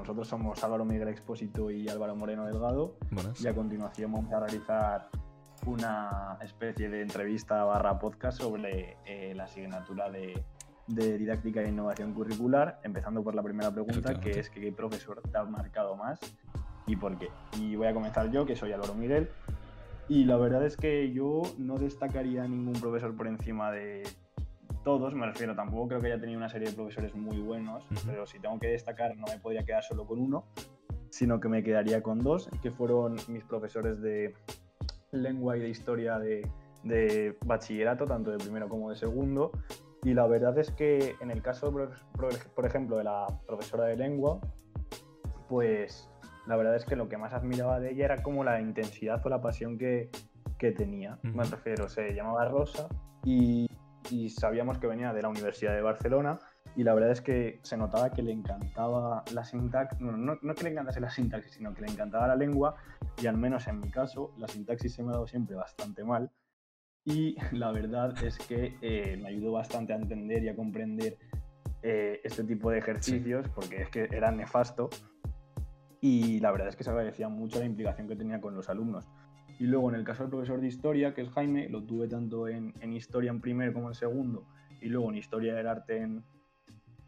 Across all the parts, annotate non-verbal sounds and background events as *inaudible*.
nosotros somos Álvaro Miguel Expósito y Álvaro Moreno Delgado. Y a continuación vamos a realizar una especie de entrevista barra podcast sobre eh, la asignatura de, didáctica e innovación curricular, empezando por la primera pregunta, que es qué profesor te ha marcado más y por qué. Y voy a comenzar yo, que soy Álvaro Miguel. Y la verdad es que yo no destacaría ningún profesor por encima de todos, me refiero, tampoco creo que haya tenido una serie de profesores muy buenos, pero si tengo que destacar no me podría quedar solo con uno, sino que me quedaría con dos, que fueron mis profesores de lengua y de historia de, de bachillerato, tanto de primero como de segundo. Y la verdad es que en el caso, por ejemplo, de la profesora de lengua, pues la verdad es que lo que más admiraba de ella era como la intensidad o la pasión que, que tenía. Me refiero, se llamaba Rosa y y sabíamos que venía de la Universidad de Barcelona y la verdad es que se notaba que le encantaba la sintaxis, no, no, que le encantase la sintaxis, sino que le encantaba la lengua y al menos en mi caso la sintaxis se me ha dado siempre bastante mal y la verdad es que eh, me ayudó bastante a entender y a comprender eh, este tipo de ejercicios porque es que era nefasto y la verdad es que se agradecía mucho la implicación que tenía con los alumnos. Y luego en el caso del profesor de historia, que es Jaime, lo tuve tanto en, historia en primer como en segundo, y luego en historia del arte en,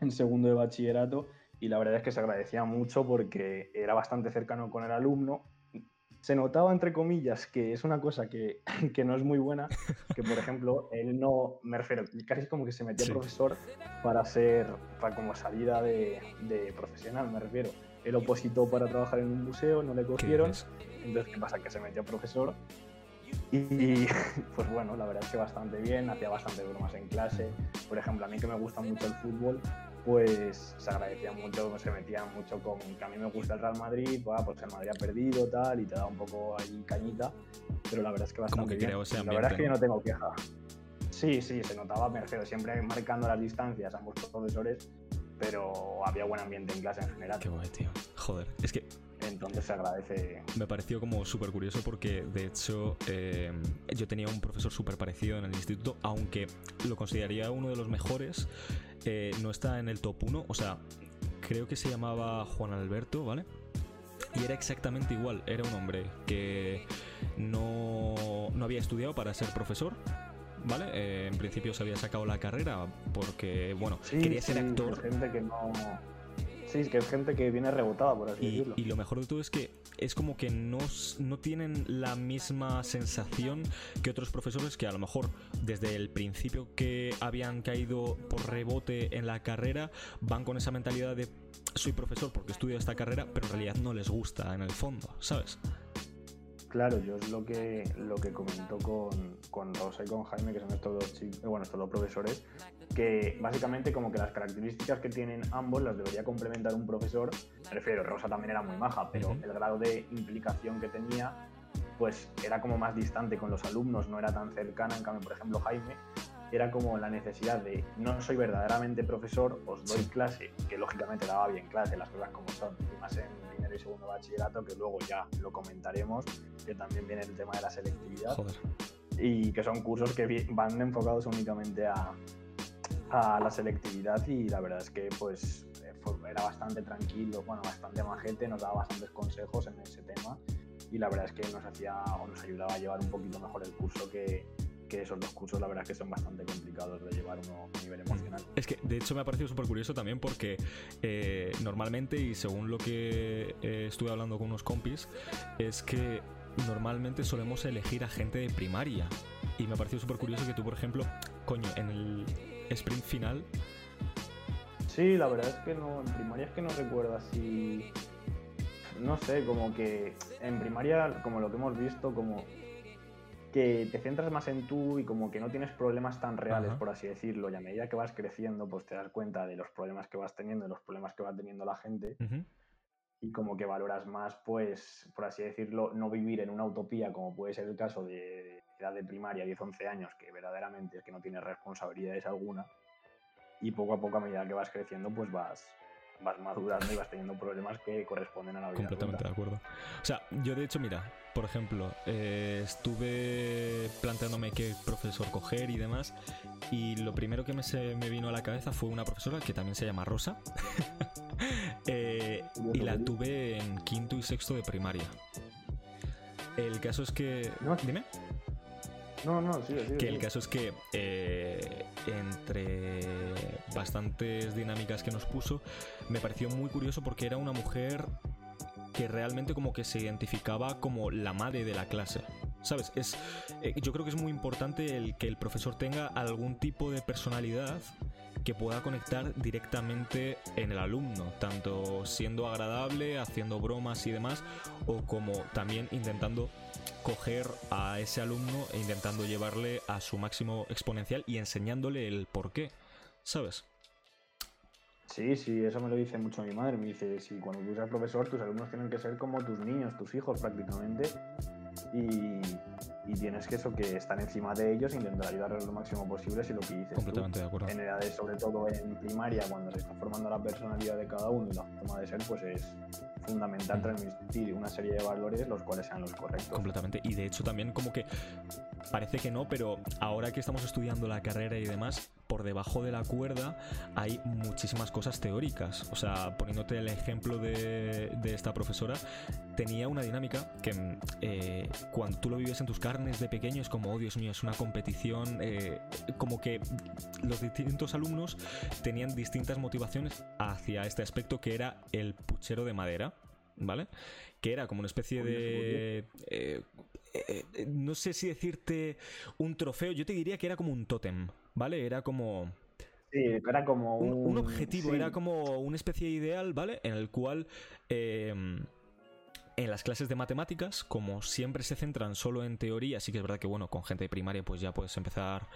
en segundo de bachillerato. Y la verdad es que se agradecía mucho porque era bastante cercano con el alumno. Se notaba, entre comillas, que es una cosa que, *laughs* que no es muy buena, que por ejemplo, él no, me refiero, casi como que se metía profesor para ser, para como salida de, de profesional, me refiero. Él opositó para trabajar en un museo, no le cogieron. Entonces, ¿qué pasa? Que se metió profesor y *laughs* pues bueno, la verdad es que bastante bien, hacía bastante bromas en clase. Por ejemplo, a mí que me gusta mucho el fútbol, pues se agradecía mucho, se metía mucho con que a mí me gusta el Real Madrid, pues el Madrid ha perdido tal, y te da un poco ahí cañita, pero la verdad es que bastante bien. la verdad es que yo no tengo queja. Sí, sí, se notaba, me refiero, siempre marcando las distancias a ambos profesores, pero había buen ambiente en clase en general. Qué guay, tío. Joder, es que entonces se agradece. Me pareció como súper curioso porque, de hecho, eh, yo tenía un profesor súper parecido en el instituto, aunque lo consideraría uno de los mejores, eh, no está en el top 1, o sea, creo que se llamaba Juan Alberto, ¿vale? Y era exactamente igual, era un hombre que no, no había estudiado para ser profesor, ¿vale? Eh, en principio se había sacado la carrera porque, bueno, quería ser actor. Gente que no Sí, que es gente que viene rebotada, por así y, decirlo. Y lo mejor de todo es que es como que no, no tienen la misma sensación que otros profesores que a lo mejor desde el principio que habían caído por rebote en la carrera van con esa mentalidad de soy profesor porque estudio esta carrera, pero en realidad no les gusta en el fondo, ¿sabes? Claro, yo es lo que, lo que comentó con, con Rosa y con Jaime, que son estos dos, bueno, estos dos profesores, que básicamente como que las características que tienen ambos las debería complementar un profesor. Me refiero, Rosa también era muy maja, pero el grado de implicación que tenía pues era como más distante con los alumnos, no era tan cercana. En cambio, por ejemplo, Jaime era como la necesidad de no soy verdaderamente profesor, os doy clase, que lógicamente daba bien clase, las cosas como son, y más en primero y segundo bachillerato, que luego ya lo comentaremos, que también viene el tema de la selectividad. Y que son cursos que van enfocados únicamente a, a la selectividad y la verdad es que pues eh, era bastante tranquilo, bueno, bastante majete, nos daba bastantes consejos en ese tema y la verdad es que nos hacía o nos ayudaba a llevar un poquito mejor el curso que, que esos dos cursos la verdad es que son bastante complicados de llevar uno a nivel emocional. Es que de hecho me ha parecido súper curioso también porque eh, normalmente y según lo que eh, estuve hablando con unos compis es que normalmente solemos elegir a gente de primaria y me ha parecido súper curioso que tú por ejemplo, coño, en el sprint final. Sí, la verdad es que no, en primaria es que no recuerdo así. No sé, como que en primaria, como lo que hemos visto, como que te centras más en tú y como que no tienes problemas tan reales, por así decirlo, y a medida que vas creciendo, pues te das cuenta de los problemas que vas teniendo, de los problemas que va teniendo la gente, y como que valoras más, pues, por así decirlo, no vivir en una utopía, como puede ser el caso de edad de primaria, 10-11 años, que verdaderamente es que no tienes responsabilidades alguna, y poco a poco a medida que vas creciendo, pues vas, vas madurando y vas teniendo problemas que corresponden a la vida. Completamente de acuerdo. O sea, yo de hecho, mira, por ejemplo, eh, estuve planteándome qué profesor coger y demás, y lo primero que me, se, me vino a la cabeza fue una profesora que también se llama Rosa, *laughs* eh, y la tuve en quinto y sexto de primaria. El caso es que... Dime. No, no, sí, sí. Que el caso es que eh, entre bastantes dinámicas que nos puso, me pareció muy curioso porque era una mujer que realmente como que se identificaba como la madre de la clase. ¿Sabes? Es, eh, yo creo que es muy importante el que el profesor tenga algún tipo de personalidad que pueda conectar directamente en el alumno, tanto siendo agradable, haciendo bromas y demás, o como también intentando coger a ese alumno e intentando llevarle a su máximo exponencial y enseñándole el por qué, ¿sabes? Sí, sí, eso me lo dice mucho mi madre. Me dice, si cuando tú seas profesor, tus alumnos tienen que ser como tus niños, tus hijos prácticamente. Y, tienes que eso, que estar encima de ellos, intentar ayudarles lo máximo posible, si lo que dices Completamente de acuerdo. En edades, sobre todo en primaria, cuando se está formando la personalidad de cada uno y la forma de ser, pues es fundamental mm. transmitir una serie de valores los cuales sean los correctos. Completamente. Y de hecho también como que parece que no, pero ahora que estamos estudiando la carrera y demás, por debajo de la cuerda hay muchísimas cosas teóricas. O sea, poniéndote el ejemplo de, esta profesora, tenía una dinámica que eh, cuando tú lo vives en tus carnes de pequeño es como, oh Dios mío, es una competición, eh, como que los distintos alumnos tenían distintas motivaciones hacia este aspecto que era el puchero de madera, ¿vale? Que era como una especie de... Eh, no sé si decirte un trofeo, yo te diría que era como un tótem, ¿vale? Era como... Sí, era como un, objetivo, era como una especie de ideal, ¿vale? En el cual... Em, en las clases de matemáticas, como siempre se centran solo en teoría, sí que es verdad que, bueno, con gente de primaria pues ya puedes empezar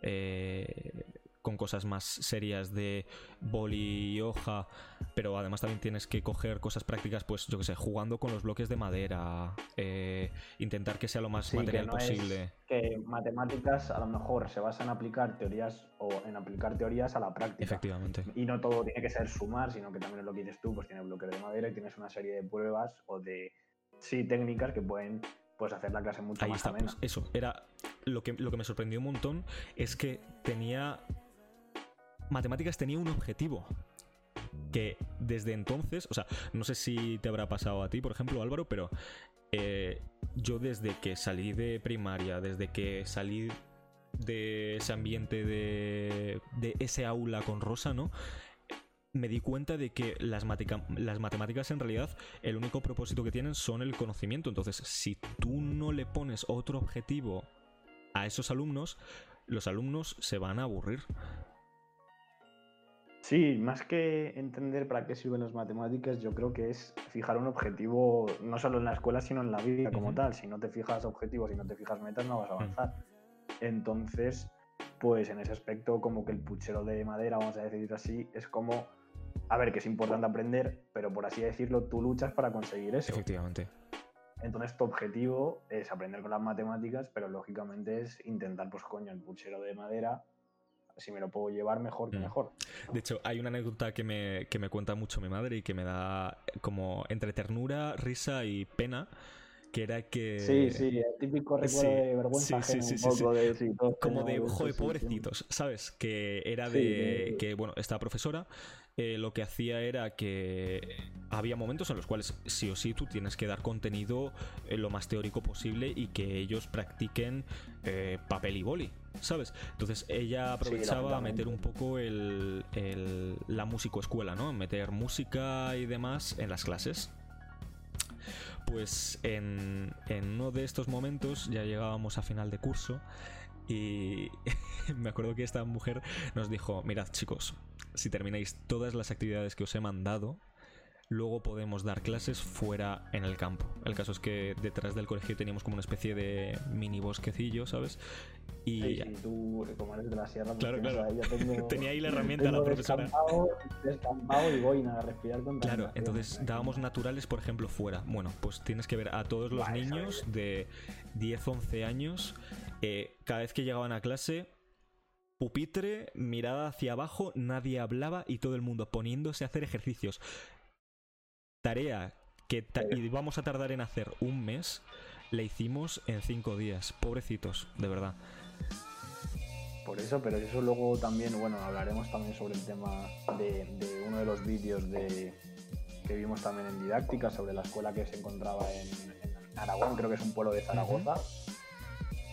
eh, con cosas más serias de boli y hoja, pero además también tienes que coger cosas prácticas, pues yo que sé, jugando con los bloques de madera, eh, intentar que sea lo más material posible. que matemáticas a lo mejor se basa en aplicar teorías o en aplicar teorías a la práctica. Efectivamente. Y no todo tiene que ser sumar, sino que también es lo que dices tú, pues tienes bloques de madera y tienes una serie de pruebas o de sí técnicas que pueden pues hacer la clase mucho Ahí más está, pues eso, era lo que, lo que me sorprendió un montón es que tenía matemáticas tenía un objetivo. Que desde entonces, o sea, no sé si te habrá pasado a ti, por ejemplo, Álvaro, pero eh, yo desde que salí de primaria, desde que salí de ese ambiente de, de ese aula con Rosa, ¿no? me di cuenta de que las, las, matemáticas en realidad el único propósito que tienen son el conocimiento. Entonces, si tú no le pones otro objetivo a esos alumnos, los alumnos se van a aburrir. Sí, más que entender para qué sirven las matemáticas, yo creo que es fijar un objetivo no solo en la escuela, sino en la vida como tal. Si no te fijas objetivos y no te fijas metas, no vas a avanzar. Entonces, pues en ese aspecto, como que el puchero de madera, vamos a decir así, es como, a ver, que es importante aprender, pero por así decirlo, tú luchas para conseguir eso. Efectivamente. Entonces tu objetivo es aprender con las matemáticas, pero lógicamente es intentar, pues coño, el puchero de madera si me lo puedo llevar mejor que mm. mejor. De hecho, hay una anécdota que me, que me cuenta mucho mi madre y que me da como entre ternura, risa y pena que era que... Sí, sí, el típico recuerdo de vergüenza sí, sí, sí, un poco de... Como de, ojo de pobrecitos, ¿sabes? Que era de... que, bueno, esta profesora eh, lo que hacía era que había momentos en los cuales sí o sí tú tienes que dar contenido eh, lo más teórico posible y que ellos practiquen eh, papel y boli, ¿sabes? Entonces ella aprovechaba a meter un poco el, la músico escuela, ¿no? Meter música y demás en las clases. Pues en, en uno de estos momentos ya llegábamos a final de curso y *laughs* me acuerdo que esta mujer nos dijo, mirad chicos, si termináis todas las actividades que os he mandado, luego podemos dar clases fuera en el campo. El caso es que detrás del colegio teníamos como una especie de mini bosquecillo, ¿sabes? Y tú, como eres de la sierra, pues claro, claro. *laughs* tenía ahí la *laughs* herramienta la profesora. Descampado, y voy a respirar con Claro, entonces dábamos naturales, por ejemplo, fuera. Bueno, pues tienes que ver a todos los niños de 10, 11 años, eh, cada vez que llegaban a clase, pupitre, mirada hacia abajo, nadie hablaba y todo el mundo poniéndose a hacer ejercicios. Tarea que íbamos a tardar en hacer un mes, la hicimos en cinco días. Pobrecitos, de verdad. Por eso, pero eso luego también, bueno, hablaremos también sobre el tema de, uno de los vídeos de, que vimos también en didáctica sobre la escuela que se encontraba en, Aragón, creo que es un pueblo de Zaragoza,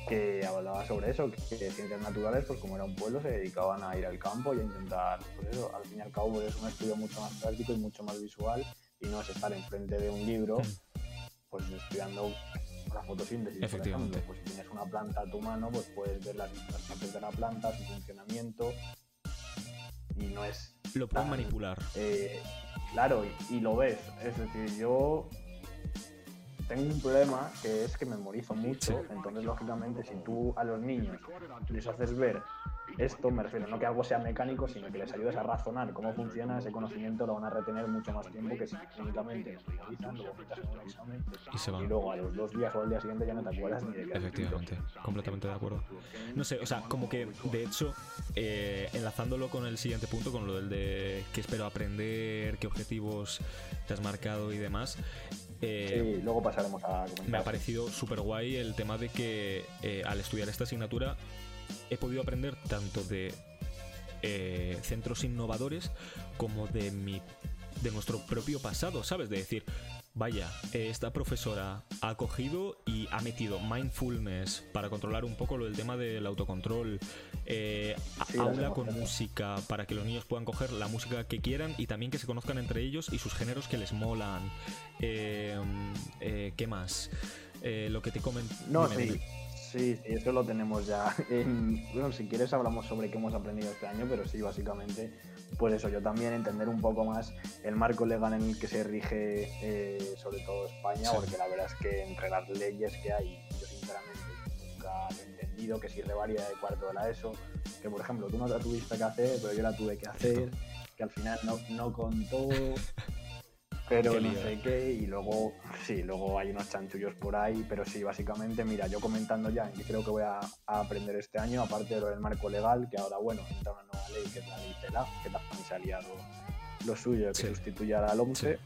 que hablaba sobre eso, que, ciencias naturales, pues como era un pueblo, se dedicaban a ir al campo y a intentar, pues eso, al fin y al cabo pues, es un estudio mucho más práctico y mucho más visual y no es estar enfrente de un libro, pues estudiando la fotosíntesis. Efectivamente. Pues si tienes una planta a tu mano, pues puedes ver las partes de la planta, su funcionamiento y no es... Lo puedes manipular. Eh, claro, y, lo ves. Es decir, yo tengo un problema que es que memorizo mucho, entonces lógicamente si tú a los niños les haces ver esto, me refiero, no que algo sea mecánico, sino que les ayudes a razonar cómo funciona ese conocimiento, lo van a retener mucho más tiempo que si únicamente lo quitas en un examen y, luego a los dos días o al día siguiente ya no te acuerdas ni de qué. Efectivamente, completamente de acuerdo. No sé, o sea, como que de hecho, eh, enlazándolo con el siguiente punto, con lo del de qué espero aprender, qué objetivos te has marcado y demás, eh, sí, luego pasaremos a Me ha parecido súper guay el tema de que eh, al estudiar esta asignatura he podido aprender tanto de eh, centros innovadores como de mi de nuestro propio pasado, ¿sabes? De decir, vaya, esta profesora ha cogido y ha metido mindfulness para controlar un poco lo del tema del autocontrol, eh, aula con música para que los niños puedan coger la música que quieran y también que se conozcan entre ellos y sus géneros que les molan. Eh, ¿Qué más? lo que te comenté. No, sí. Sí, sí, eso lo tenemos ya. *laughs* En, bueno, si quieres hablamos sobre qué hemos aprendido este año, pero sí, básicamente, pues eso, yo también entender un poco más el marco legal en el que se rige eh, sobre todo España, porque la verdad es que entre las leyes que hay, yo sinceramente nunca he entendido que si revaría de cuarto de la ESO, que por ejemplo tú no la tuviste que hacer, pero yo la tuve que hacer, que al final no, no contó, *laughs* pero no sé qué, y luego, sí, luego hay unos chanchullos por ahí, pero sí, básicamente, mira, yo comentando ya en qué creo que voy a, aprender este año, aparte de lo del marco legal, que ahora, bueno, entra una nueva ley que es la ley CELA, que también se ha liado lo suyo, que sustituya al 11,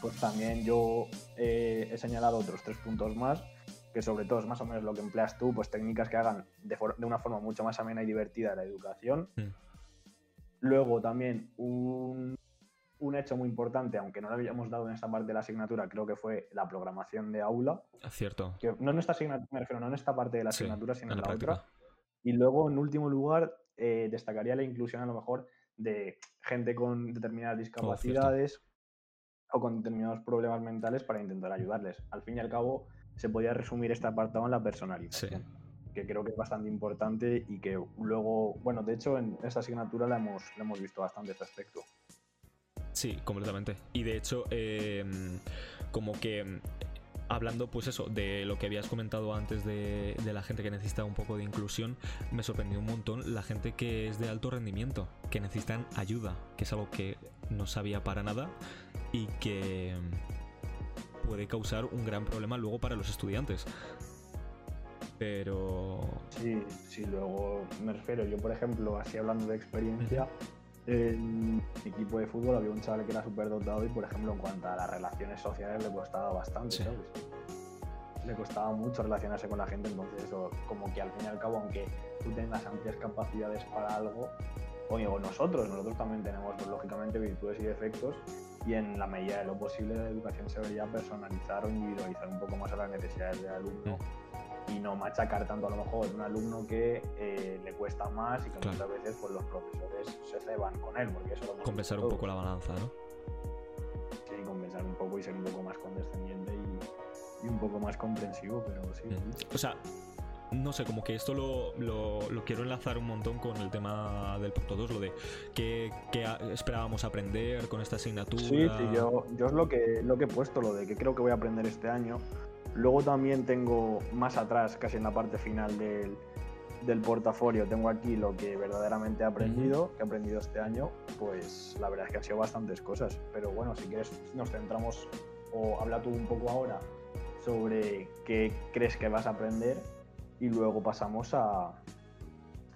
pues también yo he señalado otros tres puntos más, que sobre todo es más o menos lo que empleas tú, pues técnicas que hagan de, de una forma mucho más amena y divertida la educación. Mm. Luego también un un hecho muy importante, aunque no lo habíamos dado en esta parte de la asignatura, creo que fue la programación de aula. Cierto. Que no en esta asignatura, me refiero, no en esta parte de la asignatura, sino en, la, otra. Y luego, en último lugar, eh, destacaría la inclusión a lo mejor de gente con determinadas oh, discapacidades o con determinados problemas mentales para intentar ayudarles. Al fin y al cabo, se podía resumir este apartado en la personalización. que creo que es bastante importante y que luego, bueno, de hecho en esta asignatura la hemos, la hemos visto bastante este aspecto. Sí, completamente. Y de hecho, em, como que em, hablando pues eso, de lo que habías comentado antes de, la gente que necesita un poco de inclusión, me sorprendió un montón la gente que es de alto rendimiento, que necesitan ayuda, que es algo que no sabía para nada y que em, puede causar un gran problema luego para los estudiantes. Pero... Sí, sí, luego me refiero, yo por ejemplo, así hablando de experiencia, en mi equipo de fútbol había un chaval que era súper dotado y, por ejemplo, en cuanto a las relaciones sociales le costaba bastante, ¿sabes? Le costaba mucho relacionarse con la gente, entonces eso, como que al fin y al cabo, aunque tú tengas amplias capacidades para algo, o nosotros, nosotros también tenemos, pues, lógicamente, virtudes y defectos, y en la medida de lo posible la educación se debería personalizar o individualizar un poco más a las necesidades del alumno y no machacar tanto a lo mejor un alumno que eh, le cuesta más y que muchas veces pues, los profesores se ceban con él. Porque eso compensar un poco la balanza, ¿no? Sí, compensar un poco y ser un poco más condescendiente y, y un poco más comprensivo, pero sí. Mm. O sea, no sé, como que esto lo, lo, quiero enlazar un montón con el tema del punto 2, lo de qué, esperábamos aprender con esta asignatura. Sí, sí, yo, yo es lo que, lo que he puesto, lo de que creo que voy a aprender este año. Luego también tengo más atrás, casi en la parte final del, del portafolio, tengo aquí lo que verdaderamente he aprendido, que he aprendido este año, pues la verdad es que han sido bastantes cosas. Pero bueno, si quieres nos centramos o habla tú un poco ahora sobre qué crees que vas a aprender y luego pasamos a,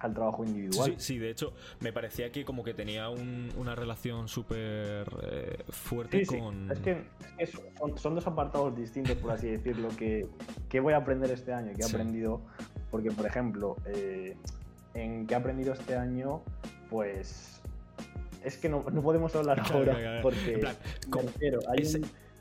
al trabajo individual. Sí, sí, de hecho, me parecía que como que tenía una relación súper eh, fuerte con... Es que, son, dos apartados distintos, por así decirlo, que, que voy a aprender este año, que he aprendido, porque, por ejemplo, eh, en qué he aprendido este año, pues es que no, podemos hablar *laughs* ahora, porque,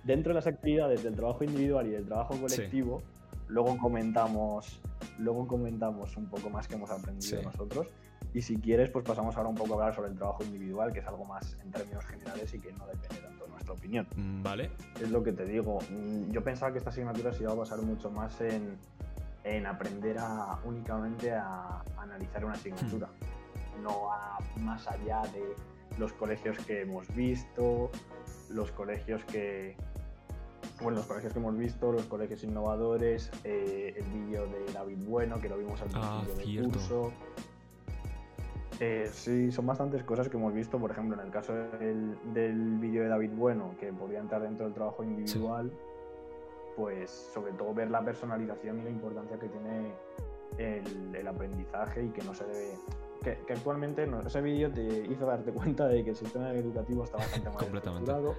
dentro de las actividades del trabajo individual y del trabajo colectivo, luego comentamos luego comentamos un poco más que hemos aprendido nosotros. Y si quieres, pues pasamos ahora un poco a hablar sobre el trabajo individual, que es algo más en términos generales y que no depende tanto de nuestra opinión. Mm, vale. Es lo que te digo. Mm, yo pensaba que esta asignatura se iba a basar mucho más en, en aprender a, únicamente a, analizar una asignatura, hmm. no a más allá de los colegios que hemos visto, los colegios que, bueno, los colegios que hemos visto, los colegios innovadores, eh, el vídeo de David Bueno, que lo vimos al ah, principio del curso. Eh, sí, son bastantes cosas que hemos visto, por ejemplo, en el caso del, vídeo de David Bueno, que podría entrar dentro del trabajo individual, pues sobre todo ver la personalización y la importancia que tiene el, aprendizaje y que no se debe... Que, actualmente ese vídeo te hizo darte cuenta de que el sistema educativo está bastante mal *laughs* estructurado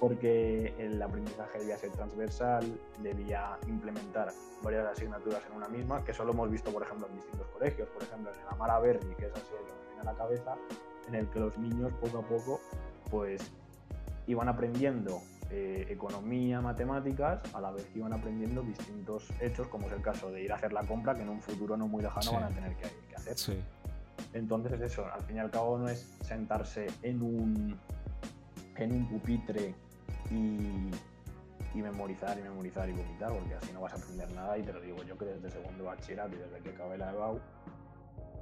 porque el aprendizaje debía ser transversal, debía implementar varias asignaturas en una misma, que solo hemos visto, por ejemplo, en distintos colegios, por ejemplo, en el Amara Verdi, que es así que me viene a la cabeza, en el que los niños poco a poco pues iban aprendiendo eh, economía, matemáticas, a la vez que iban aprendiendo distintos hechos, como es el caso de ir a hacer la compra, que en un futuro no muy lejano van a tener que, que hacer. Sí. Entonces es eso, al fin y al cabo no es sentarse en un en un pupitre y, memorizar y memorizar y vomitar, porque así no vas a aprender nada. Y te lo digo yo que desde segundo bachillerato y desde que acabé la EBAU,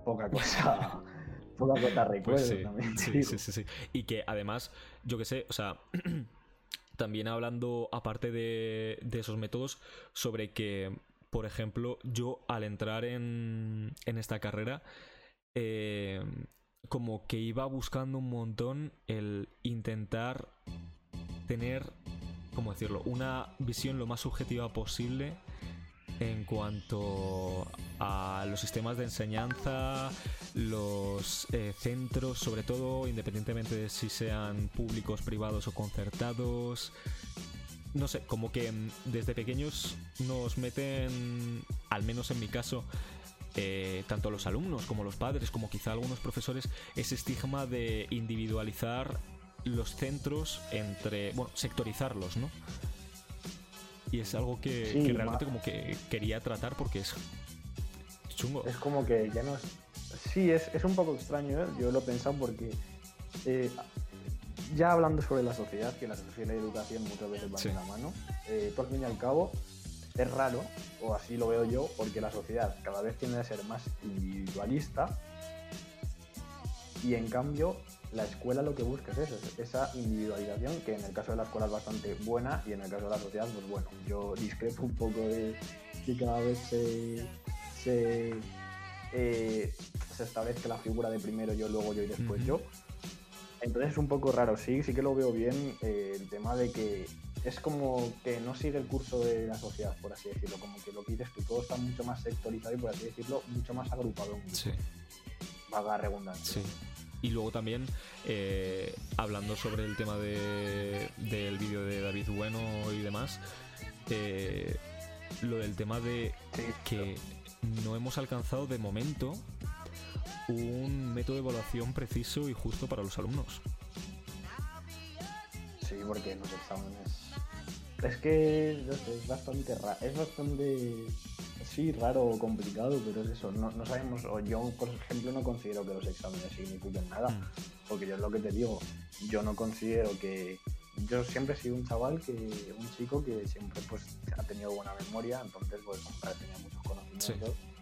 poca cosa. *laughs* poca cosa pues recuerdo también. Sí, *laughs* sí, sí, sí. Y que además, yo que sé, o sea, *clears throat* también hablando aparte de, de esos métodos, sobre que, por ejemplo, yo al entrar en, en esta carrera, eh, como que iba buscando un montón el intentar tener, ¿cómo decirlo?, una visión lo más subjetiva posible en cuanto a los sistemas de enseñanza, los eh, centros, sobre todo, independientemente de si sean públicos, privados o concertados. No sé, como que mm, desde pequeños nos meten, al menos en mi caso, eh, tanto los alumnos como los padres, como quizá algunos profesores, ese estigma de individualizar los centros entre, bueno, sectorizarlos, ¿no? Y es algo que, realmente como que quería tratar porque es chungo. Es como que ya no es... Sí, es, un poco extraño, ¿eh? yo lo he pensado porque eh, ya hablando sobre la sociedad, que la sociedad y la educación muchas veces van de la mano, por fin y al cabo, es raro, o así lo veo yo, porque la sociedad cada vez tiende a ser más individualista y en cambio la escuela lo que busca es eso, esa individualización que en el caso de la escuela es bastante buena y en el caso de la sociedad, pues bueno, yo discrepo un poco de que cada vez se, se, eh, se establezca la figura de primero yo, luego yo y después yo. Entonces es un poco raro, sí, sí que lo veo bien eh, el tema de que es como que no sigue el curso de la sociedad, por así decirlo, como que lo que dices tú, todo está mucho más sectorizado y por así decirlo, mucho más agrupado. Sí. Vaga redundancia. Sí. Y luego también, eh, hablando sobre el tema del vídeo de David Bueno y demás, eh, lo del tema de que no hemos alcanzado de momento un método de evaluación preciso y justo para los alumnos. Sí, porque los exámenes es que es bastante raro, es bastante, sí, raro o complicado, pero es eso, no, sabemos, o yo por ejemplo no considero que los exámenes signifiquen nada, mm. porque yo es lo que te digo, yo no considero que, yo siempre he sido un chaval, que un chico que siempre pues ha tenido buena memoria, entonces pues tenía muchos conocimientos.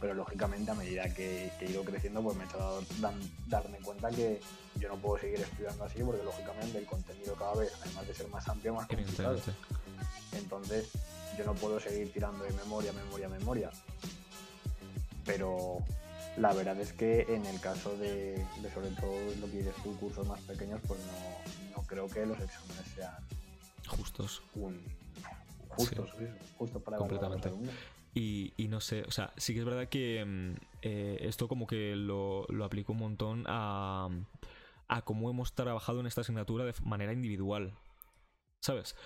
Pero lógicamente a medida que, he ido creciendo pues me he hecho darme cuenta que yo no puedo seguir estudiando así porque lógicamente el contenido cada vez, además de ser más amplio, más complicado. Entonces yo no puedo seguir tirando de memoria, memoria, memoria. Pero la verdad es que en el caso de, sobre todo lo que dices tú, cursos más pequeños, pues no, creo que los exámenes sean justos. justos, justo para completamente. Y, y, no sé, o sea, sí que es verdad que mm, eh, esto como que lo, lo aplico un montón a, a cómo hemos trabajado en esta asignatura de manera individual. ¿Sabes?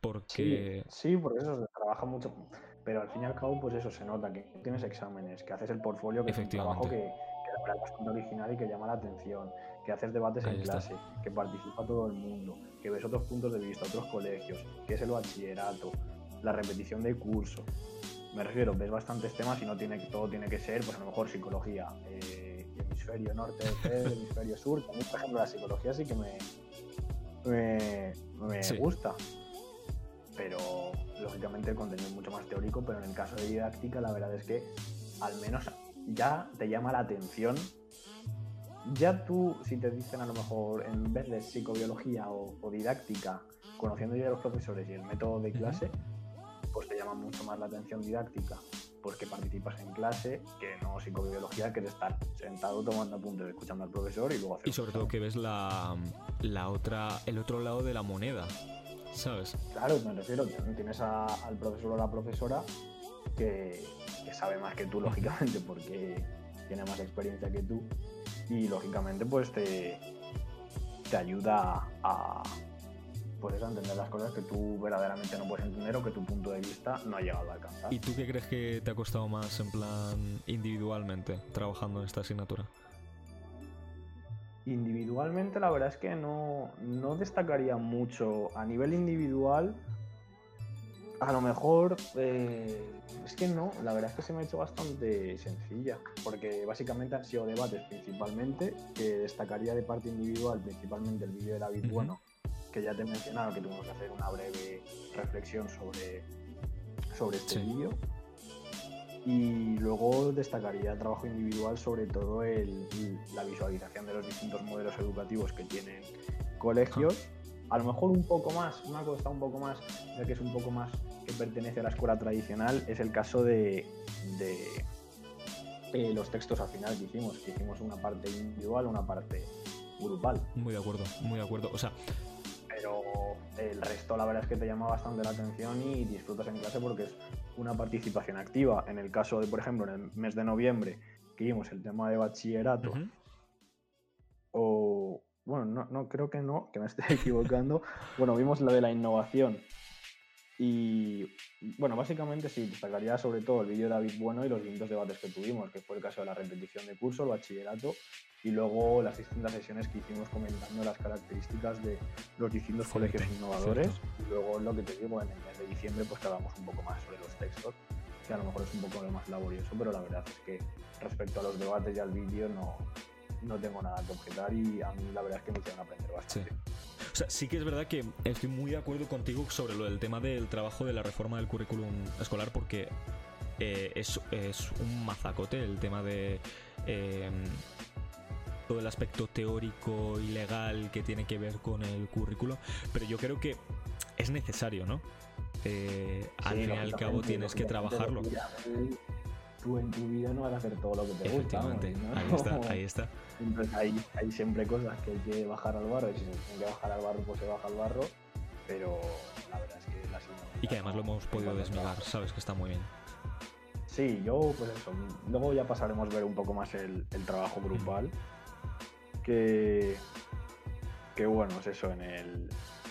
Porque... Sí, sí, por eso se trabaja mucho. Pero al fin y al cabo, pues eso se nota, que tienes exámenes, que haces el portfolio, que es un trabajo que, que la bastante original y que llama la atención, que haces debates en clase, que participa todo el mundo, que ves otros puntos de vista, otros colegios, que es el bachillerato, la repetición de curso. Me refiero, ves bastantes temas y no tiene todo tiene que ser, pues a lo mejor psicología, eh, hemisferio norte, *laughs* hemisferio sur. Mí, por ejemplo, la psicología sí que me, me, me gusta. Pero lógicamente el contenido es mucho más teórico, pero en el caso de didáctica la verdad es que al menos ya te llama la atención. Ya tú, si te dicen a lo mejor en vez de psicobiología o, didáctica, conociendo ya a los profesores y el método de clase, pues te llama mucho más la atención didáctica, porque participas en clase, que no psicobiología, que es estar sentado tomando apuntes, escuchando al profesor y luego hacer. Y sobre todo que ves la, la otra, el otro lado de la moneda, ¿sabes? Claro, me refiero, tienes al profesor o la profesora que, que sabe más que tú, *laughs* lógicamente, porque tiene más experiencia que tú y lógicamente pues te, te ayuda a, puedes entender las cosas que tú verdaderamente no puedes entender o que tu punto de vista no ha llegado a alcanzar. ¿Y tú qué crees que te ha costado más en plan individualmente trabajando en esta asignatura? Individualmente la verdad es que no, no destacaría mucho. A nivel individual, a lo mejor eh, es que no, la verdad es que se me ha hecho bastante sencilla, porque básicamente han sido debates principalmente, que destacaría de parte individual principalmente el vídeo de David Bueno, que ya te he mencionado que tuvimos que hacer una breve reflexión sobre, sobre este vídeo. Y luego destacaría el trabajo individual, sobre todo el, la visualización de los distintos modelos educativos que tienen colegios. A lo mejor un poco más, ha costado un poco más, ya que es un poco más que pertenece a la escuela tradicional, es el caso de, de eh, los textos al final que hicimos, que hicimos una parte individual, una parte grupal. Muy de acuerdo, muy de acuerdo. O sea, pero el resto la verdad es que te llama bastante la atención y disfrutas en clase porque es una participación activa. En el caso de, por ejemplo, en el mes de noviembre, que vimos el tema de bachillerato, o bueno, no, no, creo que no, que me estoy *laughs* equivocando. bueno, vimos la de la innovación. Y bueno, básicamente sí, destacaría sobre todo el vídeo de David Bueno y los distintos debates que tuvimos, que fue el caso de la repetición de curso, el bachillerato y luego las distintas sesiones que hicimos comentando las características de los distintos colegios innovadores y luego lo que te digo en el mes de diciembre pues hablamos un poco más sobre los textos que a lo mejor es un poco más laborioso pero la verdad es que respecto a los debates y al vídeo no, no tengo nada que objetar y a mí la verdad es que me hicieron aprender bastante. Sí. O sea, sí que es verdad que estoy muy de acuerdo contigo sobre lo del tema del trabajo de la reforma del currículum escolar porque eh, es, es, un mazacote el tema de eh, todo el aspecto teórico y legal que tiene que ver con el currículo, pero yo creo que es necesario, ¿no? Eh, al fin y al cabo tienes que trabajarlo. Tú en tu vida no vas a hacer todo lo que te gusta. Efectivamente, ahí está, *laughs* ahí está. hay, hay, siempre cosas que hay que bajar al barro y si se tiene que bajar al barro, pues se baja al barro, pero la verdad es que la Y que además lo hemos podido desmigar, sabes que está muy bien. Sí, yo pues eso, luego ya pasaremos a ver un poco más el, el trabajo grupal que, que bueno, es eso, en el,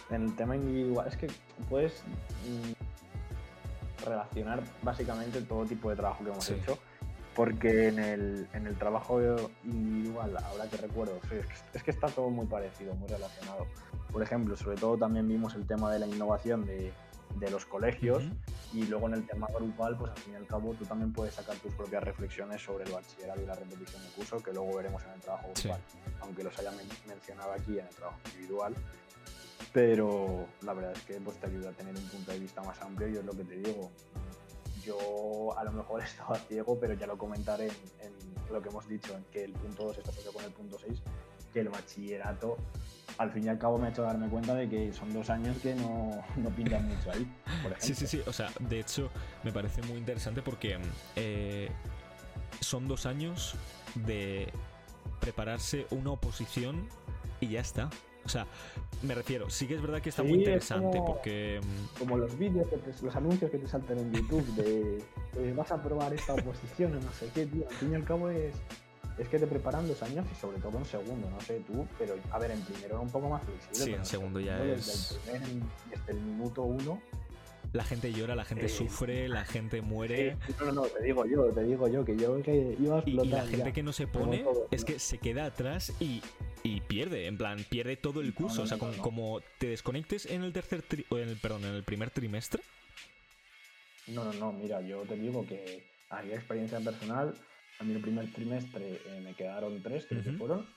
en el tema individual, es que puedes mm, relacionar básicamente todo tipo de trabajo que hemos hecho, porque en el, en el trabajo individual, ahora que recuerdo, es que está todo muy parecido, muy relacionado. Por ejemplo, sobre todo también vimos el tema de la innovación de de los colegios y luego en el tema grupal, pues al fin y al cabo tú también puedes sacar tus propias reflexiones sobre el bachillerato y la repetición de curso, que luego veremos en el trabajo grupal, aunque los haya mencionado aquí en el trabajo individual. Pero la verdad es que pues, te ayuda a tener un punto de vista más amplio y es lo que te digo. Yo a lo mejor *laughs* estaba ciego, pero ya lo comentaré en, lo que hemos dicho, en que el punto 2 está asociado con el punto 6, que el bachillerato al fin y al cabo me ha hecho darme cuenta de que son dos años que no, no pintan mucho ahí. Sí, sí, sí. O sea, de hecho, me parece muy interesante porque eh, son dos años de prepararse una oposición y ya está. O sea, me refiero, sí que es verdad que está muy interesante porque. Mm, como los vídeos, los anuncios que te saltan en YouTube de eh, vas a probar esta oposición, no sé qué, tío. Al fin y al cabo es, es que te preparan dos años y sobre todo en segundo, no sé tú, pero a ver, en primero era un poco más flexible. Sí, en segundo ya es. Desde el, primer, desde el minuto uno la gente llora, la gente sufre, la gente muere. no, no, no, te digo yo, te digo yo, que yo que iba a explotar. Y, la gente que no se pone es que se queda atrás y, y, pierde, en plan, pierde todo el curso. o sea, como, te desconectes en el tercer en el, perdón, en el primer trimestre. No, no, no, mira, yo te digo que hay experiencia personal. A mí el primer trimestre eh, me quedaron tres, creo que fueron.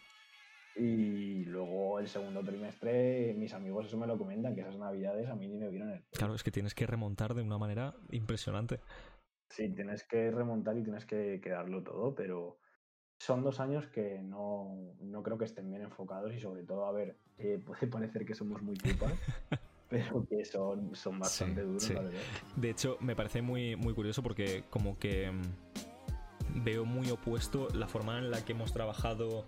Y luego el segundo trimestre, mis amigos eso me lo comentan, que esas navidades a mí ni me vieron el... Claro, es que tienes que remontar de una manera impresionante. Sí, tienes que remontar y tienes que, quedarlo todo, pero son dos años que no, creo que estén bien enfocados y sobre todo, a ver, eh, puede parecer que somos muy culpas, *laughs* pero que son, son bastante duros, De hecho, me parece muy, muy curioso porque como que mm, veo muy opuesto la forma en la que hemos trabajado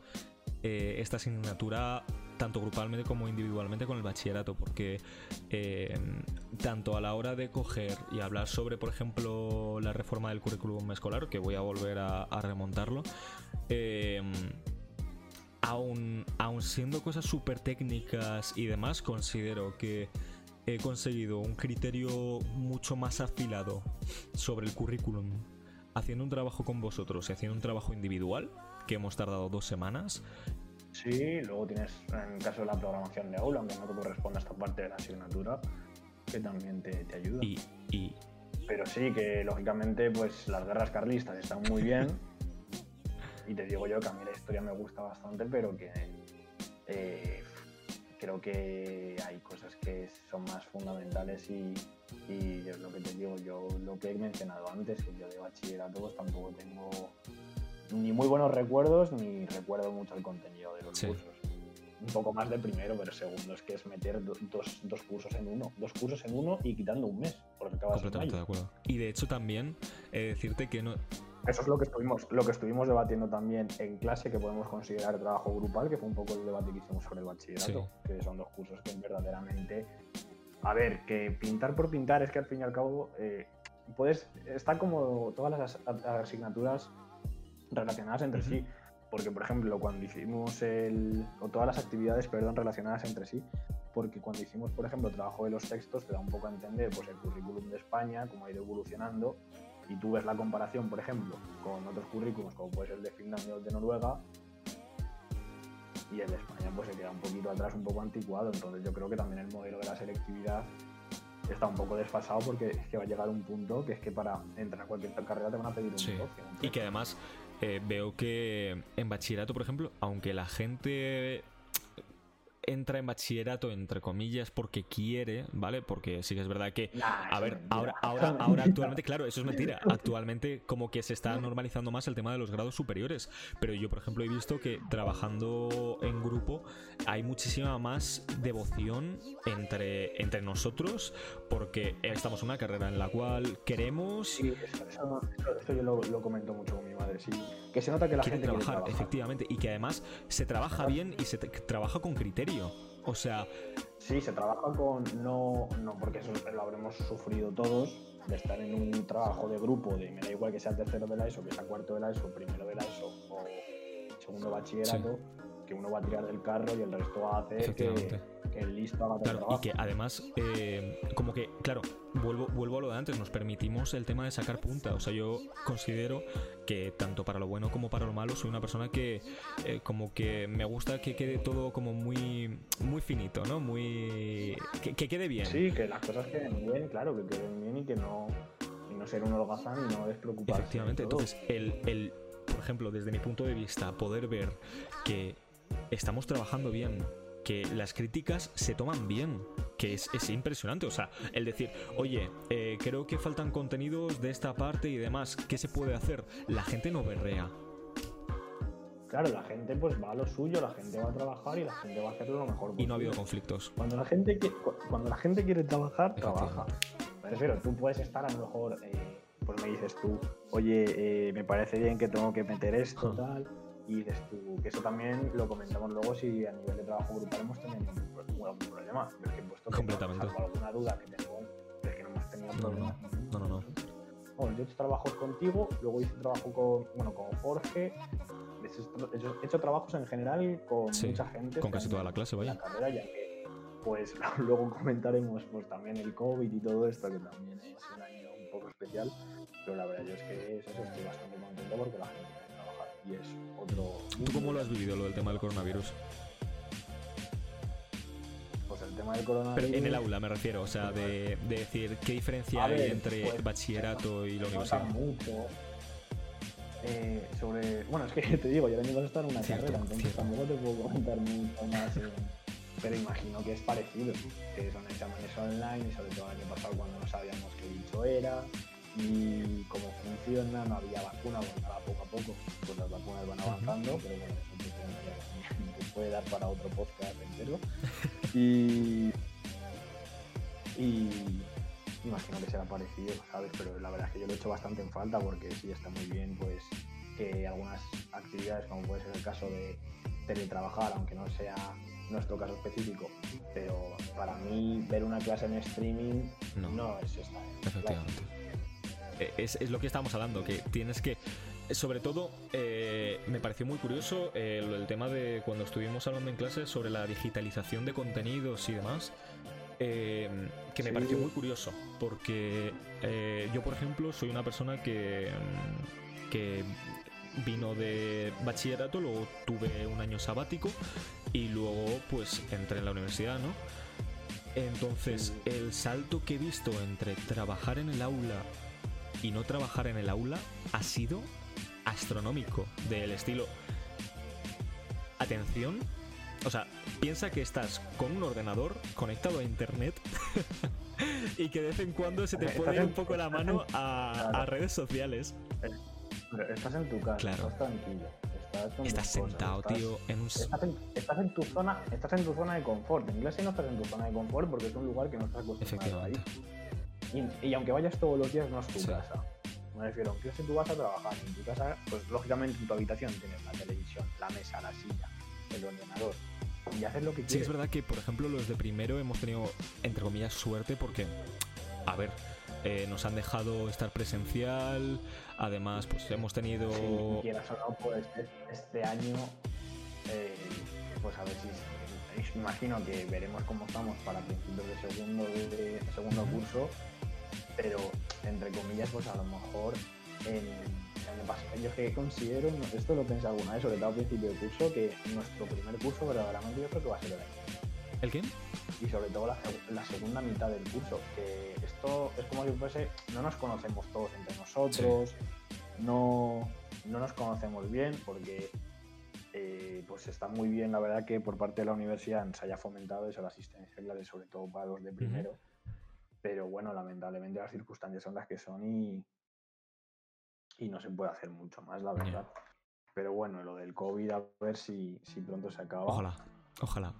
eh, esta asignatura tanto grupalmente como individualmente con el bachillerato, porque eh, tanto a la hora de coger y hablar sobre, por ejemplo, la reforma del currículum escolar, que voy a volver a, remontarlo, eh, aún, aún siendo cosas súper técnicas y demás, considero que he conseguido un criterio mucho más afilado sobre el currículum haciendo un trabajo con vosotros y haciendo un trabajo individual que hemos tardado dos semanas. Sí, luego tienes, en el caso de la programación de aula, aunque no te corresponde a esta parte de la asignatura, que también te, ayuda. Y, Pero sí, que lógicamente pues las guerras carlistas están muy bien. *laughs* y te digo yo que a mí la historia me gusta bastante, pero que eh, creo que hay cosas que son más fundamentales y, y es lo que te digo, yo lo que he mencionado antes, que yo de bachillerato pues tampoco tengo ni muy buenos recuerdos ni recuerdo mucho el contenido de los cursos. Un poco más de primero, pero segundo es que es meter dos, dos, cursos en uno. Dos cursos en uno y quitando un mes, porque acabas Completamente de acuerdo. Y de hecho también eh, decirte que no... Eso es lo que estuvimos, lo que estuvimos debatiendo también en clase, que podemos considerar trabajo grupal, que fue un poco el debate que hicimos sobre el bachillerato, que son dos cursos que verdaderamente... A ver, que pintar por pintar es que al fin y al cabo eh, puedes... Está como todas las asignaturas relacionadas entre sí. Porque, por ejemplo, cuando hicimos el. o todas las actividades, perdón, relacionadas entre sí. Porque cuando hicimos, por ejemplo, trabajo de los textos, te da un poco a entender pues, el currículum de España, cómo ha ido evolucionando. Y tú ves la comparación, por ejemplo, con otros currículums, como puede ser el de Finlandia o el de Noruega, y el de España pues se queda un poquito atrás, un poco anticuado. Entonces yo creo que también el modelo de la selectividad está un poco desfasado porque es que va a llegar un punto que es que para entrar a cualquier carrera te van a pedir un sí. Y que además eh, veo que en bachillerato, por ejemplo, aunque la gente entra en bachillerato, entre comillas, porque quiere, ¿vale? Porque sí que es verdad que. a ver, ahora, ahora, *laughs* ahora actualmente, claro, eso es mentira. Actualmente, como que se está normalizando más el tema de los grados superiores. Pero yo, por ejemplo, he visto que trabajando en grupo hay muchísima más devoción entre, entre nosotros, porque estamos en una carrera en la cual queremos. Sí, eso, yo lo, comento mucho con mi madre, sí. Que se nota que la gente trabajar, efectivamente, y que además se trabaja bien y se trabaja con criterio. O sea. Sí, se trabaja con. No, no, porque eso lo habremos sufrido todos, de estar en un trabajo de grupo, de me da igual que sea tercero de la ESO, que sea cuarto de la ESO, primero de la ESO o segundo bachillerato, que uno va a tirar del carro y el resto va a hacer que listo Y que además, eh, como que, claro, vuelvo, vuelvo a lo de antes, nos permitimos el tema de sacar punta. O sea, yo considero que tanto para lo bueno como para lo malo soy una persona que eh, como que me gusta que quede todo como muy muy finito, ¿no? Muy que, quede bien. Sí, que las cosas queden bien, claro, que queden bien y que no y no ser un holgazán y no despreocuparse. Efectivamente, entonces el, el por ejemplo, desde mi punto de vista, poder ver que estamos trabajando bien, que las críticas se toman bien, que es, impresionante. O sea, el decir, oye, eh, creo que faltan contenidos de esta parte y demás, ¿qué se puede hacer? La gente no berrea. Claro, la gente pues va a lo suyo, la gente va a trabajar y la gente va a hacerlo lo mejor posible. Y no ha habido conflictos. Cuando la gente, cuando la gente quiere trabajar, trabaja. Me refiero, tú puedes estar a lo mejor, eh, pues me dices tú, oye, eh, me parece bien que tengo que meter esto, tal y dices tú, que eso también lo comentamos luego si a nivel de trabajo grupal hemos tenido algún problema. Pero que puesto Completamente. alguna duda que tengo, es que no hemos tenido no, No, no, no. bueno, yo he hecho trabajos contigo, luego hice trabajo con, bueno, con Jorge, he hecho, trabajos en general con mucha gente. Con casi toda la clase, vaya. La carrera, ya que, pues *laughs* luego comentaremos pues también el COVID y todo esto, que también es un año un poco especial, pero la verdad yo es que es eso, estoy bastante contento porque la gente y es otro... ¿Tú cómo lo has vivido, lo del tema del coronavirus? Pues el tema del coronavirus... Pero en el aula me refiero, o sea, de, decir qué diferencia hay entre pues, bachillerato y la universidad. Mucho eh, sobre. Bueno, es que *laughs* te digo, yo ahora mismo estar en una carrera, entonces tampoco te puedo comentar mucho más. pero imagino que es parecido, que son exámenes online sobre todo el año pasado cuando no sabíamos qué dicho era y cómo funciona, no había vacuna, bueno, poco a poco, pues las vacunas van avanzando, pero bueno, eso se puede dar para otro podcast entero. *laughs* Y, y imagino que será parecido, ¿sabes? Pero la verdad es que yo lo he hecho bastante en falta porque sí está muy bien, pues que algunas actividades, como puede ser el caso de teletrabajar, aunque no sea nuestro caso específico, pero para mí ver una clase en streaming no, es esta. Efectivamente. Eh, es, es, lo que estábamos hablando, que tienes que sobre todo, eh, me pareció muy curioso el, el, tema de cuando estuvimos hablando en clase sobre la digitalización de contenidos y demás. Eh, que me pareció muy curioso, porque eh, yo, por ejemplo, soy una persona que, mm, que vino de bachillerato, luego tuve un año sabático y luego pues entré en la universidad, ¿no? Entonces, el salto que he visto entre trabajar en el aula y no trabajar en el aula ha sido astronómico, del estilo... Atención, o sea, piensa que estás con un ordenador conectado a internet *laughs* y que de vez en cuando se te puede ir un poco la mano *laughs* a, redes sociales. estás en tu casa, claro. estás tranquilo. Estás, sentado, tío, en un... Estás en, tu zona, estás en tu zona de confort. En clase no estás en tu zona de confort porque es un lugar que no estás acostumbrado a ir. Y, y, aunque vayas todos los días, no es tu casa. Me refiero, en clase tú vas a trabajar. En tu casa, pues lógicamente en tu habitación tienes la televisión, la mesa, la silla, el ordenador y hacer lo que quieres. Sí, es verdad que, por ejemplo, los de primero hemos tenido, entre comillas, suerte porque, a ver, eh, nos han dejado estar presencial, además, pues hemos tenido... Sí, quieras o no, pues este año, eh, pues a ver si... Me imagino que veremos cómo estamos para principios de segundo, de segundo curso, pero entre comillas, pues a lo mejor en yo que considero, esto lo pensé alguna vez, sobre todo al principio del curso, que nuestro primer curso verdaderamente yo creo que va a ser el año. ¿El qué? Y sobre todo la, segunda mitad del curso, que esto es como si fuese, no nos conocemos todos entre nosotros, no, no nos conocemos bien, porque eh, pues está muy bien, la verdad, que por parte de la universidad se haya fomentado eso, la asistencia clase, sobre todo para los de primero. Pero bueno, lamentablemente las circunstancias son las que son y, y no se puede hacer mucho más, la verdad. Pero bueno, lo del COVID, a ver si, si pronto se acaba. Ojalá, ojalá.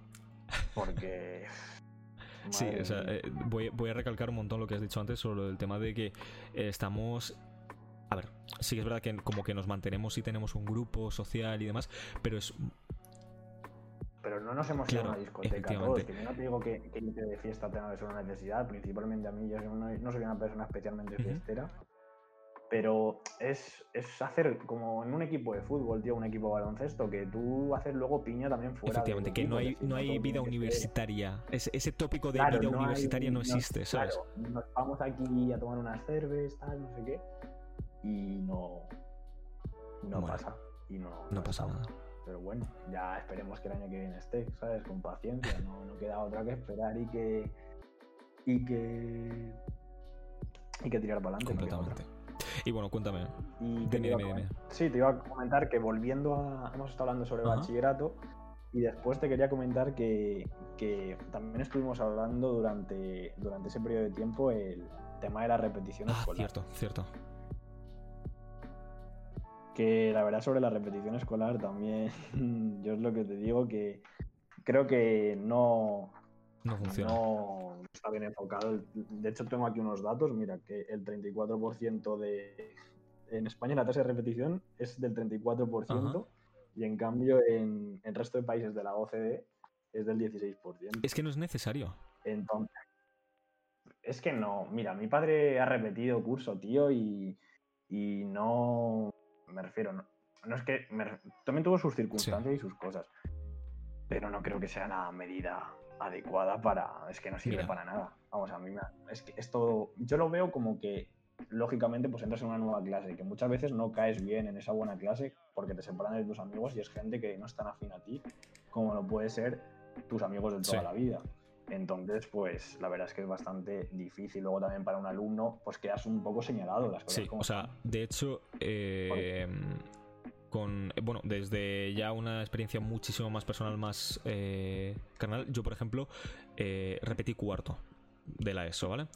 Porque. *laughs* sí, o sea, eh, voy, voy, a recalcar un montón lo que has dicho antes sobre el tema de que estamos. A ver, sí que es verdad que como que nos mantenemos y tenemos un grupo social y demás, pero es pero no nos hemos ido a una discoteca todos. Que yo no te digo que, que irte de fiesta tenga que ser una necesidad, principalmente a mí, yo no, soy una persona especialmente fiestera, pero es, es, hacer como en un equipo de fútbol, tío, un equipo de baloncesto, que tú haces luego piña también fuera. Efectivamente, que no hay, no hay vida universitaria. Ese, ese, tópico de vida universitaria no existe, ¿sabes? nos vamos aquí a tomar unas cervezas, no sé qué, y no, no pasa. Y no, no pasa nada. Pero bueno, ya esperemos que el año que viene esté, ¿sabes? Con paciencia, no, no queda otra que esperar y que. y que. y que tirar para adelante. Completamente. Y bueno, cuéntame. Y Sí, te iba a comentar que volviendo a. Hemos estado hablando sobre bachillerato. Y después te quería comentar que, también estuvimos hablando durante, durante ese periodo de tiempo el tema de la repetición ah, escolar. Cierto, cierto. Que la verdad sobre la repetición escolar también, *laughs* yo es lo que te digo que creo que no, no funciona. No está bien enfocado. De hecho, tengo aquí unos datos. Mira, que el 34% de. En España la tasa de repetición es del 34% y en cambio en el resto de países de la OCDE es del 16%. Es que no es necesario. Entonces, es que no. Mira, mi padre ha repetido curso, tío, y, y no. Me refiero, no, no es que. también tuvo sus circunstancias y sus cosas. Pero no creo que sea una medida adecuada para. Es que no sirve para nada. Vamos, a mí me. Es que esto. Yo lo veo como que lógicamente pues entras en una nueva clase, que muchas veces no caes bien en esa buena clase porque te separan de tus amigos y es gente que no es tan afín a ti como lo puede ser tus amigos de toda la vida. Entonces, pues la verdad es que es bastante difícil. Luego también para un alumno, pues quedas un poco señalado las cosas. Sí, o sea, de hecho, eh, con, bueno, desde ya una experiencia muchísimo más personal, más eh, carnal, yo por ejemplo eh, repetí cuarto de la ESO, ¿vale?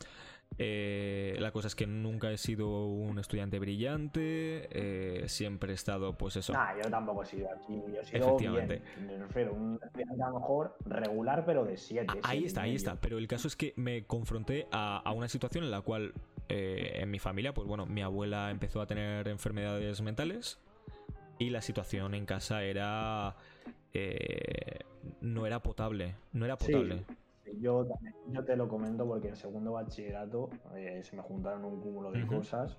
Eh, la cosa es que nunca he sido un estudiante brillante, eh, siempre he estado, pues eso. Nah, yo tampoco he sido aquí. Yo he sido Efectivamente. Bien, un estudiante a lo mejor regular, pero de 7. Ahí está, ahí está. Pero el caso es que me confronté a, una situación en la cual eh, en mi familia, pues bueno, mi abuela empezó a tener enfermedades mentales y la situación en casa era. no era potable. No era potable. Yo, yo te lo comento porque en segundo bachillerato eh, se me juntaron un cúmulo de cosas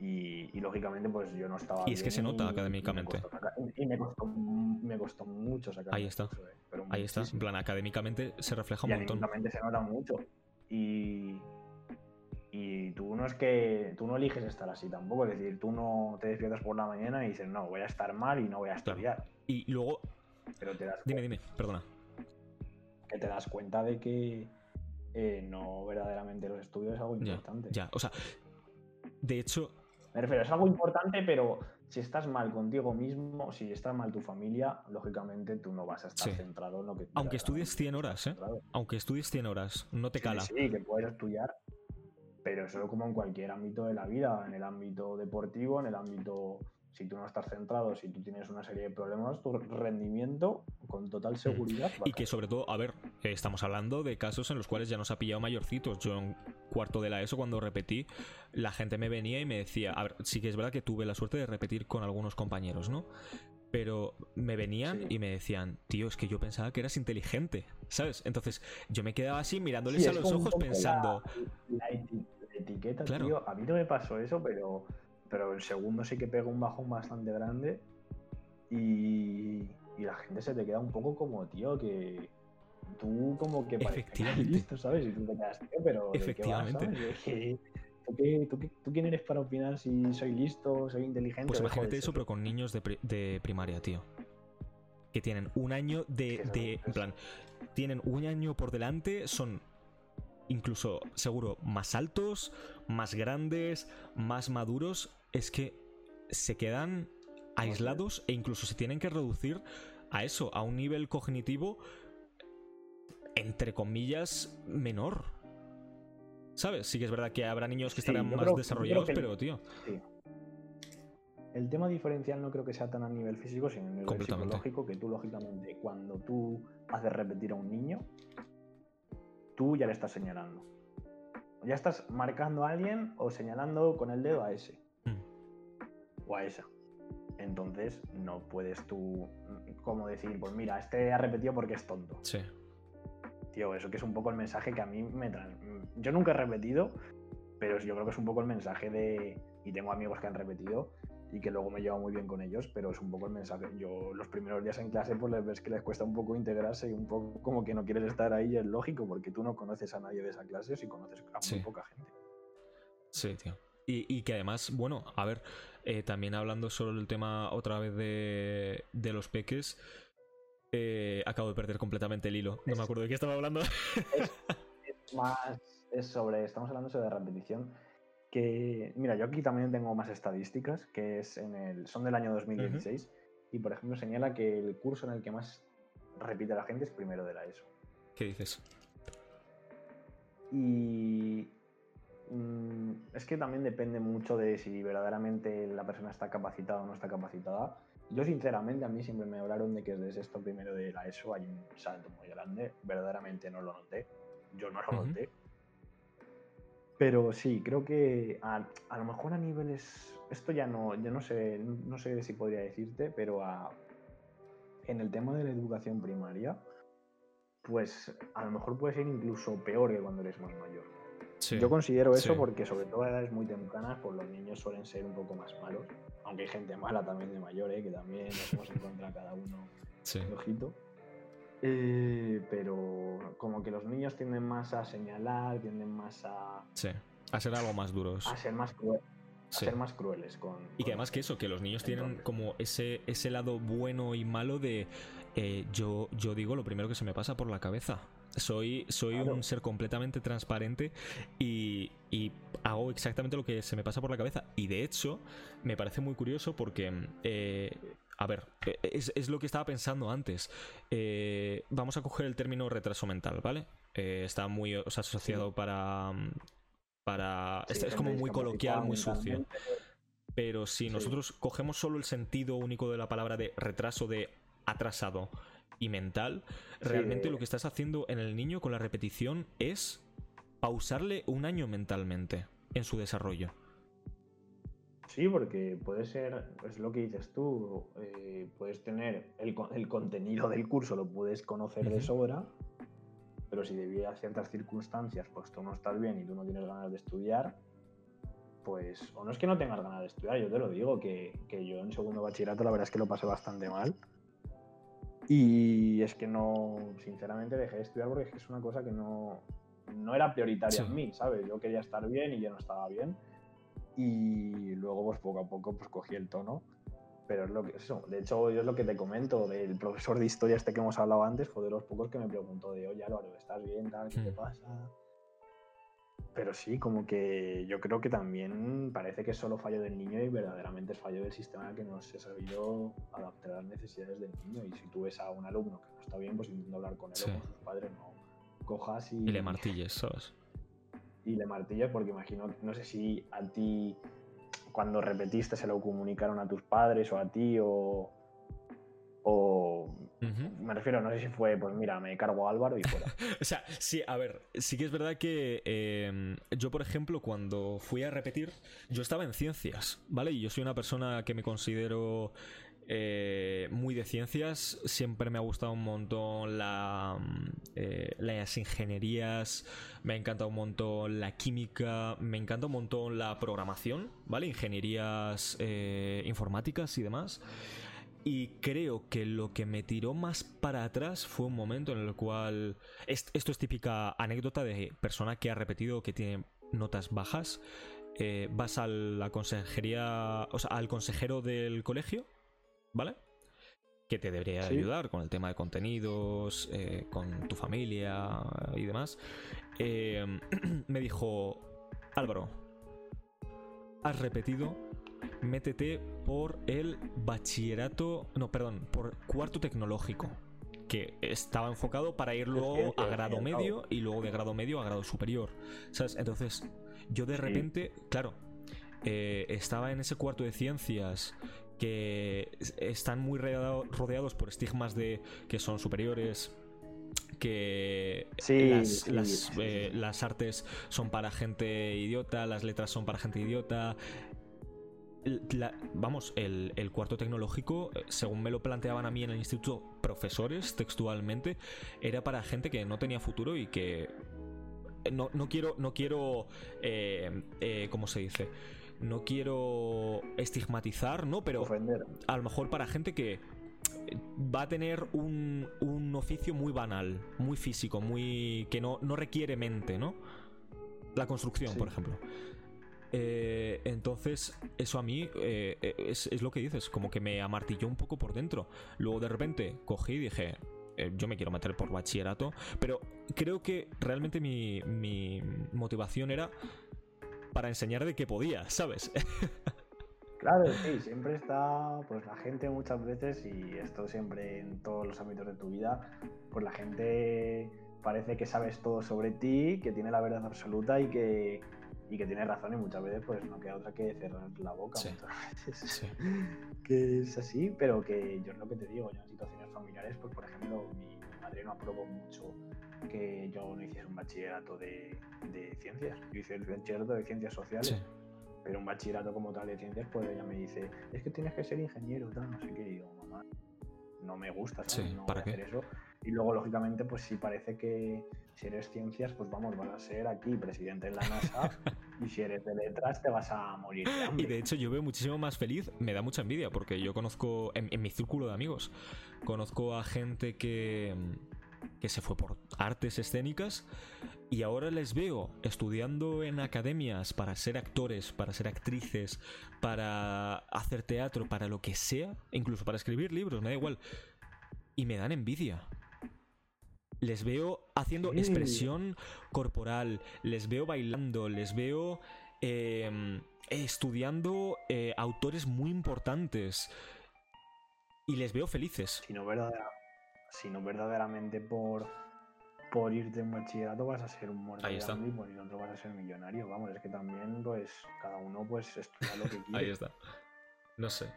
y, lógicamente pues yo no estaba... Y es que se nota académicamente. Y me costó, me costó, mucho sacar. Ahí está. Eh, Ahí está. En plan, académicamente se refleja un montón. Académicamente se nota mucho. Y, y tú no es que tú no eliges estar así tampoco, es decir, tú no te despiertas por la mañana y dices, no, voy a estar mal y no voy a estudiar. Y luego... Pero te das dime, dime, perdona que te das cuenta de que eh, no verdaderamente los estudios es algo importante. Ya, o sea, de hecho... Me refiero, es algo importante, pero si estás mal contigo mismo, si estás mal tu familia, lógicamente tú no vas a estar centrado en lo que... Aunque estudies 100 horas, ¿eh? Aunque estudies 100 horas, no te cala. Sí, que puedes estudiar, pero eso como en cualquier ámbito de la vida, en el ámbito deportivo, en el ámbito si tú no estás centrado, si tú tienes una serie de problemas, tu rendimiento con total mm. seguridad. Y que sobre todo, a ver, estamos hablando de casos en los cuales ya nos ha pillado mayorcitos. Yo en cuarto de la ESO, cuando repetí, la gente me venía y me decía, a ver, sí que es verdad que tuve la suerte de repetir con algunos compañeros, ¿no? Pero me venían y me decían, tío, es que yo pensaba que eras inteligente, ¿sabes? Entonces yo me quedaba así mirándoles a los ojos pensando... La, etiqueta, tío, a mí no me pasó eso, pero pero el segundo sí que pega un bajón bastante grande y, y la gente se te queda un poco como, tío, que tú como que pareces listo, ¿sabes? Y tú te quedas, tío, pero Efectivamente. ¿Tú, ¿Tú, quién eres para opinar si soy listo, soy inteligente? Pues imagínate eso, pero con niños de, de, primaria, tío. Que tienen un año de, de. En plan, tienen un año por delante, son incluso seguro más altos, más grandes, más maduros, es que se quedan aislados e incluso se tienen que reducir a eso, a un nivel cognitivo entre comillas menor. ¿Sabes? Sí que es verdad que habrá niños que estarán más desarrollados, pero tío. El tema diferencial no creo que sea tan a nivel físico, sino a nivel psicológico, que tú lógicamente cuando tú haces repetir a un niño, tú ya le estás señalando. Ya estás marcando a alguien o señalando con el dedo a ese mm. o a esa. Entonces no puedes tú, como decir, pues mira, este ha repetido porque es tonto. Sí. Tío, eso que es un poco el mensaje que a mí me traen. Yo nunca he repetido, pero yo creo que es un poco el mensaje de. Y tengo amigos que han repetido, y que luego me llevo muy bien con ellos, pero es un poco el mensaje. Yo los primeros días en clase pues les ves que les cuesta un poco integrarse y un poco como que no quieres estar ahí, y es lógico, porque tú no conoces a nadie de esa clase o si conoces a muy poca gente. Sí, tío. Y, que además, bueno, a ver, eh, también hablando sobre el tema otra vez de, de los peques, eh, acabo de perder completamente el hilo. No me acuerdo de qué estaba hablando. Es, más, es sobre, estamos hablando sobre repetición mira, yo aquí también tengo más estadísticas, que es en el, son del año 2016, y por ejemplo señala que el curso en el que más repite la gente es primero de la ESO. ¿Qué dices? Y mm, es que también depende mucho de si verdaderamente la persona está capacitada o no está capacitada. Yo sinceramente a mí siempre me hablaron de que desde esto primero de la ESO hay un salto muy grande, verdaderamente no lo noté, yo no lo noté pero sí, creo que a, lo mejor a niveles. Esto ya no, yo no sé, no sé si podría decirte, pero en el tema de la educación primaria, pues a lo mejor puede ser incluso peor que cuando eres más mayor. Yo considero eso porque sobre todo a edades muy tempranas, pues los niños suelen ser un poco más malos, aunque hay gente mala también de mayor, ¿eh? que también nos hemos encontrado cada uno sí. ojito. Eh, pero como que los niños tienden más a señalar, tienden más a... Sí, a ser algo más duros. A ser más crueles. ser más crueles con... Y que además que eso, que los niños tienen como ese, ese lado bueno y malo de... Eh, yo, yo digo lo primero que se me pasa por la cabeza. Soy, soy un ser completamente transparente y, hago exactamente lo que se me pasa por la cabeza. Y de hecho, me parece muy curioso porque, eh, a ver, es, lo que estaba pensando antes. Eh, vamos a coger el término retraso mental, ¿vale? Eh, está muy asociado para... para es como muy coloquial, muy sucio. Pero si nosotros cogemos solo el sentido único de la palabra de retraso de atrasado y mental, realmente lo que estás haciendo en el niño con la repetición es pausarle un año mentalmente en su desarrollo. Sí, porque puede ser, es lo que dices tú, eh, puedes tener el, contenido del curso, lo puedes conocer de sobra, pero si debido a ciertas circunstancias, pues tú no estás bien y tú no tienes ganas de estudiar, pues, o no es que no tengas ganas de estudiar, yo te lo digo, que, que yo en segundo bachillerato la verdad es que lo pasé bastante mal y es que no, sinceramente dejé de estudiar porque es una cosa que no, no era prioritaria en mí, ¿sabes? Yo quería estar bien y yo no estaba bien. Y luego, pues poco a poco, pues cogí el tono. Pero es lo que eso. De hecho, yo es lo que te comento del profesor de historia este que hemos hablado antes, fue de los pocos que me preguntó de, oye Álvaro, ¿estás bien? ¿Qué te hmm. pasa? Pero sí, como que yo creo que también parece que es solo fallo del niño y verdaderamente es fallo del sistema que no se ha sabido adaptar a las necesidades del niño. Y si tú ves a un alumno que no está bien, pues intenta hablar con él o con sus padres, no cojas y. Y le martilles, ¿sabes? Y le martilles, porque imagino, no sé si a ti, cuando repetiste, se lo comunicaron a tus padres o a ti, o, o me refiero, no sé si fue, pues mira, me cargo a Álvaro y fuera. *laughs* o sea, sí, a ver, sí que es verdad que em, yo, por ejemplo, cuando fui a repetir, yo estaba en ciencias, ¿vale? Y yo soy una persona que me considero eh, muy de ciencias. Siempre me ha gustado un montón la, eh, las ingenierías, me ha encantado un montón la química, me encanta un montón la programación, ¿vale? Ingenierías eh, informáticas y demás. Y creo que lo que me tiró más para atrás fue un momento en el cual. Esto es típica anécdota de persona que ha repetido que tiene notas bajas. Vas a la consejería. O sea, al consejero del colegio, ¿vale? Que te debería ayudar con el tema de contenidos, eh, con tu familia y demás. Eh, *clears throat* me dijo: Álvaro, has repetido métete por el bachillerato, no, perdón, por cuarto tecnológico, que estaba enfocado para ir luego a grado medio y luego de grado medio a grado superior, ¿sabes? Entonces, yo de repente, claro, eh, estaba en ese cuarto de ciencias que están muy rodeados por estigmas de que son superiores, que las, eh, las, artes son para gente idiota, las letras son para gente idiota, vamos, el, cuarto tecnológico, eh, según me lo planteaban a mí en el instituto profesores textualmente, era para gente que no tenía futuro y que eh, no, quiero, no quiero, eh, ¿cómo se dice? No quiero estigmatizar, ¿no? Pero a lo mejor para gente que va a tener un, un oficio muy banal, muy físico, muy que no, no requiere mente, ¿no? La construcción, por ejemplo. Eh, entonces, eso a mí eh, es, lo que dices, como que me amartilló un poco por dentro. Luego de repente cogí y dije, eh, yo me quiero meter por bachillerato, pero creo que realmente mi, mi motivación era para enseñar de que podía, ¿sabes? *laughs* Claro, sí, siempre está, pues la gente muchas veces, y esto siempre en todos los ámbitos de tu vida, pues la gente parece que sabes todo sobre ti, que tiene la verdad absoluta y que, y que tiene razón y muchas veces pues no queda otra que cerrar la boca muchas veces. *laughs* Que es así pero que yo es lo que te digo yo en situaciones familiares pues por ejemplo mi, madre no aprobó mucho que yo no hiciese un bachillerato de, de ciencias. Yo hice el bachillerato de ciencias sociales pero un bachillerato como tal de ciencias pues ella me dice es que tienes que ser ingeniero tal no sé qué y digo mamá no me gusta, no ¿para hacer eso. Y luego, lógicamente, pues si parece que si eres ciencias, pues vamos, vas a ser aquí presidente de la NASA *laughs* y si eres de letras te vas a morir de Y de hecho yo veo muchísimo más feliz, me da mucha envidia, porque yo conozco, en mi círculo de amigos, conozco a gente que que se fue por artes escénicas y ahora les veo estudiando en academias para ser actores, para ser actrices, para hacer teatro, para lo que sea, incluso para escribir libros, me da igual. Y me dan envidia. Les veo haciendo expresión corporal, les veo bailando, les veo em, estudiando eh, autores muy importantes. Y les veo felices. Si no, verdaderamente por, por irte en bachillerato vas a ser un muerto y por ir otro vas a ser millonario. Vamos, es que también pues cada uno pues estudia lo que *laughs* quiere. Ahí está. No sé.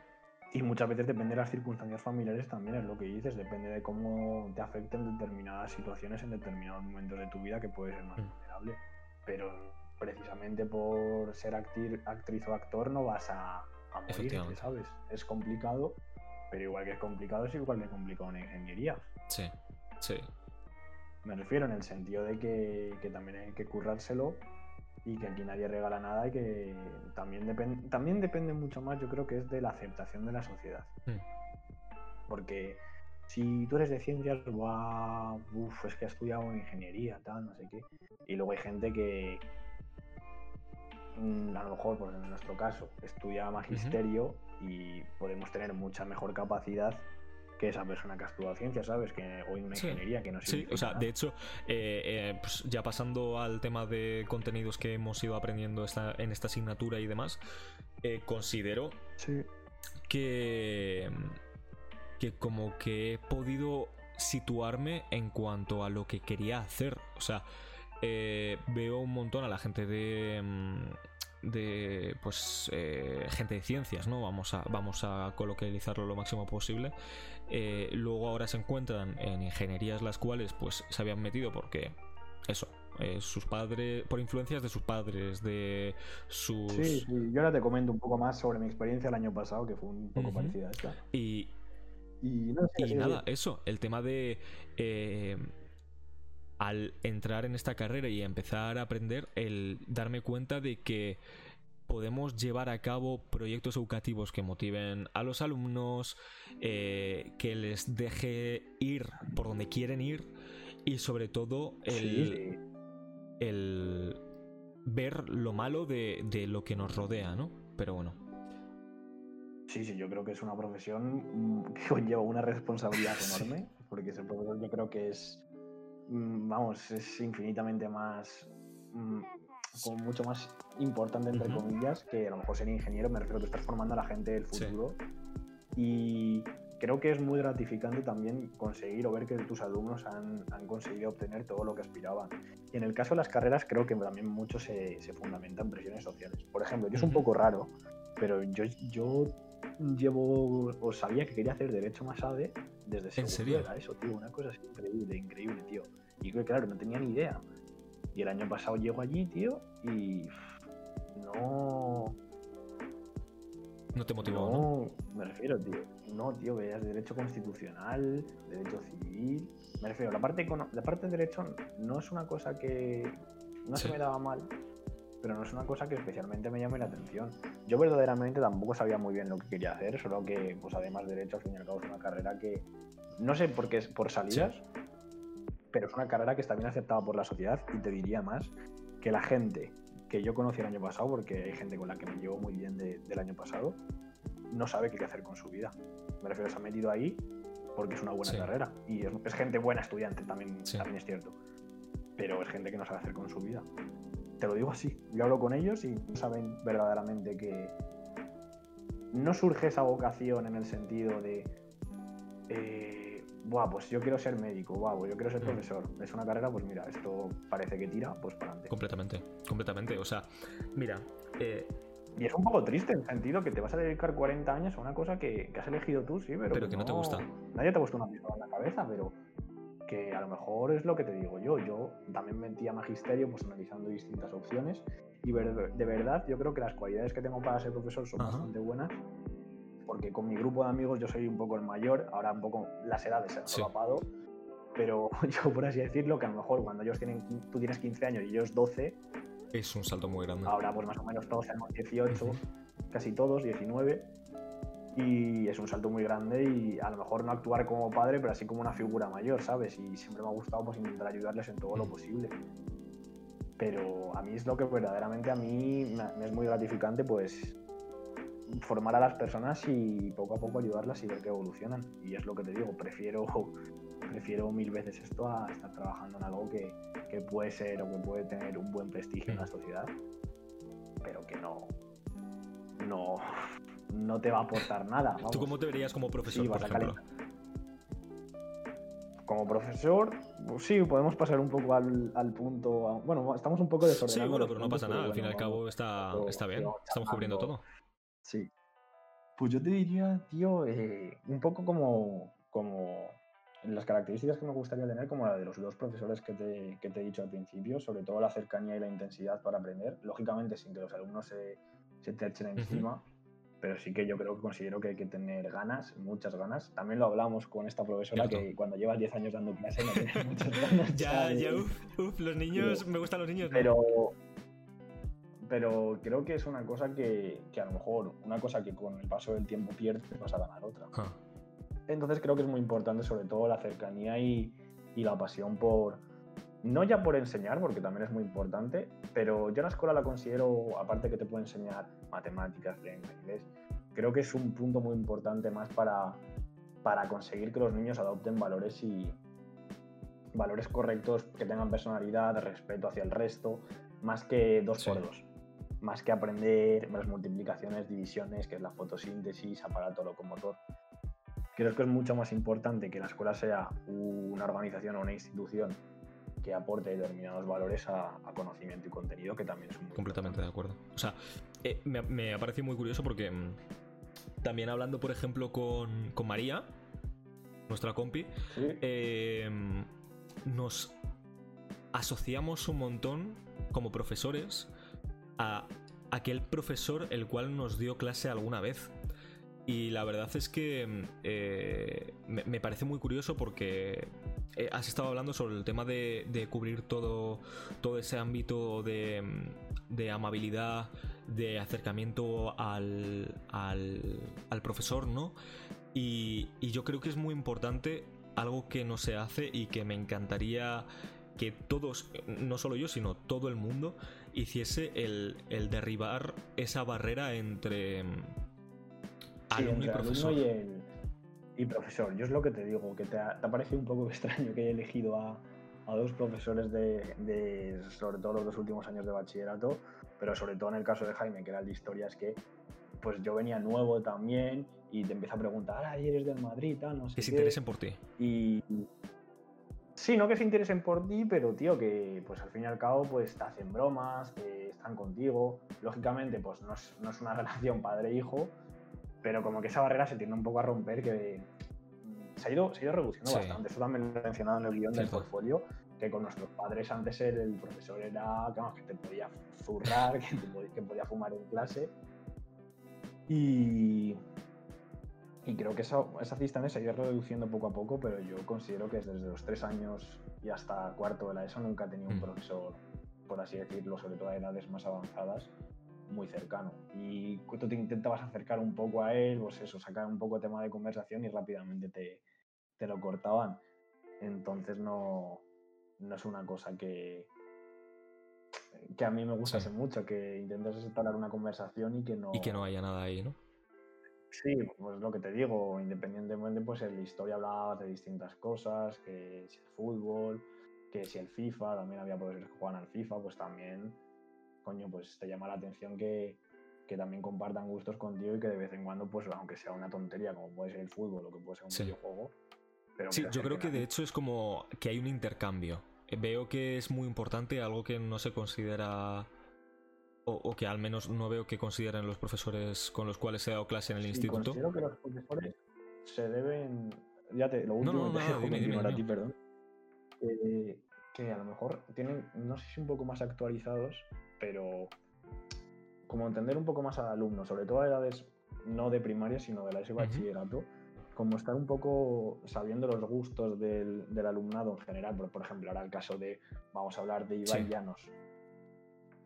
Y muchas veces depende de las circunstancias familiares también, es lo que dices, depende de cómo te afecten determinadas situaciones en determinados momentos de tu vida que puede ser más mm. vulnerable. Pero precisamente por ser actriz o actor no vas a, a morir, ¿sabes? Es complicado pero igual que es complicado, es igual de complicado en ingeniería. Sí, sí. Me refiero en el sentido de que, también hay que currárselo y que aquí nadie regala nada y que también, depende también depende mucho más, yo creo que es de la aceptación de la sociedad. Hmm. Porque si tú eres de ciencias, wow, uf, es que ha estudiado ingeniería, tal, no sé qué. Y luego hay gente que, mm, a lo mejor, por pues en nuestro caso, estudia magisterio y podemos tener mucha mejor capacidad que esa persona que ha estudiado ciencia, ¿sabes? Que, o una ingeniería que no Sí, o sea, de hecho, eh, eh, pues ya pasando al tema de contenidos que hemos ido aprendiendo esta, en esta asignatura y demás, eh, considero que, que como que he podido situarme en cuanto a lo que quería hacer. O sea, veo un montón a la gente de, mm, de pues eh, gente de ciencias, ¿no? Vamos a, vamos a coloquializarlo lo máximo posible. Eh, luego ahora se encuentran en ingenierías las cuales pues se habían metido porque eso, eh, sus padres, por influencias de sus padres, de sus... Sí, yo ahora te comento un poco más sobre mi experiencia el año pasado, que fue un poco parecida a esta. Y, y, nada, eso, el tema de al entrar en esta carrera y empezar a aprender, el darme cuenta de que podemos llevar a cabo proyectos educativos que motiven a los alumnos, eh, que les deje ir por donde quieren ir y sobre todo el, el ver lo malo de, de, lo que nos rodea, ¿no? Pero bueno. Sí, sí, yo creo que es una profesión mm, *laughs* que conlleva una responsabilidad *laughs* enorme, porque ese profesor yo creo que es vamos, es infinitamente más, mm, como mucho más importante, entre comillas, que a lo mejor ser ingeniero, me refiero a que estás formando a la gente del futuro. Y creo que es muy gratificante también conseguir o ver que tus alumnos han, conseguido obtener todo lo que aspiraban. Y en el caso de las carreras, creo que también mucho se, se fundamenta en presiones sociales. Por ejemplo, yo es un poco raro, pero yo, yo llevo, o sabía que quería hacer Derecho más ADE desde. ¿En serio? Era eso, tío, una cosa así increíble, increíble, tío. Y claro, no tenía ni idea. Y el año pasado llego allí, tío, y no... ¿No te motivó? No, me refiero, tío. No, tío, veías derecho constitucional, derecho civil. Me refiero, la parte, la parte de derecho no es una cosa que no se me daba mal, pero no es una cosa que especialmente me llame la atención. Yo verdaderamente tampoco sabía muy bien lo que quería hacer, solo que, pues además derecho, al fin y al cabo, es una carrera que, no sé por qué es por salidas, pero es una carrera que está bien aceptada por la sociedad y te diría más que la gente que yo conocí el año pasado, porque hay gente con la que me llevo muy bien del año pasado, no sabe qué hacer con su vida. Me refiero, se ha metido ahí porque es una buena carrera y es, gente buena estudiante, también, también es cierto, pero es gente que no sabe hacer con su vida. Te lo digo así, yo hablo con ellos y saben verdaderamente que no surge esa vocación en el sentido de... Eh, Buah, pues yo quiero ser médico, buah, pues yo quiero ser mm. profesor. Es una carrera, pues mira, esto parece que tira, pues para adelante. Completamente, completamente. O sea, mira. Eh, y es un poco triste en el sentido que te vas a dedicar 40 años a una cosa que, has elegido tú, sí, pero. Pero que no, te gusta. Nadie te ha puesto una pistola en la cabeza, pero que a lo mejor es lo que te digo yo. Yo también metí a magisterio, pues analizando distintas opciones. Y de verdad, yo creo que las cualidades que tengo para ser profesor son bastante buenas porque con mi grupo de amigos yo soy un poco el mayor, ahora un poco las edades se han solapado, pero *laughs* yo por así decirlo, que a lo mejor cuando ellos tienen, tú tienes 15 años y ellos 12, es un salto muy grande. Ahora pues más o menos todos tenemos 18, casi todos, 19, y es un salto muy grande y a lo mejor no actuar como padre, pero así como una figura mayor, ¿sabes? Y siempre me ha gustado pues intentar ayudarles en todo lo posible. Pero a mí es lo que verdaderamente a mí me es muy gratificante, pues formar a las personas y poco a poco ayudarlas y ver que evolucionan. Y es lo que te digo, prefiero, *laughs* prefiero mil veces esto a estar trabajando en algo que, que puede ser o que puede tener un buen prestigio en la sociedad, pero que no, no, no te va a aportar nada. ¿Tú cómo te verías como profesor, por ejemplo? Como profesor, pues sí, podemos pasar un poco al, al punto. bueno, estamos un poco desordenados. Sí, bueno, pero no pasa nada, al fin y al cabo está, está bien, estamos cubriendo todo. Sí. Pues yo te diría, tío, eh, un poco como, como las características que me gustaría tener, como la de los dos profesores que te, que te he dicho al principio, sobre todo la cercanía y la intensidad para aprender, lógicamente sin que los alumnos se, se te echen encima, pero sí que yo creo que considero que hay que tener ganas, muchas ganas. También lo hablamos con esta profesora que cuando llevas 10 años dando clase no tienes *laughs* muchas *laughs* ganas. ya, ya, uf, los niños, me gustan los niños. Pero, pero creo que es una cosa que, que, a lo mejor, una cosa que con el paso del tiempo pierdes, vas a ganar otra. Ah. Entonces creo que es muy importante sobre todo la cercanía y, y la pasión por, no ya por enseñar, porque también es muy importante, pero yo la escuela la considero, aparte que te puede enseñar matemáticas, lengua, inglés, creo que es un punto muy importante más para, para conseguir que los niños adopten valores y valores correctos, que tengan personalidad, respeto hacia el resto, más que dos por dos. Más que aprender las multiplicaciones, divisiones, que es la fotosíntesis, aparato locomotor. Creo que es mucho más importante que la escuela sea una organización o una institución que aporte determinados valores a, conocimiento y contenido, que también es muy Completamente de acuerdo. O sea, eh, me, ha parecido muy curioso porque mm, también hablando, por ejemplo, con, María, nuestra compi, eh, nos asociamos un montón como profesores a aquel profesor el cual nos dio clase alguna vez. Y la verdad es que mm, eh, me, parece muy curioso porque eh, has estado hablando sobre el tema de, cubrir todo, todo ese ámbito de, amabilidad, de acercamiento al, al, profesor, ¿no? Y, yo creo que es muy importante algo que no se hace y que me encantaría que todos, no solo yo, sino todo el mundo, hiciese el, el derribar esa barrera entre alumno y profesor. y, profesor, yo es lo que te digo, que te ha, parecido un poco *laughs* extraño que haya elegido a, dos profesores de, sobre todo los dos últimos años de bachillerato, pero sobre todo en el caso de Jaime, que era el de historia, es que pues yo venía nuevo también y te empieza a preguntar, ah, eres del Madrid, tal, no sé. Que se interesen por ti. Y. Sí, no que se interesen por ti, pero tío, que pues al fin y al cabo pues te hacen bromas, que están contigo. Lógicamente, pues no es, no es una *laughs* relación padre-hijo, pero como que esa barrera se tiende un poco a romper, que se ha ido, se ha ido reduciendo bastante. Eso también lo he mencionado en el guion del portfolio, que con nuestros padres antes el, profesor era que te podía zurrar, *laughs* que, podía, fumar en clase. Y, y creo que esa, esa también se ha ido reduciendo poco a poco, pero yo considero que desde los tres años y hasta cuarto de la ESO nunca he tenido un mm. profesor, por así decirlo, sobre todo a edades más avanzadas, muy cercano. Y tú te intentabas acercar un poco a él, pues eso, sacar un poco tema de conversación y rápidamente te, te lo cortaban. Entonces no, no es una cosa que, que a mí me gustase mucho, que intentes instalar una conversación y que no... Y que no haya nada ahí, ¿no? Sí, pues lo que te digo, independientemente, pues en la historia hablaba de distintas cosas, que si el fútbol, que si el FIFA, también había profesores que jugaban al FIFA, pues también coño, pues te llama la atención que, también compartan gustos contigo y que de vez en cuando, pues aunque sea una tontería como puede ser el fútbol o que puede ser un videojuego. Pero sí, yo creo que de hecho es como que hay un intercambio. Eh, veo que es muy importante, algo que no se considera o, que al menos no veo que consideren los profesores con los cuales he dado clase en el instituto. Considero que los profesores se deben. Ya te, lo último que te a ti, perdón. que a lo mejor tienen, no sé si un poco más actualizados, pero como entender un poco más al alumno, sobre todo a edades no de primaria, sino de la ESO bachillerato, como estar un poco sabiendo los gustos del, alumnado en general. Por, por, ejemplo, ahora el caso de, vamos a hablar de Ibai Llanos,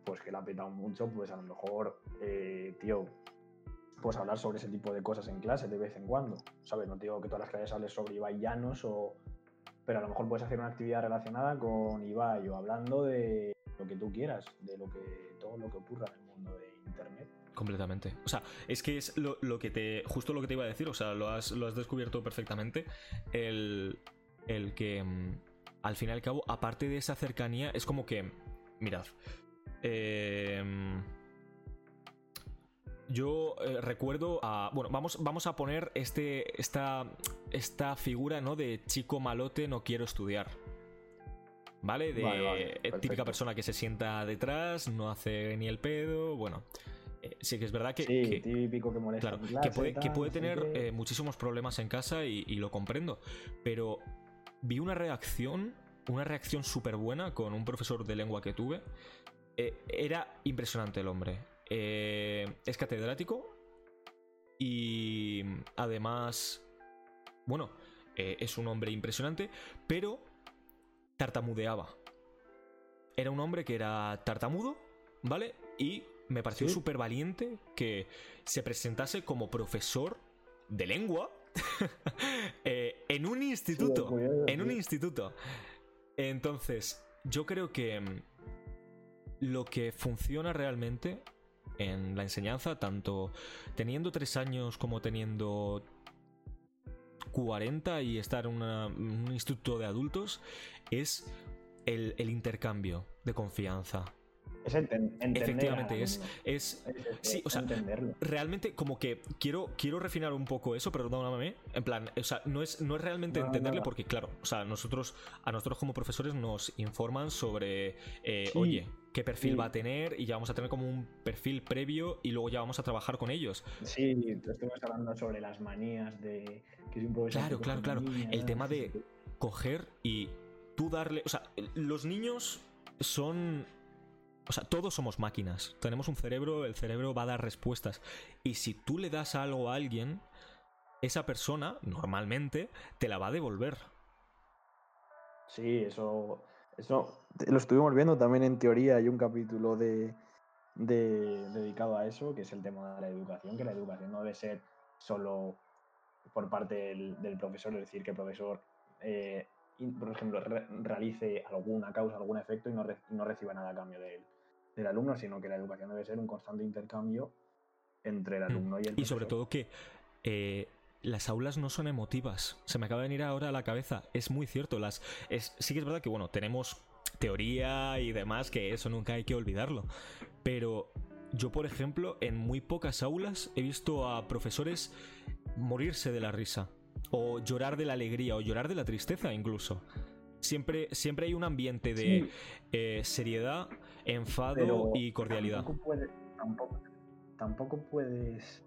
pues que le ha petado mucho, pues a lo mejor, eh, tío, pues hablar sobre ese tipo de cosas en clase de vez en cuando, ¿sabes? No digo que todas las clases hables sobre Ibai Llanos o... Pero a lo mejor puedes hacer una actividad relacionada con Ibai o hablando de lo que tú quieras, de lo que todo lo que ocurra en el mundo de Internet. Completamente. O sea, es que es lo, que te. Justo lo que te iba a decir, o sea, lo has, lo has descubierto perfectamente. El, el que. Mm, al fin y al cabo, aparte de esa cercanía, es como que. Mirad. Eh, yo recuerdo a. Bueno, vamos, vamos a poner este, esta, esta figura, ¿no? De chico malote, no quiero estudiar. ¿Vale? De eh, típica persona que se sienta detrás, no hace ni el pedo. Bueno, eh, sí que es verdad que. Sí, típico que molesta. que, puede, tener muchísimos problemas en casa y, lo comprendo. Pero vi una reacción, una reacción súper buena con un profesor de lengua que tuve. era impresionante el hombre eh, es catedrático y además, bueno, eh, es un hombre impresionante, pero tartamudeaba. Era un hombre que era tartamudo, ¿vale? Y me pareció súper valiente que se presentase como profesor de lengua *laughs* eh, en un instituto. en un instituto. Entonces, yo creo que mm, lo que funciona realmente en la enseñanza, tanto teniendo tres años como teniendo 40 y estar en un instituto de adultos, es el, el intercambio de confianza. Es Efectivamente, es, es, Sí, o sea, realmente como que quiero, quiero refinar un poco eso, perdóname. En plan, o sea, no es, no es realmente entenderle porque, claro, o sea, nosotros, a nosotros como profesores nos informan sobre, eh, oye, qué perfil va a tener y ya vamos a tener como un perfil previo y luego ya vamos a trabajar con ellos. Sí, estuvimos hablando sobre las manías de que es un Claro, claro, claro. El tema de coger y tú darle, o sea, los niños son o sea, todos somos máquinas. Tenemos un cerebro, el cerebro va a dar respuestas. Y si tú le das algo a alguien, esa persona, normalmente, te la va a devolver. Sí, eso, eso lo estuvimos viendo también en teoría. Hay un capítulo de, dedicado a eso, que es el tema de la educación, que la educación no debe ser solo por parte del, profesor, es decir, que el profesor, eh, por ejemplo, realice alguna causa, algún efecto y no, no reciba nada a cambio de él del alumno, sino que la educación debe ser un constante intercambio entre el mm. alumno y el Y sobre todo que eh, las aulas no son emotivas. Se me acaba de venir ahora a la cabeza. Es muy cierto. Las, es, sí que es verdad que, bueno, tenemos teoría y demás, que eso nunca hay que olvidarlo. Pero yo, por ejemplo, en muy pocas aulas he visto a profesores morirse de la risa. O llorar de la alegría, o llorar de la tristeza incluso. Siempre, siempre hay un ambiente de eh, seriedad enfado y cordialidad. Tampoco, puedes.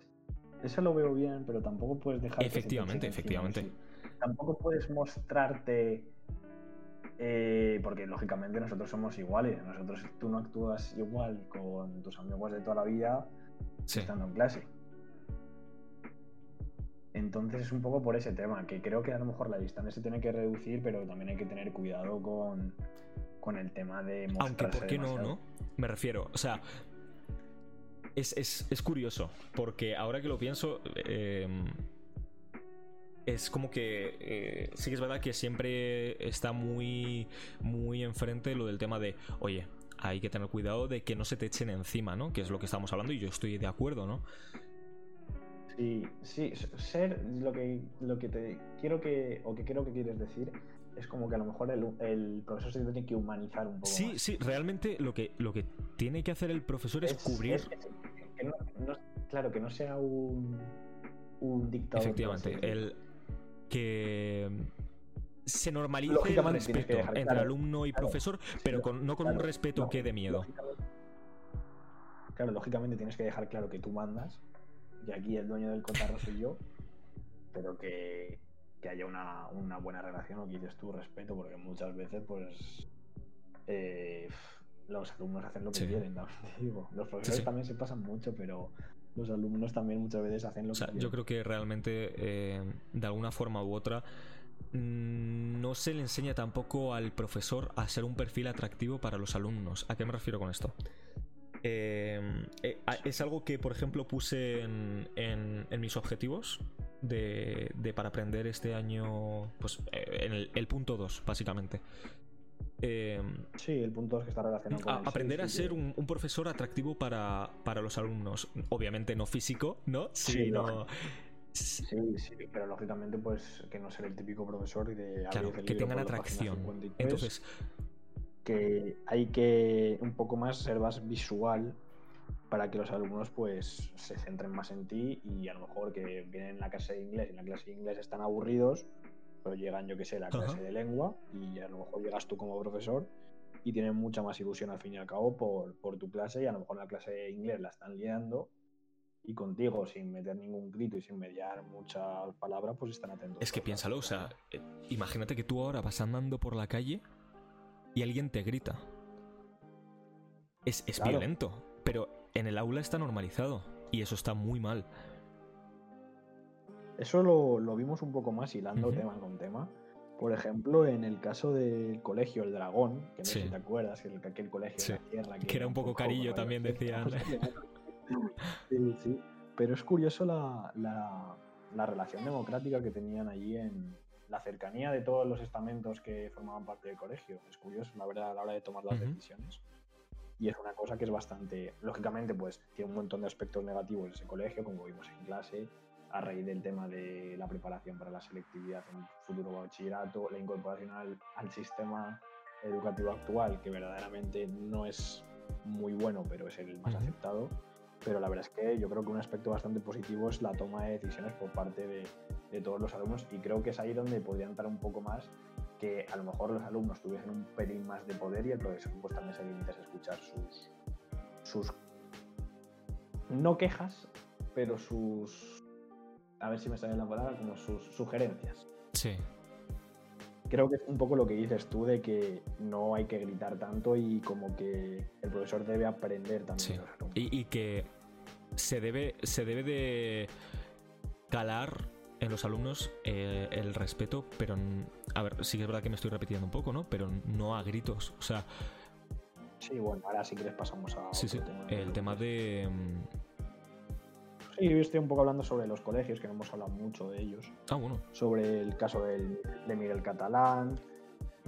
Eso lo veo bien, pero tampoco puedes dejar. Efectivamente, efectivamente. Tampoco puedes mostrarte. Eh, porque lógicamente nosotros somos iguales. Nosotros, tú no actúas igual con tus amigos de toda la vida estando en clase. Entonces es un poco por ese tema, que creo que a lo mejor la distancia se tiene que reducir, pero también hay que tener cuidado con, con el tema de Aunque, ¿por qué no, no? Me refiero, o sea, es, curioso, porque ahora que lo pienso, em, es como que eh, sí que es verdad que siempre está muy, muy enfrente lo del tema de, oye, hay que tener cuidado de que no se te echen encima, ¿no? Que es lo que estamos hablando y yo estoy de acuerdo, ¿no? Sí, sí, ser lo que, lo que te quiero que, o que creo que quieres decir es como que a lo mejor el, profesor se tiene que humanizar un poco. Sí, sí, realmente lo que, lo que tiene que hacer el profesor es, cubrir. claro, que no sea un, un dictador. Efectivamente, el que se normalice el respeto entre alumno y profesor, pero no con un respeto que dé miedo. claro, lógicamente tienes que dejar claro que tú mandas, y aquí el dueño del cotarro soy yo, pero que que haya una, una buena relación, o que dices tú, respeto, porque muchas veces, pues, eh, los alumnos hacen lo que quieren, *laughs* Los profesores también se pasan mucho, pero los alumnos también muchas veces hacen lo que Yo creo que realmente, eh, de alguna forma u otra, mm, no se le enseña tampoco al profesor a ser un perfil atractivo para los alumnos. ¿A qué me refiero con esto? Eh, eh, es algo que, por ejemplo, puse en, mis objetivos de, para aprender este año, pues en el, punto 2, básicamente. sí, el punto 2 que está relacionado con Aprender a ser un, profesor atractivo para, los alumnos. Obviamente no físico, ¿no? Sí, Sí, sí, pero lógicamente, pues que no ser el típico profesor de. Claro, que tengan atracción. Entonces. Que hay que un poco más ser más visual para que los alumnos pues se centren más en ti y a lo mejor que vienen en la clase de inglés y en la clase de inglés están aburridos pero llegan, yo que sé, la clase de lengua y a lo mejor llegas tú como profesor y tienen mucha más ilusión al fin y al cabo por, por tu clase y a lo mejor en la clase de inglés la están liando y contigo sin meter ningún grito y sin mediar muchas palabras, pues están atentos. Es que piénsalo, o sea, eh, imagínate que tú ahora vas andando por la calle y alguien te grita. Es, es violento, pero en el aula está normalizado y eso está muy mal. Eso lo, vimos un poco más hilando tema con tema. Por ejemplo, en el caso del colegio El Dragón, que no sé si te acuerdas, que aquel colegio de la tierra. Que, era un poco carillo también, decían. *laughs* sí, sí. Pero es curioso la, la, relación democrática que tenían allí en la cercanía de todos los estamentos que formaban parte del colegio. Es curioso, la verdad, a la hora de tomar las decisiones. Y es una cosa que es bastante. Lógicamente, pues tiene un montón de aspectos negativos ese colegio, como vimos en clase a raíz del tema de la preparación para la selectividad en futuro bachillerato, la incorporación al, sistema educativo actual, que verdaderamente no es muy bueno, pero es el más aceptado. Pero la verdad es que yo creo que un aspecto bastante positivo es la toma de decisiones por parte de, de todos los alumnos y creo que es ahí donde podría entrar un poco más que a lo mejor los alumnos tuviesen un pelín más de poder y el profesor pues también se limita a escuchar sus, sus no quejas, pero sus a ver si me sale la palabra, como sus sugerencias. Sí. Creo que es un poco lo que dices tú de que no hay que gritar tanto y como que el profesor debe aprender también. Sí. Y, que se debe, se debe de calar en los alumnos eh, el respeto, pero a ver, sí que es verdad que me estoy repitiendo un poco, ¿no? Pero no a gritos. O sea. Sí, bueno, ahora si quieres pasamos a. Sí, sí. el tema de Sí, estoy un poco hablando sobre los colegios, que no hemos hablado mucho de ellos. Ah, bueno. Sobre el caso de Miguel Catalán,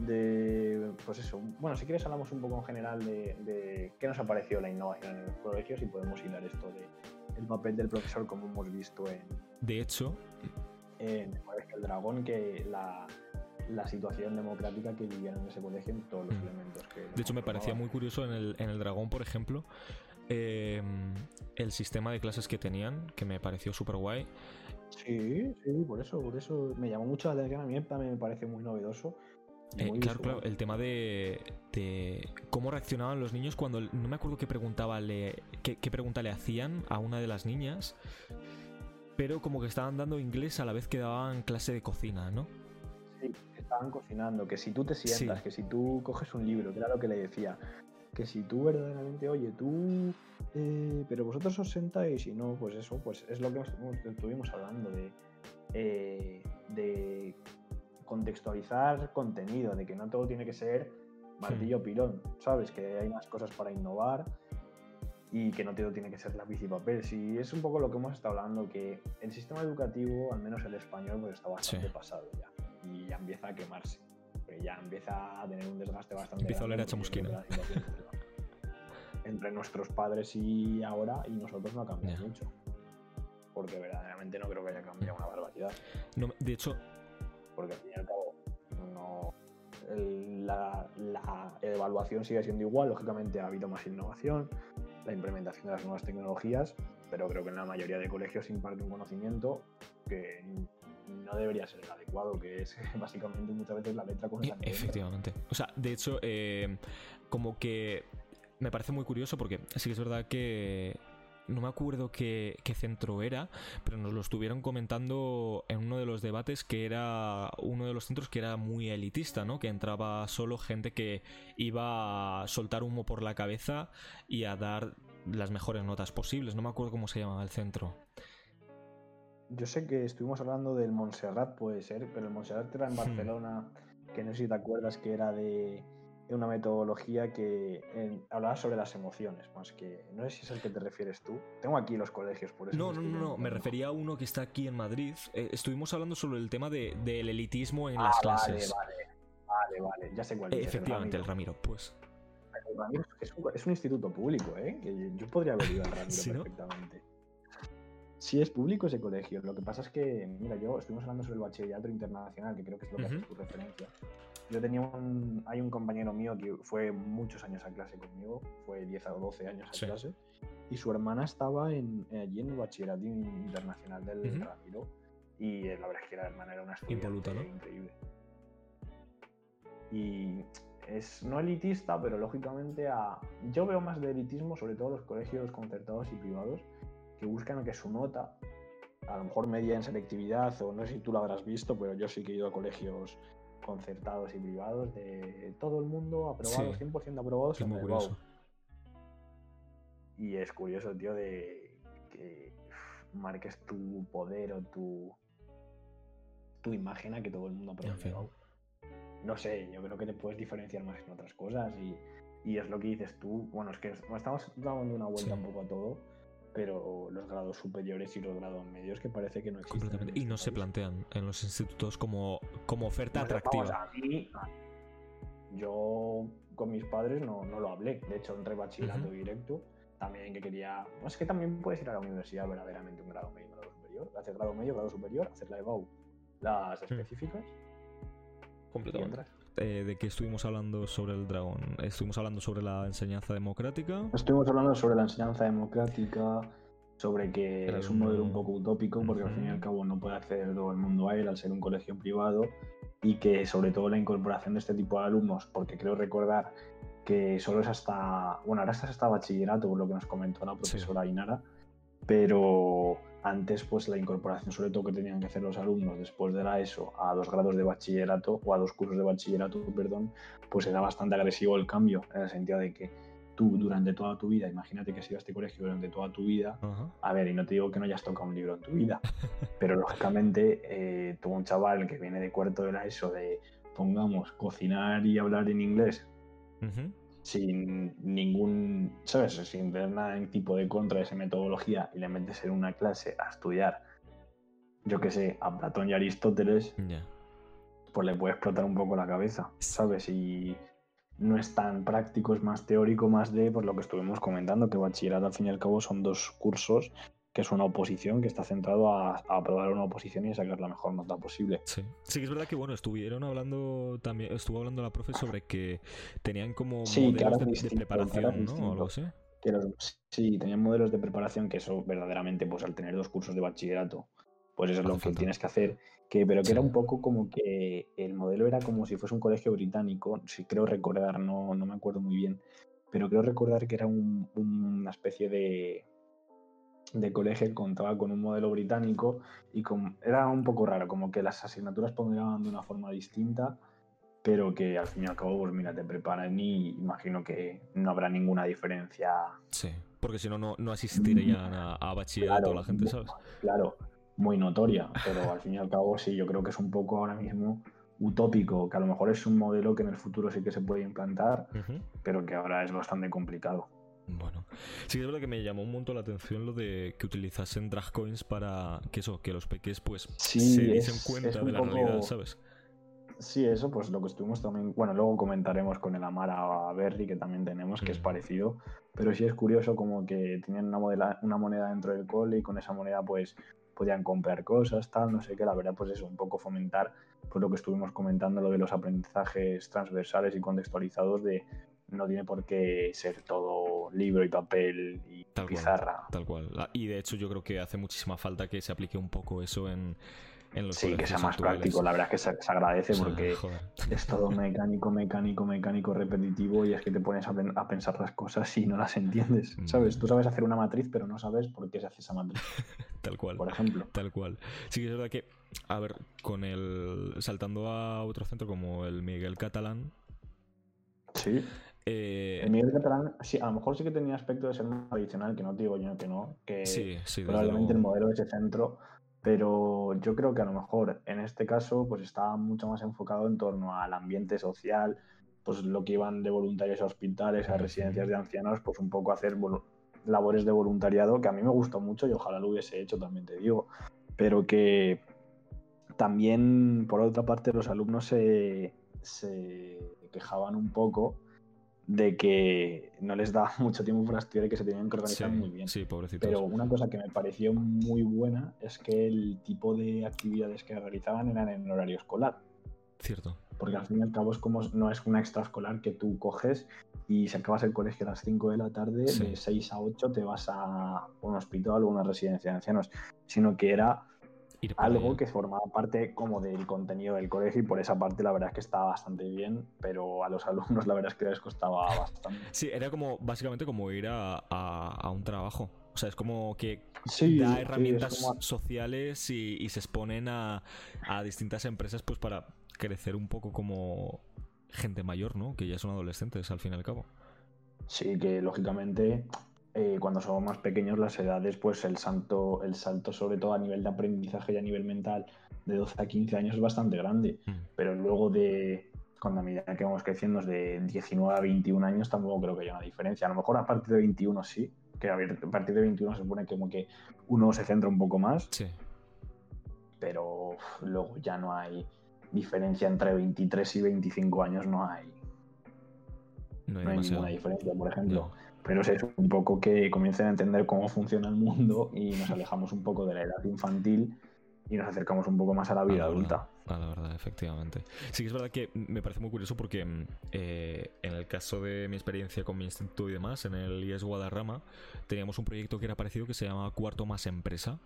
de. Pues eso. Bueno, si quieres, hablamos un poco en general de, qué nos ha parecido la innovación en los colegios y podemos hilar esto de el papel del profesor, como hemos visto en. De hecho. En el Dragón, que la, situación democrática que vivieron en ese colegio en todos los mm. elementos que. De hecho, me parecía muy curioso en el, en el Dragón, por ejemplo, Em, el sistema de clases que tenían, que me pareció súper guay. Sí, sí, por eso, por eso me llamó mucho la atención. A mí también me parece muy novedoso. Eh, claro, claro, el tema de, cómo reaccionaban los niños cuando no me acuerdo qué preguntaba le, qué, pregunta le hacían a una de las niñas, pero como que estaban dando inglés a la vez que daban clase de cocina, ¿no? Sí, estaban cocinando, que si tú te sientas, que si tú coges un libro, que era lo que le decía, que si tú verdaderamente, oye, tú, eh, pero vosotros os sentáis y no, pues eso, pues es lo que estuvimos hablando de, eh, de contextualizar contenido, de que no todo tiene que ser martillo pilón, ¿sabes? Que hay más cosas para innovar y que no todo tiene que ser lápiz y papel. Sí, es un poco lo que hemos estado hablando, que el sistema educativo, al menos el español, pues está bastante pasado ya y ya empieza a quemarse ya empieza a tener un desgaste bastante Empieza a oler a chamusquina. Entre nuestros padres y ahora, y nosotros no ha cambiado mucho. Porque verdaderamente no creo que haya cambiado una barbaridad. No, de hecho. Porque al fin y al cabo, no. la, la evaluación sigue siendo igual, lógicamente ha habido más innovación, la implementación de las nuevas tecnologías, pero creo que en la mayoría de colegios se imparte un conocimiento que no debería ser el adecuado, que es *laughs* básicamente muchas veces la letra con el Efectivamente. O sea, de hecho, eh, como que me parece muy curioso porque sí que es verdad que no me acuerdo qué, centro era, pero nos lo estuvieron comentando en uno de los debates que era uno de los centros que era muy elitista, ¿no? Que entraba solo gente que iba a soltar humo por la cabeza y a dar las mejores notas posibles. No me acuerdo cómo se llamaba el centro. Yo sé que estuvimos hablando del Montserrat, puede ser, pero el Montserrat era en hmm. Barcelona, que no sé si te acuerdas que era de una metodología que hablaba sobre las emociones, más que. No sé si es el que te refieres tú. Tengo aquí los colegios, por eso. No, no, no, no, me refería a uno que está aquí en Madrid. Eh, estuvimos hablando sobre el tema de, del elitismo en ah, las clases. Vale, vale, vale, ya sé cuál es. Efectivamente, el Ramiro, pues. El Ramiro es un, es un, instituto público, ¿eh? Que yo podría haber ido al Ramiro *laughs* perfectamente. Sí es público ese colegio. Lo que pasa es que, mira, yo estuvimos hablando sobre el bachillerato internacional, que creo que es lo que hace tu referencia. Yo tenía un, hay un compañero mío que fue muchos años a clase conmigo, fue 10 o 12 años a clase, y su hermana estaba en, allí en el bachillerato internacional del uh y la verdad es que la hermana era una estudiante increíble. Y es no elitista, pero lógicamente a, yo veo más de elitismo, sobre todo los colegios concertados y privados, que buscan que su nota, a lo mejor media en selectividad, o no sé si tú lo habrás visto, pero yo sí que he ido a colegios concertados y privados de todo el mundo aprobados, 100% aprobados en el Y es curioso, tío, de que marques tu poder o tu, tu imagen a que todo el mundo apruebe No sé, yo creo que te puedes diferenciar más en otras cosas y, y es lo que dices tú. Bueno, es que estamos dando una vuelta un poco a todo pero los grados superiores y los grados medios que parece que no existen. Y no se plantean en los institutos como, como oferta atractiva. yo con mis padres no, no, lo hablé. De hecho, entré bachillerato directo. También que quería. Es que también puedes ir a la universidad verdaderamente un grado medio, un grado superior. Hacer grado medio, grado superior, hacer la EBAU, las específicas. Completamente. Eh, de qué estuvimos hablando sobre el dragón? ¿Estuvimos hablando sobre la enseñanza democrática? Estuvimos hablando sobre la enseñanza democrática, sobre que es un modelo un poco utópico, porque al fin y al cabo no puede acceder todo el mundo a él al ser un colegio privado, y que sobre todo la incorporación de este tipo de alumnos, porque creo recordar que solo es hasta, bueno, ahora estás hasta bachillerato, por lo que nos comentó la profesora Inara, pero antes, pues la incorporación, sobre todo que tenían que hacer los alumnos después de la ESO a dos grados de bachillerato o a dos cursos de bachillerato, perdón, pues era bastante agresivo el cambio, en el sentido de que tú durante toda tu vida, imagínate que has ido a este colegio durante toda tu vida, a ver, y no te digo que no hayas tocado un libro en tu vida, *laughs* pero lógicamente eh, tú un chaval que viene de cuarto de la ESO de, pongamos, cocinar y hablar en inglés, sin ningún, ¿sabes? Sin ver nada en tipo de contra de esa metodología y le metes en una clase a estudiar, yo qué sé, a Platón y Aristóteles, pues le puede explotar un poco la cabeza, ¿sabes? Y no es tan práctico, es más teórico, más de por lo que estuvimos comentando, que bachillerato al fin y al cabo son dos cursos que es una oposición que está centrado a, aprobar una oposición y sacar la mejor nota posible. Sí. sí, es verdad que bueno, estuvieron hablando también, estuvo hablando la profe sobre que tenían como modelos de, preparación, ¿no? O algo así. sí, tenían modelos de preparación que eso verdaderamente, pues al tener dos cursos de bachillerato, pues eso es lo que tienes que hacer. Que, pero que era un poco como que el modelo era como si fuese un colegio británico, si creo recordar, no, no me acuerdo muy bien, pero creo recordar que era una especie de, de colegio contaba con un modelo británico y era un poco raro, como que las asignaturas pondrían de una forma distinta, pero que al fin y al cabo, pues mira, te preparan y imagino que no habrá ninguna diferencia. Sí, porque si no, no asistirían a, a bachillerato la gente, ¿sabes? Claro, muy notoria, pero al fin y al cabo sí, yo creo que es un poco ahora mismo utópico, que a lo mejor es un modelo que en el futuro sí que se puede implantar, pero que ahora es bastante complicado. Bueno, sí es verdad que me llamó un montón la atención lo de que utilizasen drag coins para que eso, que los peques pues se diesen cuenta de la realidad, ¿sabes? Sí, eso pues lo que estuvimos también, bueno, luego comentaremos con el Amara Berry que también tenemos, que es mm. parecido, pero sí es curioso como que tenían una, una moneda dentro del cole y con esa moneda pues podían comprar cosas, tal, no sé qué, la verdad pues es un poco fomentar pues lo que estuvimos comentando, lo de los aprendizajes transversales y contextualizados de no tiene por qué ser todo libro y papel y pizarra. tal cual. Y de hecho yo creo que hace muchísima falta que se aplique un poco eso en, en los Sí, que sea más práctico. La verdad es que se, agradece porque *laughs* es todo mecánico, mecánico, mecánico, repetitivo y es que te pones a, pensar las cosas y no las entiendes. Mm. ¿Sabes? Tú sabes hacer una matriz, pero no sabes por qué se hace esa matriz. *laughs* tal cual. Por ejemplo. Tal cual. Sí que es verdad que, a ver, con el... Saltando a otro centro como el Miguel Catalán, Sí. Eh... El Miguel Catalán, sí, a lo mejor sí que tenía aspecto de ser más tradicional, que no te digo yo que no, que sí, sí, probablemente el modelo de ese centro, pero yo creo que a lo mejor en este caso pues estaba mucho más enfocado en torno al ambiente social, pues lo que iban de voluntarios a hospitales, a residencias de ancianos, pues un poco hacer labores de voluntariado, que a mí me gustó mucho y ojalá lo hubiese hecho, también te digo, pero que también, por otra parte, los alumnos se, quejaban un poco de que no les daba *laughs* mucho tiempo para estudiar y que se tenían que organizar muy bien. Sí, pobrecitos. Pero una cosa que me pareció muy buena es que el tipo de actividades que realizaban eran en horario escolar. Cierto. Porque al fin y al cabo es como no es una extraescolar que tú coges y si acabas el colegio a las 5 de la tarde, de 6 a 8 te vas a un hospital o una residencia de ancianos, sino que era algo que formaba parte como del contenido del colegio y por esa parte la verdad es que estaba bastante bien, pero a los *laughs* alumnos la verdad es que les costaba bastante. Sí, era como básicamente como ir a, un trabajo. O sea, es como que da herramientas sociales y, se exponen a, a distintas empresas pues para crecer un poco como gente mayor, ¿no? Que ya son adolescentes al fin y al cabo. Sí, que lógicamente eh, cuando somos más pequeños las edades, pues el salto, el salto sobre todo a nivel de aprendizaje y a nivel mental de 12 a 15 años es bastante grande, mm. pero luego de cuando a medida que vamos creciendo de 19 a 21 años tampoco creo que haya una diferencia. A lo mejor a partir de 21 sí, que a, partir de 21 se supone que como que uno se centra un poco más, sí. pero luego ya no hay diferencia entre 23 y 25 años, no hay, no hay, ninguna diferencia, por ejemplo. Pero es un poco que comiencen a entender cómo funciona el mundo y nos alejamos un poco de la edad infantil y nos acercamos un poco más a la vida adulta. a la verdad, efectivamente. Sí que es verdad que me parece muy curioso porque mm, eh, en el caso de mi experiencia con mi instituto y demás, en el IES Guadarrama, teníamos un proyecto que era parecido que se llamaba Cuarto Más Empresa.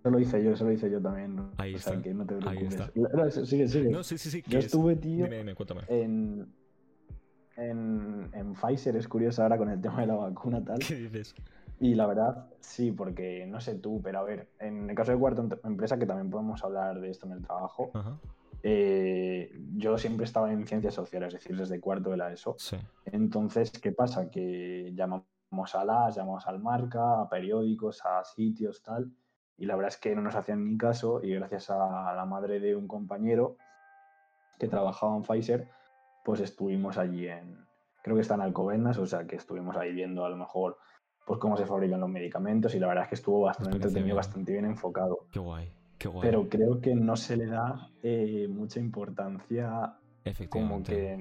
Eso lo hice yo, eso lo hice yo también. Ahí está. Ahí está. sigue, sigue. No, sí, sí, sí. Yo estuve, tío, dime, dime, cuéntame. En, en, Pfizer, es curioso ahora con el tema de la vacuna tal. ¿Qué dices? Y la verdad, sí, porque no sé tú, pero a ver, en el caso de cuarto empresa, que también podemos hablar de esto en el trabajo, eh, yo siempre estaba en ciencias sociales, es decir, desde cuarto de la ESO. Sí. Entonces, ¿qué pasa? Que llamamos a las, llamamos al marca, a periódicos, a sitios, tal, y la verdad es que no nos hacían ni caso, y gracias a la madre de un compañero que trabajaba en Pfizer, pues estuvimos allí en, creo que está en Alcobendas, o sea que estuvimos ahí viendo a lo mejor pues cómo se fabrican los medicamentos y la verdad es que estuvo bastante entretenido, bastante bien enfocado. Qué guay, qué guay. Pero creo que no se le da eh, mucha importancia como que a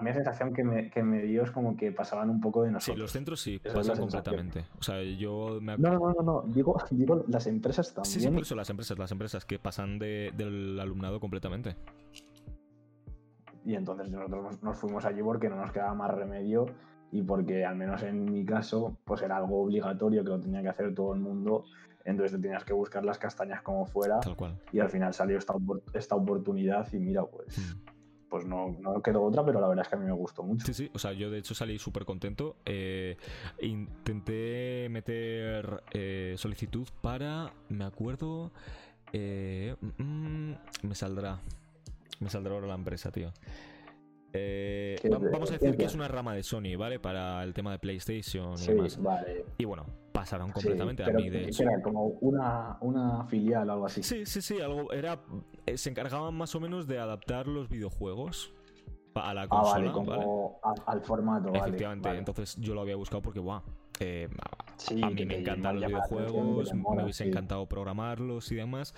mí la sensación que me, que me, dio es como que pasaban un poco de nosotros. Sí, los centros sí, pasan completamente. O sea, yo me... No, no, no, no, Digo, *laughs* digo las empresas también. Sí, sí, por eso las empresas, las empresas que pasan de, del alumnado completamente y entonces nosotros nos fuimos allí porque no nos quedaba más remedio y porque al menos en mi caso pues era algo obligatorio que lo tenía que hacer todo el mundo entonces te tenías que buscar las castañas como fuera y al final salió esta, esta oportunidad y mira pues mm. pues no, no quedó otra pero la verdad es que a mí me gustó mucho. Sí sí o sea yo de hecho salí súper contento eh, intenté meter eh, solicitud para me acuerdo eh, mm, mm, me saldrá *laughs* me saldrá ahora la empresa, tío. Eh, vamos a decir que es una rama de Sony, ¿vale? Para el tema de PlayStation y demás. Vale. Y bueno, pasaron completamente a mí, de hecho. Era como una, una filial o algo así. Sí, sí, sí. Algo, era, eh, se encargaban más o menos de adaptar los videojuegos a la consola. Ah, vale, como Al, formato. Efectivamente. Entonces yo lo había buscado porque, guau. Eh, a mí me encantan los videojuegos, me hubiese encantado programarlos y demás.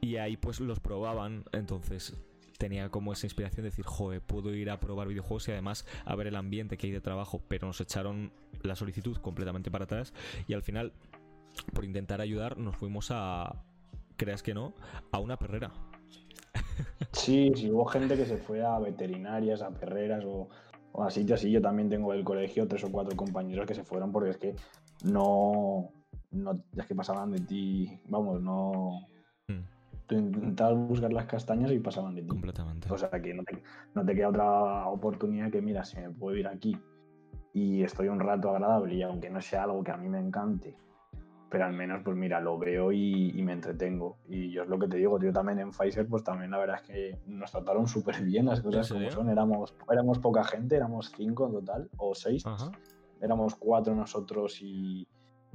Y ahí pues los probaban. Entonces tenía como esa inspiración de decir, joder, puedo ir a probar videojuegos y además a ver el ambiente que hay de trabajo, pero nos echaron la solicitud completamente para atrás y al final, por intentar ayudar, nos fuimos a, creas que no, a una perrera. Sí, sí, hubo gente que se fue a veterinarias, a perreras o, a sitios así. Yo también tengo el colegio tres o cuatro compañeros que se fueron porque es que no, no es que pasaban de ti, vamos, no, tú intentabas buscar las castañas y pasaban de ti. Completamente. O sea que no te, queda otra oportunidad que, mira, si me puedo ir aquí y estoy un rato agradable y aunque no sea algo que a mí me encante, pero al menos, pues mira, lo veo y, me entretengo. Y yo es lo que te digo, tío, también en Pfizer, pues también la verdad es que nos trataron súper bien las cosas como son. Éramos, éramos poca gente, éramos cinco en total, o seis. Éramos cuatro nosotros y,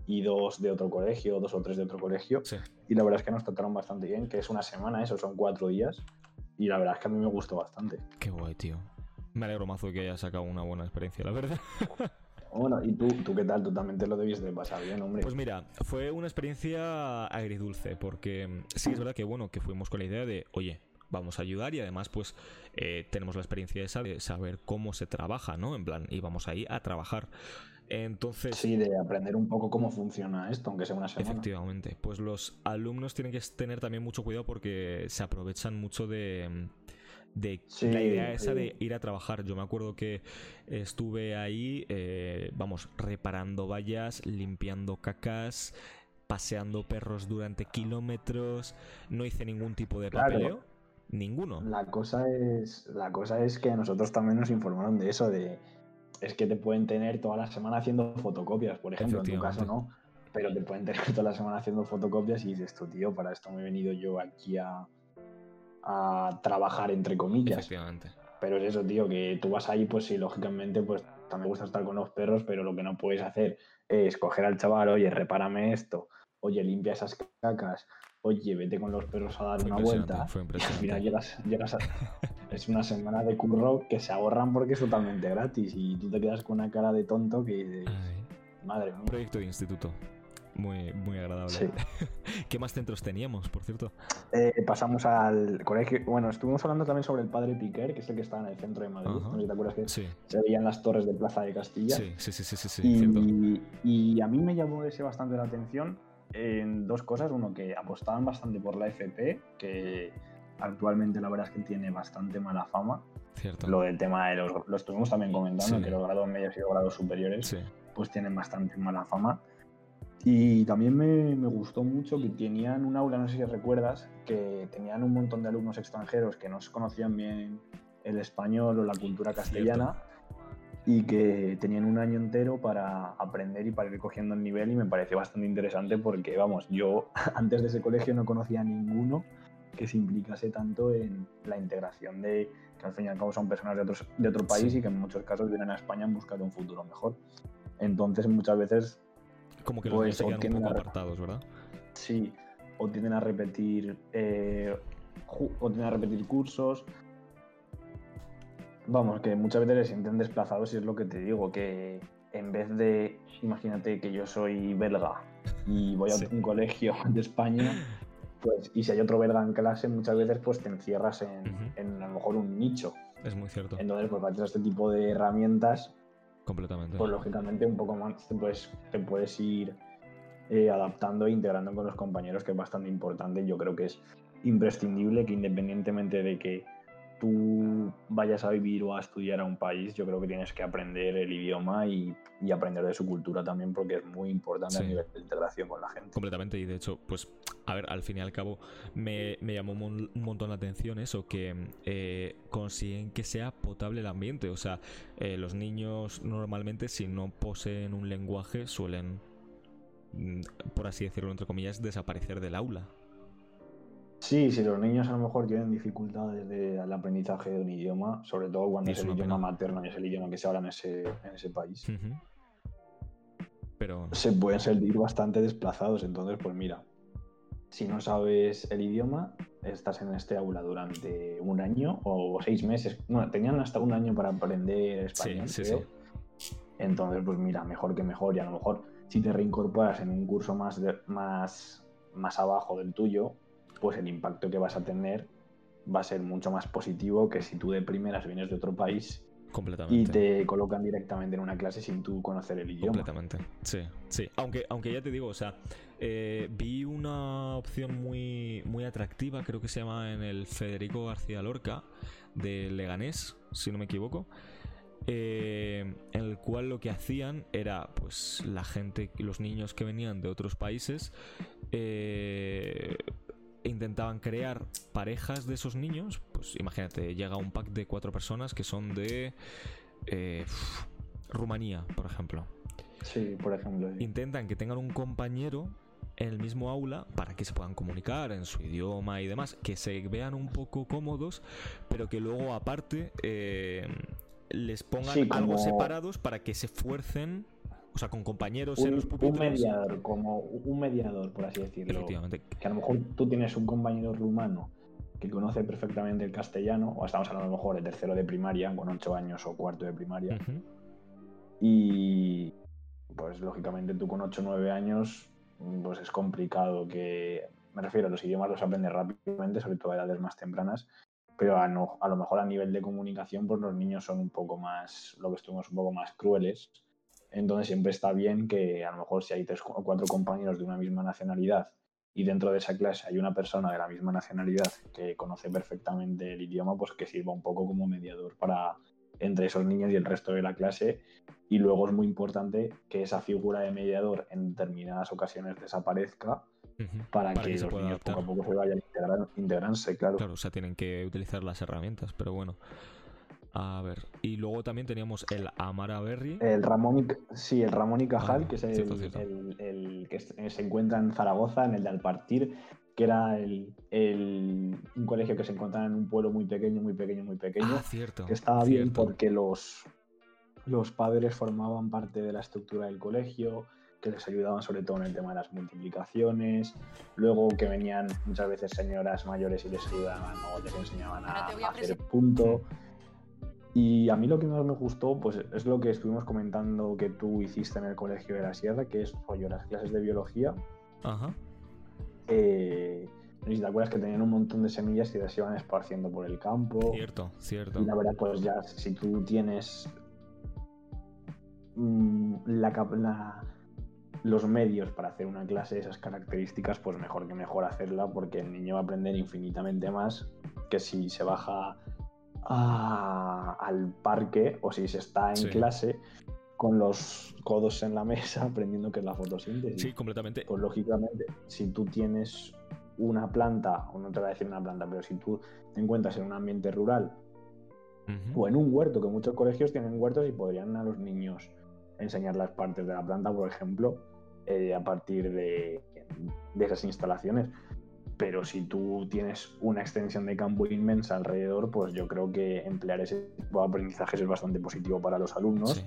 y, dos de otro colegio, dos o tres de otro colegio. Y la verdad es que nos trataron bastante bien, que es una semana, eso son cuatro días. Y la verdad es que a mí me gustó bastante. Qué guay, tío. Me alegro mazo que hayas sacado una buena experiencia, la verdad. *laughs* Bueno, ¿y tú, tú qué tal? Tú también te lo debiste de pasar bien, hombre. Pues mira, fue una experiencia agridulce, porque mm, sí es verdad que, bueno, que fuimos con la idea de, oye, vamos a ayudar y además pues eh, tenemos la experiencia esa de saber cómo se trabaja, ¿no? En plan, y vamos ahí a trabajar. Entonces. Sí, de aprender un poco cómo funciona esto, aunque sea una semana. Efectivamente. Pues los alumnos tienen que tener también mucho cuidado porque se aprovechan mucho de de la idea esa de ir a trabajar. Yo me acuerdo que estuve ahí, eh, vamos, reparando vallas, limpiando cacas, paseando perros durante kilómetros, no hice ningún tipo de papeleo. Ninguno. La cosa es, la cosa es que nosotros también nos informaron de eso, de es que te pueden tener toda la semana haciendo fotocopias, por ejemplo, en tu caso no, pero te pueden tener toda la semana haciendo fotocopias y dices, tú tío, para esto me he venido yo aquí a, a trabajar, entre comillas. Efectivamente. Pero es eso, tío, que tú vas ahí, pues sí, lógicamente, pues también gusta estar con los perros, pero lo que no puedes hacer es coger al chaval, oye, repárame esto, oye, limpia esas cacas, oye, vete con los perros a dar una vuelta. Fue *laughs* y al final llegas, llegas a... es una semana de curro que se ahorran porque es totalmente gratis y tú te quedas con una cara de tonto que... Madre mía. Proyecto de instituto. Muy, muy agradable. *laughs* ¿Qué más centros teníamos, por cierto? Eh, pasamos al colegio. Bueno, estuvimos hablando también sobre el Padre Piquer, que es el que está en el centro de Madrid. No sé si te acuerdas que se veían las torres de Plaza de Castilla. Sí, sí, sí, sí, sí, y, y, a mí me llamó ese bastante la atención en dos cosas. Uno, que apostaban bastante por la FP, que actualmente la verdad es que tiene bastante mala fama. Cierto. Lo del tema de los. Lo estuvimos también comentando, que los grados medios y los grados superiores, pues tienen bastante mala fama. Y también me, me, gustó mucho que tenían un aula, no sé si recuerdas, que tenían un montón de alumnos extranjeros que no conocían bien el español o la cultura castellana y que tenían un año entero para aprender y para ir cogiendo el nivel y me pareció bastante interesante porque, vamos, yo *laughs* antes de ese colegio no conocía a ninguno que se implicase tanto en la integración de que al fin y al cabo son personas de, otros, de otro país y que en muchos casos vienen a España en busca de un futuro mejor. Entonces muchas veces como que los pues, un poco apartados, ¿verdad? Sí, o tienden a repetir eh, o tienden a repetir cursos. Vamos, que muchas veces se sienten desplazados y es lo que te digo, que en vez de, imagínate que yo soy belga y voy a un colegio *laughs* de España, pues, y si hay otro belga en clase, muchas veces pues te encierras en, a lo mejor un nicho. Es muy cierto. Entonces, pues para este tipo de herramientas Completamente. Pues lógicamente un poco más te puedes, te puedes ir eh, adaptando e integrando con los compañeros, que es bastante importante. Yo creo que es imprescindible que independientemente de que tú vayas a vivir o a estudiar a un país, yo creo que tienes que aprender el idioma y, aprender de su cultura también, porque es muy importante a nivel de integración con la gente. Completamente, y de hecho, pues, a ver, al fin y al cabo, me, llamó un montón la atención eso, que eh, consiguen que sea potable el ambiente. O sea, eh, los niños normalmente, si no poseen un lenguaje, suelen, mm, por así decirlo, entre comillas, desaparecer del aula. Sí, si los niños a lo mejor tienen dificultades del aprendizaje de un idioma, sobre todo cuando es, el idioma materno y es el idioma que se habla en ese, en ese país, Pero... se pueden sentir bastante desplazados. Entonces, pues mira, si no sabes el idioma, estás en este aula durante un año o seis meses. Bueno, tenían hasta un año para aprender español, sí, creo. Sí, Entonces, pues mira, mejor que mejor. Y a lo mejor si te reincorporas en un curso más, más, más abajo del tuyo, pues el impacto que vas a tener va a ser mucho más positivo que si tú de primeras vienes de otro país y te colocan directamente en una clase sin tú conocer el idioma. Completamente, sí, sí. Aunque, aunque ya te digo, o sea, eh, vi una opción muy, muy atractiva, creo que se llama en el Federico García Lorca, de Leganés, si no me equivoco. Eh, en el cual lo que hacían era, pues, la gente, los niños que venían de otros países, eh, intentaban crear parejas de esos niños. Pues imagínate, llega un pack de cuatro personas que son de eh, Rumanía, por ejemplo. Sí, por ejemplo. Intentan que tengan un compañero en el mismo aula para que se puedan comunicar en su idioma y demás, que se vean un poco cómodos, pero que luego aparte eh, les pongan algo separados para que se fuercen o sea, con compañeros en los pupitres. Un mediador, como un mediador, por así decirlo. Efectivamente. Que a lo mejor tú tienes un compañero rumano que conoce perfectamente el castellano, o estamos hablando a lo mejor de tercero de primaria, con ocho años o cuarto de primaria. Y pues lógicamente tú con ocho o nueve años, pues es complicado que, me refiero, a los idiomas los aprendes rápidamente, sobre todo a edades más tempranas, pero a, no, a lo mejor a nivel de comunicación, pues los niños son un poco más, lo que estuvimos un poco más crueles entonces siempre está bien que a lo mejor si hay tres o cuatro compañeros de una misma nacionalidad y dentro de esa clase hay una persona de la misma nacionalidad que conoce perfectamente el idioma, pues que sirva un poco como mediador para entre esos niños y el resto de la clase. Y luego es muy importante que esa figura de mediador en determinadas ocasiones desaparezca para, que, los niños poco a poco se vayan integrando, claro. Claro, o sea, tienen que utilizar las herramientas, pero bueno. A ver, y luego también teníamos el Amara Berry. El Ramón, sí, el Ramón y Cajal, que es el, que se encuentra en Zaragoza, en el de Alpartir, que era el, un colegio que se encontraba en un pueblo muy pequeño, muy pequeño, muy pequeño. Ah, cierto. Que estaba bien porque los, los padres formaban parte de la estructura del colegio, que les ayudaban sobre todo en el tema de las multiplicaciones, luego que venían muchas veces señoras mayores y les ayudaban o les enseñaban a, hacer punto. Y a mí lo que más me gustó, pues es lo que estuvimos comentando que tú hiciste en el colegio de la Sierra, que es rollo las clases de biología. Ajá. Eh, si te acuerdas que tenían un montón de semillas y las iban esparciendo por el campo. Cierto, cierto. Y la verdad, pues ya si tú tienes mm, la, los medios para hacer una clase de esas características, pues mejor que mejor hacerla porque el niño va a aprender infinitamente más que si se baja al parque o si se está en clase con los codos en la *laughs* mesa aprendiendo que es la fotosíntesis. Sí, completamente. Pues lógicamente, si tú tienes una planta, o no te voy a decir una planta, pero si tú te encuentras en un ambiente rural o en un huerto, que muchos colegios tienen huertos y podrían a los niños enseñar las partes de la planta, por ejemplo, eh, a partir de, de esas instalaciones pero si tú tienes una extensión de campo inmensa alrededor, pues yo creo que emplear ese tipo de aprendizajes es bastante positivo para los alumnos.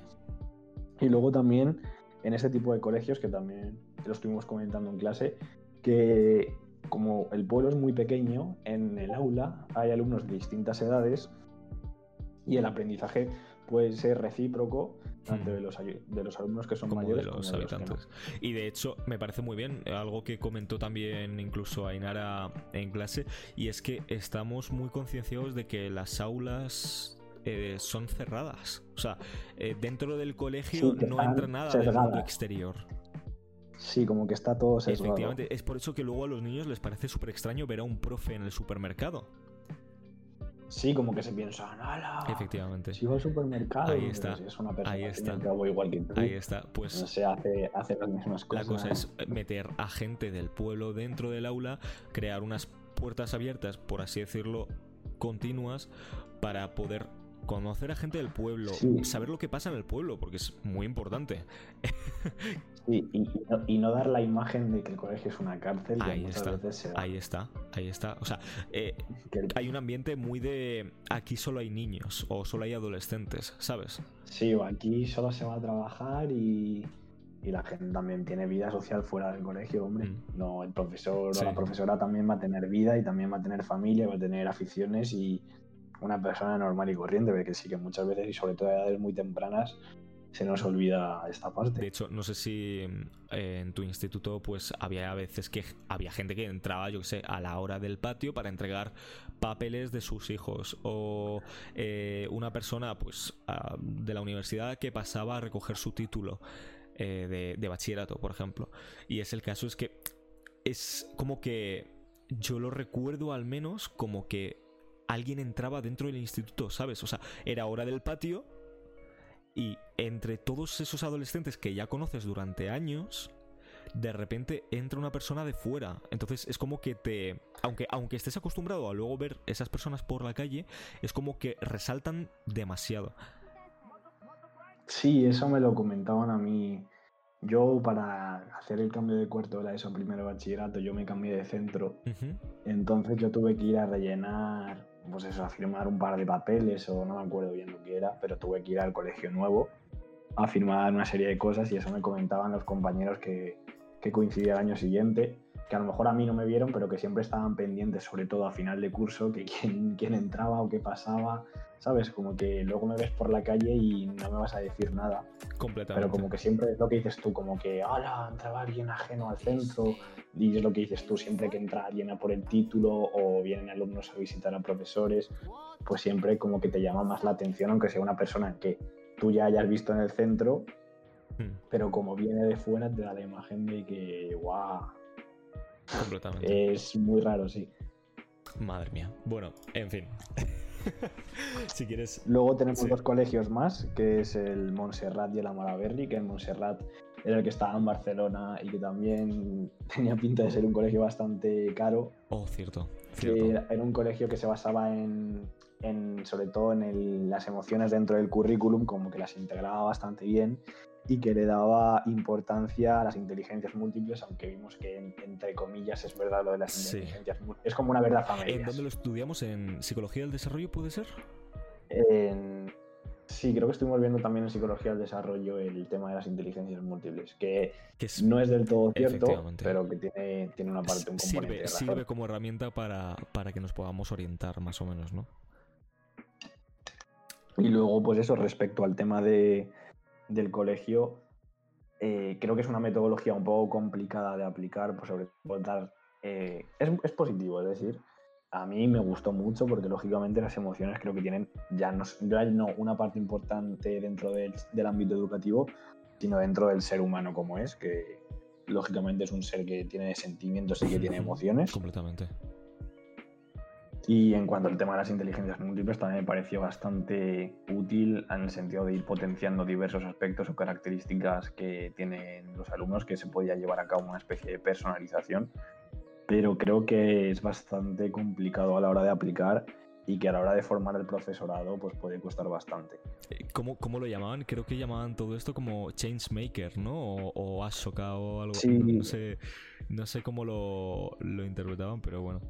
Y luego también en ese tipo de colegios, que también lo estuvimos comentando en clase, que como el pueblo es muy pequeño, en el aula hay alumnos de distintas edades y el aprendizaje puede ser recíproco tanto de los, de los alumnos que son mayores como de los habitantes. y de hecho, me parece muy bien, algo que comentó también incluso Ainara en clase, y es que estamos muy concienciados de que las aulas eh, son cerradas. O sea, eh, dentro del colegio no entra nada del mundo exterior. Sí, como que está todo sesgado. Efectivamente, es por eso que luego a los niños les parece súper extraño ver a un profe en el supermercado. Sí, como que se piensan, ¡Hala! Efectivamente. Si voy al supermercado, ahí está. es una persona ahí está. que igual que tú. Ahí está. Pues no se hace, hace las mismas cosas. La cosa es meter a gente del pueblo dentro del aula, crear unas puertas abiertas, por así decirlo, continuas, para poder conocer a gente del pueblo, saber lo que pasa en el pueblo, porque es muy importante. y, no, dar la imagen de que el colegio es una cárcel. Ahí está, ahí está, ahí está. O sea, eh, hay un ambiente muy de aquí solo hay niños o solo hay adolescentes, ¿sabes? Sí, o aquí solo se va a trabajar y, la gente también tiene vida social fuera del colegio, hombre. Mm. No, el profesor o la profesora también va a tener vida y también va a tener familia, va a tener aficiones y una persona normal y corriente, porque sí que muchas veces y sobre todo a edades muy tempranas se nos olvida esta parte. De hecho, no sé si eh, en tu instituto pues había veces que había gente que entraba, yo que sé, a la hora del patio para entregar papeles de sus hijos o eh, una persona pues de la universidad que pasaba a recoger su título eh, de bachillerato, por ejemplo. Y es el caso es que es como que yo lo recuerdo al menos como que alguien entraba dentro del instituto, ¿sabes? O sea, era hora del patio y entre todos esos adolescentes que ya conoces durante años, de repente entra una persona de fuera. Entonces es como que te. Aunque, aunque estés acostumbrado a luego ver esas personas por la calle, es como que resaltan demasiado. Sí, eso me lo comentaban a mí yo para hacer el cambio de cuarto de la ESO primero bachillerato, yo me cambié de centro. Entonces yo tuve que ir a rellenar, pues eso, a firmar un par de papeles o no me acuerdo bien lo que era, pero tuve que ir al colegio nuevo a firmar una serie de cosas y eso me comentaban los compañeros que, que coincidía el año siguiente, que a lo mejor a mí no me vieron, pero que siempre estaban pendientes, sobre todo a final de curso, que quién, quién entraba o qué pasaba, ¿sabes? Como que luego me ves por la calle y no me vas a decir nada. Completamente. Pero como que siempre es lo que dices tú, como que, ¡hala! Entraba alguien ajeno al centro. Y es lo que dices tú, siempre que entra alguien a por el título o vienen alumnos a visitar a profesores, pues siempre como que te llama más la atención, aunque sea una persona que tú ya hayas visto en el centro, hmm. pero como viene de fuera te da la imagen de que, ¡guau! Completamente. Es muy raro, sí. Madre mía. Bueno, en fin. *laughs* si quieres. Luego tenemos dos colegios más, que es el Montserrat y el Amaraberri, que el Montserrat era el que estaba en Barcelona y que también *laughs* tenía pinta de ser un colegio bastante caro. Oh, cierto. Era un colegio que se basaba en, sobre todo en las emociones dentro del currículum, como que las integraba bastante bien y que le daba importancia a las inteligencias múltiples, aunque vimos que entre comillas es verdad lo de las inteligencias múltiples. Es como una verdad familiar. ¿En dónde lo estudiamos? ¿En psicología del desarrollo puede ser? Sí, creo que estuvimos viendo también en psicología del desarrollo el tema de las inteligencias múltiples, que, no es del todo cierto, pero que tiene, tiene una parte, un componente. Sirve, sirve como herramienta para, para que nos podamos orientar más o menos, ¿no? Y luego, pues eso, respecto al tema de, del colegio, eh, creo que es una metodología un poco complicada de aplicar, pues sobre todo dar... Eh, es, positivo, es decir, a mí me gustó mucho porque lógicamente las emociones creo que tienen ya no, no una parte importante dentro del, del, ámbito educativo, sino dentro del ser humano como es, que lógicamente es un ser que tiene sentimientos y que tiene emociones. Completamente. Y en cuanto al tema de las inteligencias múltiples, también me pareció bastante útil en el sentido de ir potenciando diversos aspectos o características que tienen los alumnos, que se podía llevar a cabo una especie de personalización. Pero creo que es bastante complicado a la hora de aplicar y que a la hora de formar el profesorado pues puede costar bastante. Eh, ¿Cómo, cómo lo llamaban? Creo que llamaban todo esto como Changemaker, ¿no? O, o Ashoka o algo. Sí. No, sé, no sé cómo lo, lo, interpretaban, pero bueno.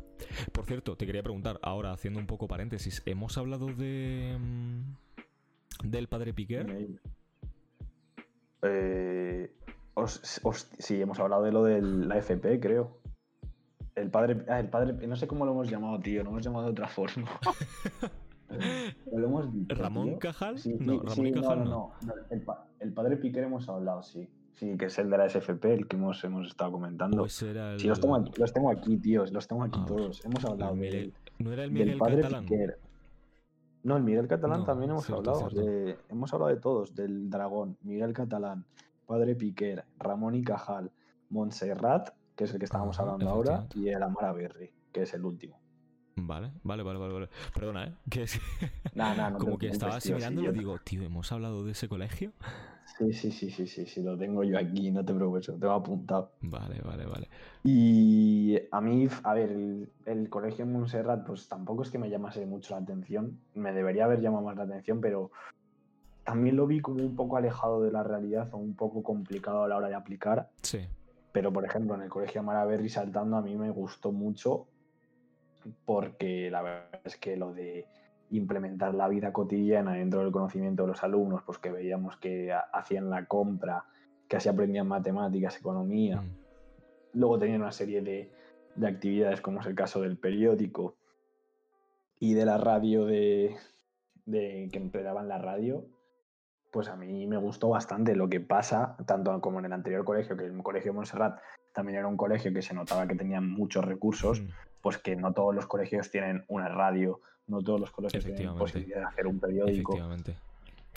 Por cierto, te quería preguntar, ahora haciendo un poco paréntesis, ¿hemos hablado de mm, del padre Piquer? Eh, sí, hemos hablado de lo de la FP, creo. El padre, ah, el padre, no sé cómo lo hemos llamado, tío, lo hemos llamado de otra forma. *laughs* ¿Lo hemos ¿Ramón Cajal? no, Ramón Cajal no. El, padre Piquer hemos hablado, sí. Sí, que es el de la SFP, el que hemos, hemos estado comentando. Pues era Sí, los tengo, aquí, los tengo aquí, tíos, los tengo aquí ah, todos. Hemos hablado de, ¿No era el Miguel del padre Catalán? Piquer. No, el Miguel Catalán también hemos hablado. De, hemos hablado de todos, del Dragón, Miguel Catalán, Padre Piquer, Ramón y Cajal, Montserrat que es el que estábamos hablando ahora, y el Amara Berry, que es el último. Vale, vale, vale, vale. Perdona, ¿eh? *laughs* Que es... no Como que estaba asimilando y digo, tío, ¿hemos hablado de ese colegio? Sí, sí, sí, sí, sí, sí, lo tengo yo aquí, no te preocupes, lo tengo apuntado. Vale, vale, vale. Y a mí, a ver, el, colegio en Montserrat, pues tampoco es que me llamase mucho la atención, me debería haber llamado más la atención, pero también lo vi como un poco alejado de la realidad o un poco complicado a la hora de aplicar. Sí. Pero, por ejemplo, en el colegio Maraberry saltando a mí me gustó mucho porque la verdad es que lo de implementar la vida cotidiana dentro del conocimiento de los alumnos, pues que veíamos que hacían la compra, que así aprendían matemáticas, economía. Mm. Luego tenían una serie de, actividades, como es el caso del periódico y de la radio de, de que empezaban la radio, pues a mí me gustó bastante lo que pasa, tanto como en el anterior colegio, que el colegio de Montserrat también era un colegio que se notaba que tenía muchos recursos, mm. pues que no todos los colegios tienen una radio, no todos los colegios tienen posibilidad de hacer un periódico. Efectivamente.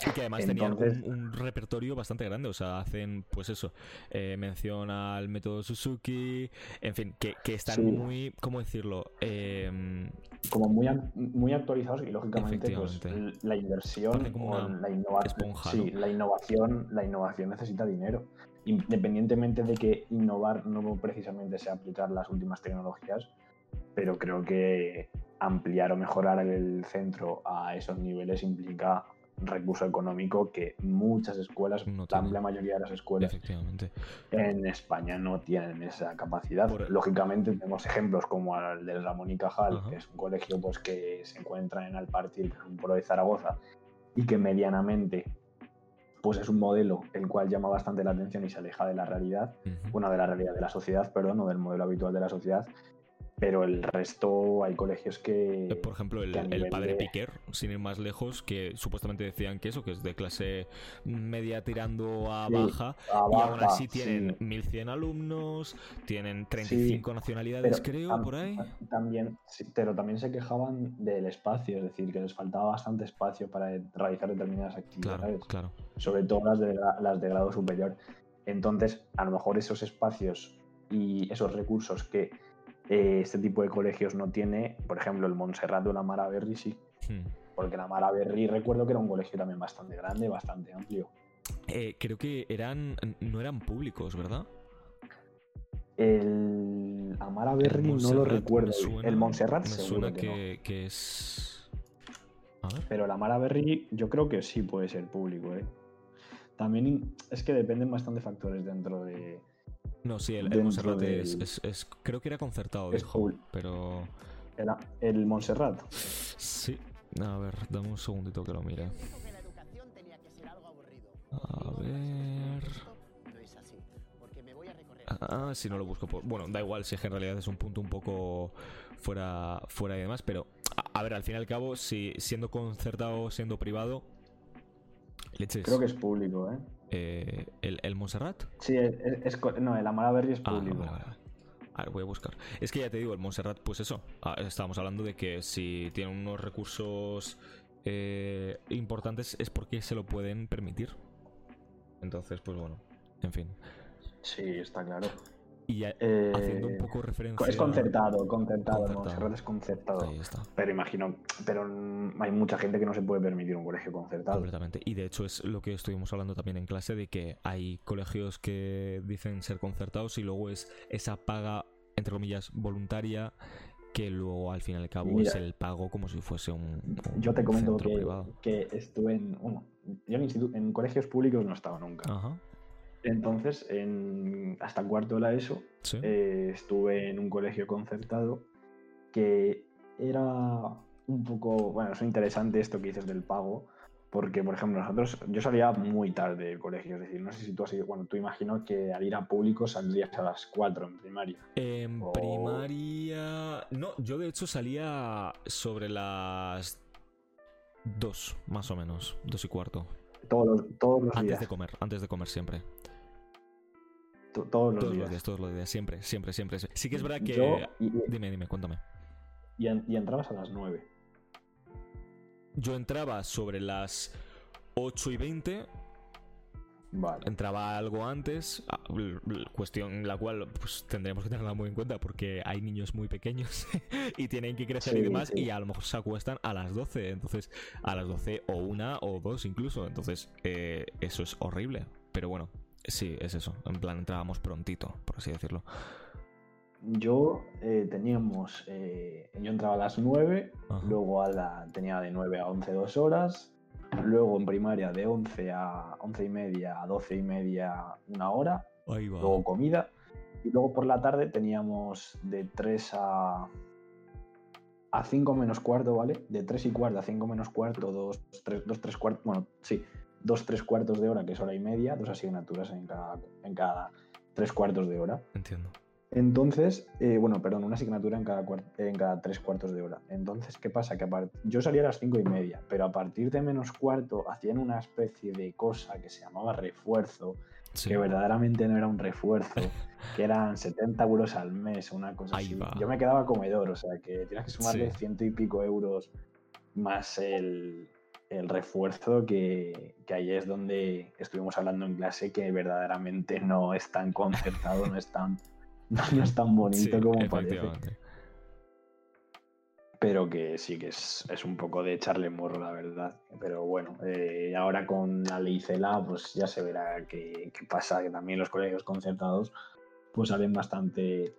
Y que además tenían un, repertorio bastante grande, o sea, hacen, pues eso, eh, mención al método Suzuki, en fin, que, están muy, ¿cómo decirlo? Em, Como muy, muy actualizados y lógicamente pues, la inversión la, innovación, sí, la innovación, la innovación necesita dinero. Independientemente de que innovar no precisamente sea aplicar las últimas tecnologías, pero creo que ampliar o mejorar el centro a esos niveles implica recurso económico que muchas escuelas, la amplia mayoría de las escuelas en España no tienen esa capacidad. Lógicamente tenemos ejemplos como el de Ramón y Cajal, que es un colegio pues, que se encuentra en Alpartil, que es un pueblo de Zaragoza, y que medianamente pues es un modelo el cual llama bastante la atención y se aleja de la realidad, una de la realidad de la sociedad, perdón, o del modelo habitual de la sociedad, pero el resto hay colegios que... Por ejemplo, el, padre Piquer, sin ir más lejos, que supuestamente decían que eso, que es de clase media tirando a baja, y aún así tienen 1100 alumnos, tienen 35 nacionalidades, creo, por ahí. También, pero también se quejaban del espacio, es decir, que les faltaba bastante espacio para realizar determinadas actividades. Claro, Sobre todo las de, las de grado superior. Entonces, a lo mejor esos espacios y esos recursos que eh, este tipo de colegios no tiene, por ejemplo, el Montserrat o la Maraberry sí. Hmm. Porque la Maraberry recuerdo que era un colegio también bastante grande, bastante amplio. Eh, creo que eran no eran públicos, ¿verdad? El Amara Berry no lo recuerdo. el Montserrat me suena que, es. Pero el Amara Berry yo creo que sí puede ser público, ¿eh? También es que dependen bastante factores dentro de, no, sí, el, Montserrat es, Creo que era concertado, dijo. Pero. ¿Era el Montserrat? Sí. A ver, dame un segundito que lo mire. A ver. Ah, si no lo busco por. Bueno, da igual si es que en realidad es un punto un poco fuera, fuera y demás, pero. A, ver, al fin y al cabo, si siendo concertado o siendo privado. Creo que es público, ¿eh? Eh, ¿el, ¿El Montserrat? Sí, es, no, el Amaraberry es ah, público. A ver, voy a buscar. Es que ya te digo, el Montserrat, pues eso. Ah, estábamos hablando de que si tiene unos recursos eh, importantes es porque se lo pueden permitir. Entonces, pues bueno, en fin. Sí, está claro. Y eh, haciendo un poco referencia. Es concertado, concertado, concertado. es concertado. Ahí está. Pero imagino, pero hay mucha gente que no se puede permitir un colegio concertado. Completamente. Y de hecho es lo que estuvimos hablando también en clase de que hay colegios que dicen ser concertados y luego es esa paga, entre comillas, voluntaria que luego al fin y al cabo es el pago como si fuese un, yo te comento que, que, estuve en yo en, en colegios públicos no he estado nunca Ajá. Entonces, en, hasta cuarto de la ESO, eh, estuve en un colegio concertado que era un poco, bueno, es interesante esto que dices del pago, porque, por ejemplo, nosotros, yo salía muy tarde del colegio, es decir, no sé si tú has ido, bueno, tú imagino que al ir a público saldrías a las 4 en primaria. En primaria, no, yo de hecho salía sobre las 2, más o menos, 2 y cuarto. Todos los, todos los antes de comer, antes de comer siempre todos los días. Todos los días, siempre, siempre, siempre. Sí que es verdad que... dime, dime, cuéntame. Y, entrabas a las 9. Yo entraba sobre las 8 y 20. Vale. Entraba algo antes, cuestión la cual pues, tendremos que tenerla muy en cuenta porque hay niños muy pequeños *laughs* y tienen que crecer y demás y a lo mejor se acuestan a las 12, entonces a las 12 o una o dos incluso, entonces eh, eso es horrible, pero bueno, Sí, es eso. En plan, entrábamos prontito, por así decirlo. Yo eh, teníamos. Eh, yo entraba a las 9, luego a la, tenía de 9 a 11 dos horas, luego en primaria de 11 a 11 y media a 12 y media una hora, luego comida, y luego por la tarde teníamos de 3 a. A 5 menos cuarto, ¿vale? De 3 y cuarto a 5 menos cuarto, 2, 3, 2, 3 cuartos, bueno, sí, dos, tres cuartos de hora, que es hora y media, dos asignaturas en cada, en cada tres cuartos de hora. Entiendo. Entonces, eh, bueno, perdón, una asignatura en cada, en cada tres cuartos de hora. Entonces, ¿qué pasa? Que yo salía a las cinco y media, pero a partir de menos cuarto hacían una especie de cosa que se llamaba refuerzo, que verdaderamente no era un refuerzo, *laughs* que eran 70 euros al mes, una cosa así. Yo me quedaba comedor, o sea, que tienes que sumarle ciento y pico euros más el, el refuerzo que, ahí es donde estuvimos hablando en clase que verdaderamente no es tan concertado, no es tan, *laughs* no es tan bonito como parece. Pero que sí que es, un poco de echarle morro, la verdad. Pero bueno, eh, ahora con la ley CELA, pues ya se verá qué, pasa, que también los colegios concertados pues salen bastante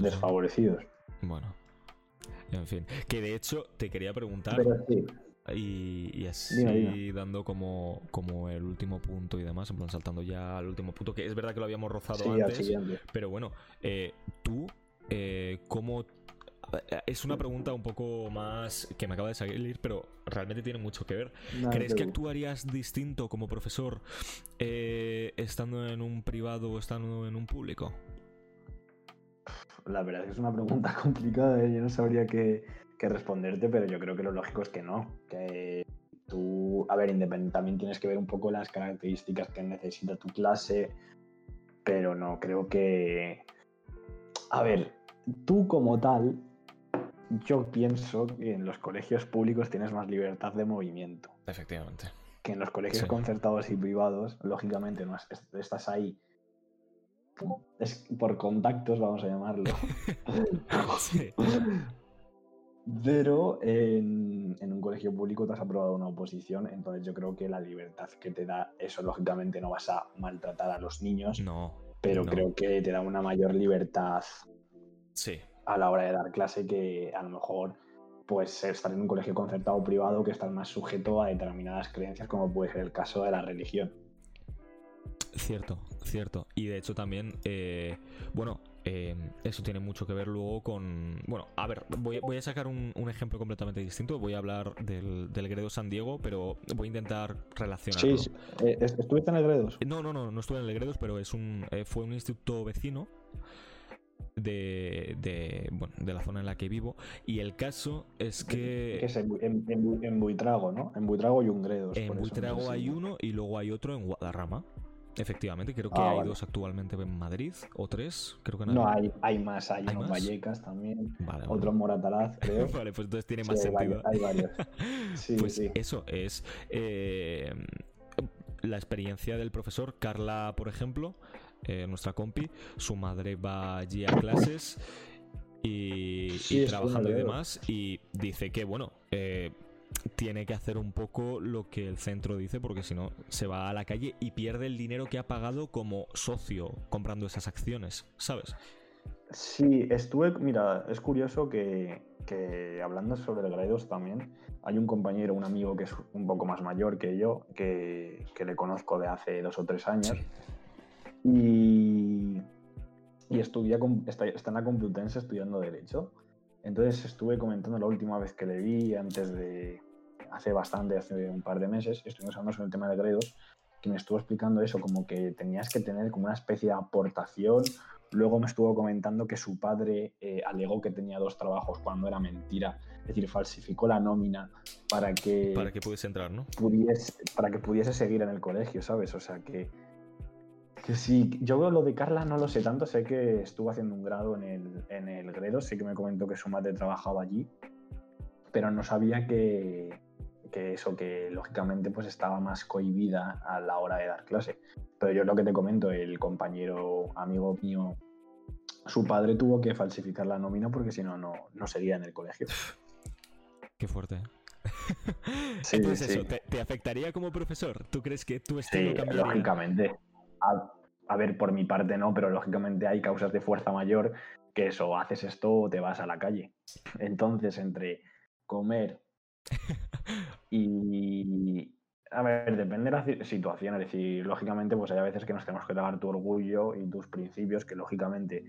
desfavorecidos. Bueno, en fin. Que de hecho te quería preguntar. Pero sí y, así dando como, como el último punto y demás, en plan saltando ya al último punto, que es verdad que lo habíamos rozado antes, pero bueno, eh, tú, eh, ¿cómo es una pregunta un poco más que me acaba de salir, pero realmente tiene mucho que ver. ¿Crees que actuarías distinto como profesor eh, estando en un privado o estando en un público? La verdad es que es una pregunta *laughs* complicada, ¿eh? yo no sabría qué, responderte, pero yo creo que lo lógico es que no. Que tú, a ver, independientemente también tienes que ver un poco las características que necesita tu clase, pero no creo que... A ver, tú como tal, yo pienso que en los colegios públicos tienes más libertad de movimiento. Efectivamente. Que en los colegios concertados y privados, lógicamente, no estás ahí es por contactos, vamos a llamarlo. *laughs* sí. Pero en, un colegio público te has aprobado una oposición, entonces yo creo que la libertad que te da eso, lógicamente no vas a maltratar a los niños. No. Pero creo que te da una mayor libertad sí. a la hora de dar clase que a lo mejor pues estar en un colegio concertado o privado que estás más sujeto a determinadas creencias como puede ser el caso de la religión. Cierto, cierto. Y de hecho también, eh, bueno, eh, eso tiene mucho que ver luego con... Bueno, a ver, voy, a sacar un, ejemplo completamente distinto. Voy a hablar del, del, Gredo San Diego, pero voy a intentar relacionarlo. Sí, eh, ¿estuviste en el Gredos? No, no, no, no estuve en el Gredos, pero es un, fue un instituto vecino. De, de, bueno, de la zona en la que vivo. Y el caso es que. es en, Buitrago, ¿no? En Buitrago hay un Gredos. En Buitrago hay uno y luego hay otro en Guadarrama. Efectivamente, creo que ah, hay dos actualmente en Madrid, o tres, creo que no. hay, hay más, hay, en Vallecas también, otro en Moratalaz, *laughs* creo. vale, pues entonces tiene más sentido. Hay, varios. *laughs* Sí, pues eso es eh, la experiencia del profesor Carla, por ejemplo, eh, nuestra compi, su madre va allí a clases y, y trabajando y demás, y dice que, bueno, eh, tiene que hacer un poco lo que el centro dice, porque si no se va a la calle y pierde el dinero que ha pagado como socio comprando esas acciones, ¿sabes? Sí, estuve, mira, es curioso que, hablando sobre el Grados también, hay un compañero, un amigo que es un poco más mayor que yo, que, le conozco de hace dos o tres años, y, y estudia, está, está en la Complutense estudiando Derecho. Entonces estuve comentando la última vez que le vi, antes de, hace bastante, hace un par de meses, estuvimos hablando sobre el tema de gredos, que me estuvo explicando eso, como que tenías que tener como una especie de aportación. Luego me estuvo comentando que su padre eh, alegó que tenía dos trabajos cuando era mentira, es decir, falsificó la nómina para que... Para que pudiese entrar, ¿no? Pudiese, para que pudiese seguir en el colegio, ¿sabes? O sea que que sí, yo veo lo de Carla no lo sé tanto, sé que estuvo haciendo un grado en el, en el Gredo, sí que me comentó que su madre trabajaba allí, pero no sabía que, que, eso, que lógicamente pues estaba más cohibida a la hora de dar clase. Pero yo lo que te comento, el compañero amigo mío, su padre tuvo que falsificar la nómina porque si no, no sería en el colegio. Qué fuerte. ¿eh? *laughs* Sí, Entonces eso, ¿te, afectaría como profesor? ¿Tú crees que tu estilo sí, Lógicamente a, ver, por mi parte no, pero lógicamente hay causas de fuerza mayor que eso, haces esto o te vas a la calle. Entonces, entre comer *laughs* y... A ver, depende de la situación, es decir, lógicamente pues hay a veces que nos tenemos que tragar tu orgullo y tus principios, que lógicamente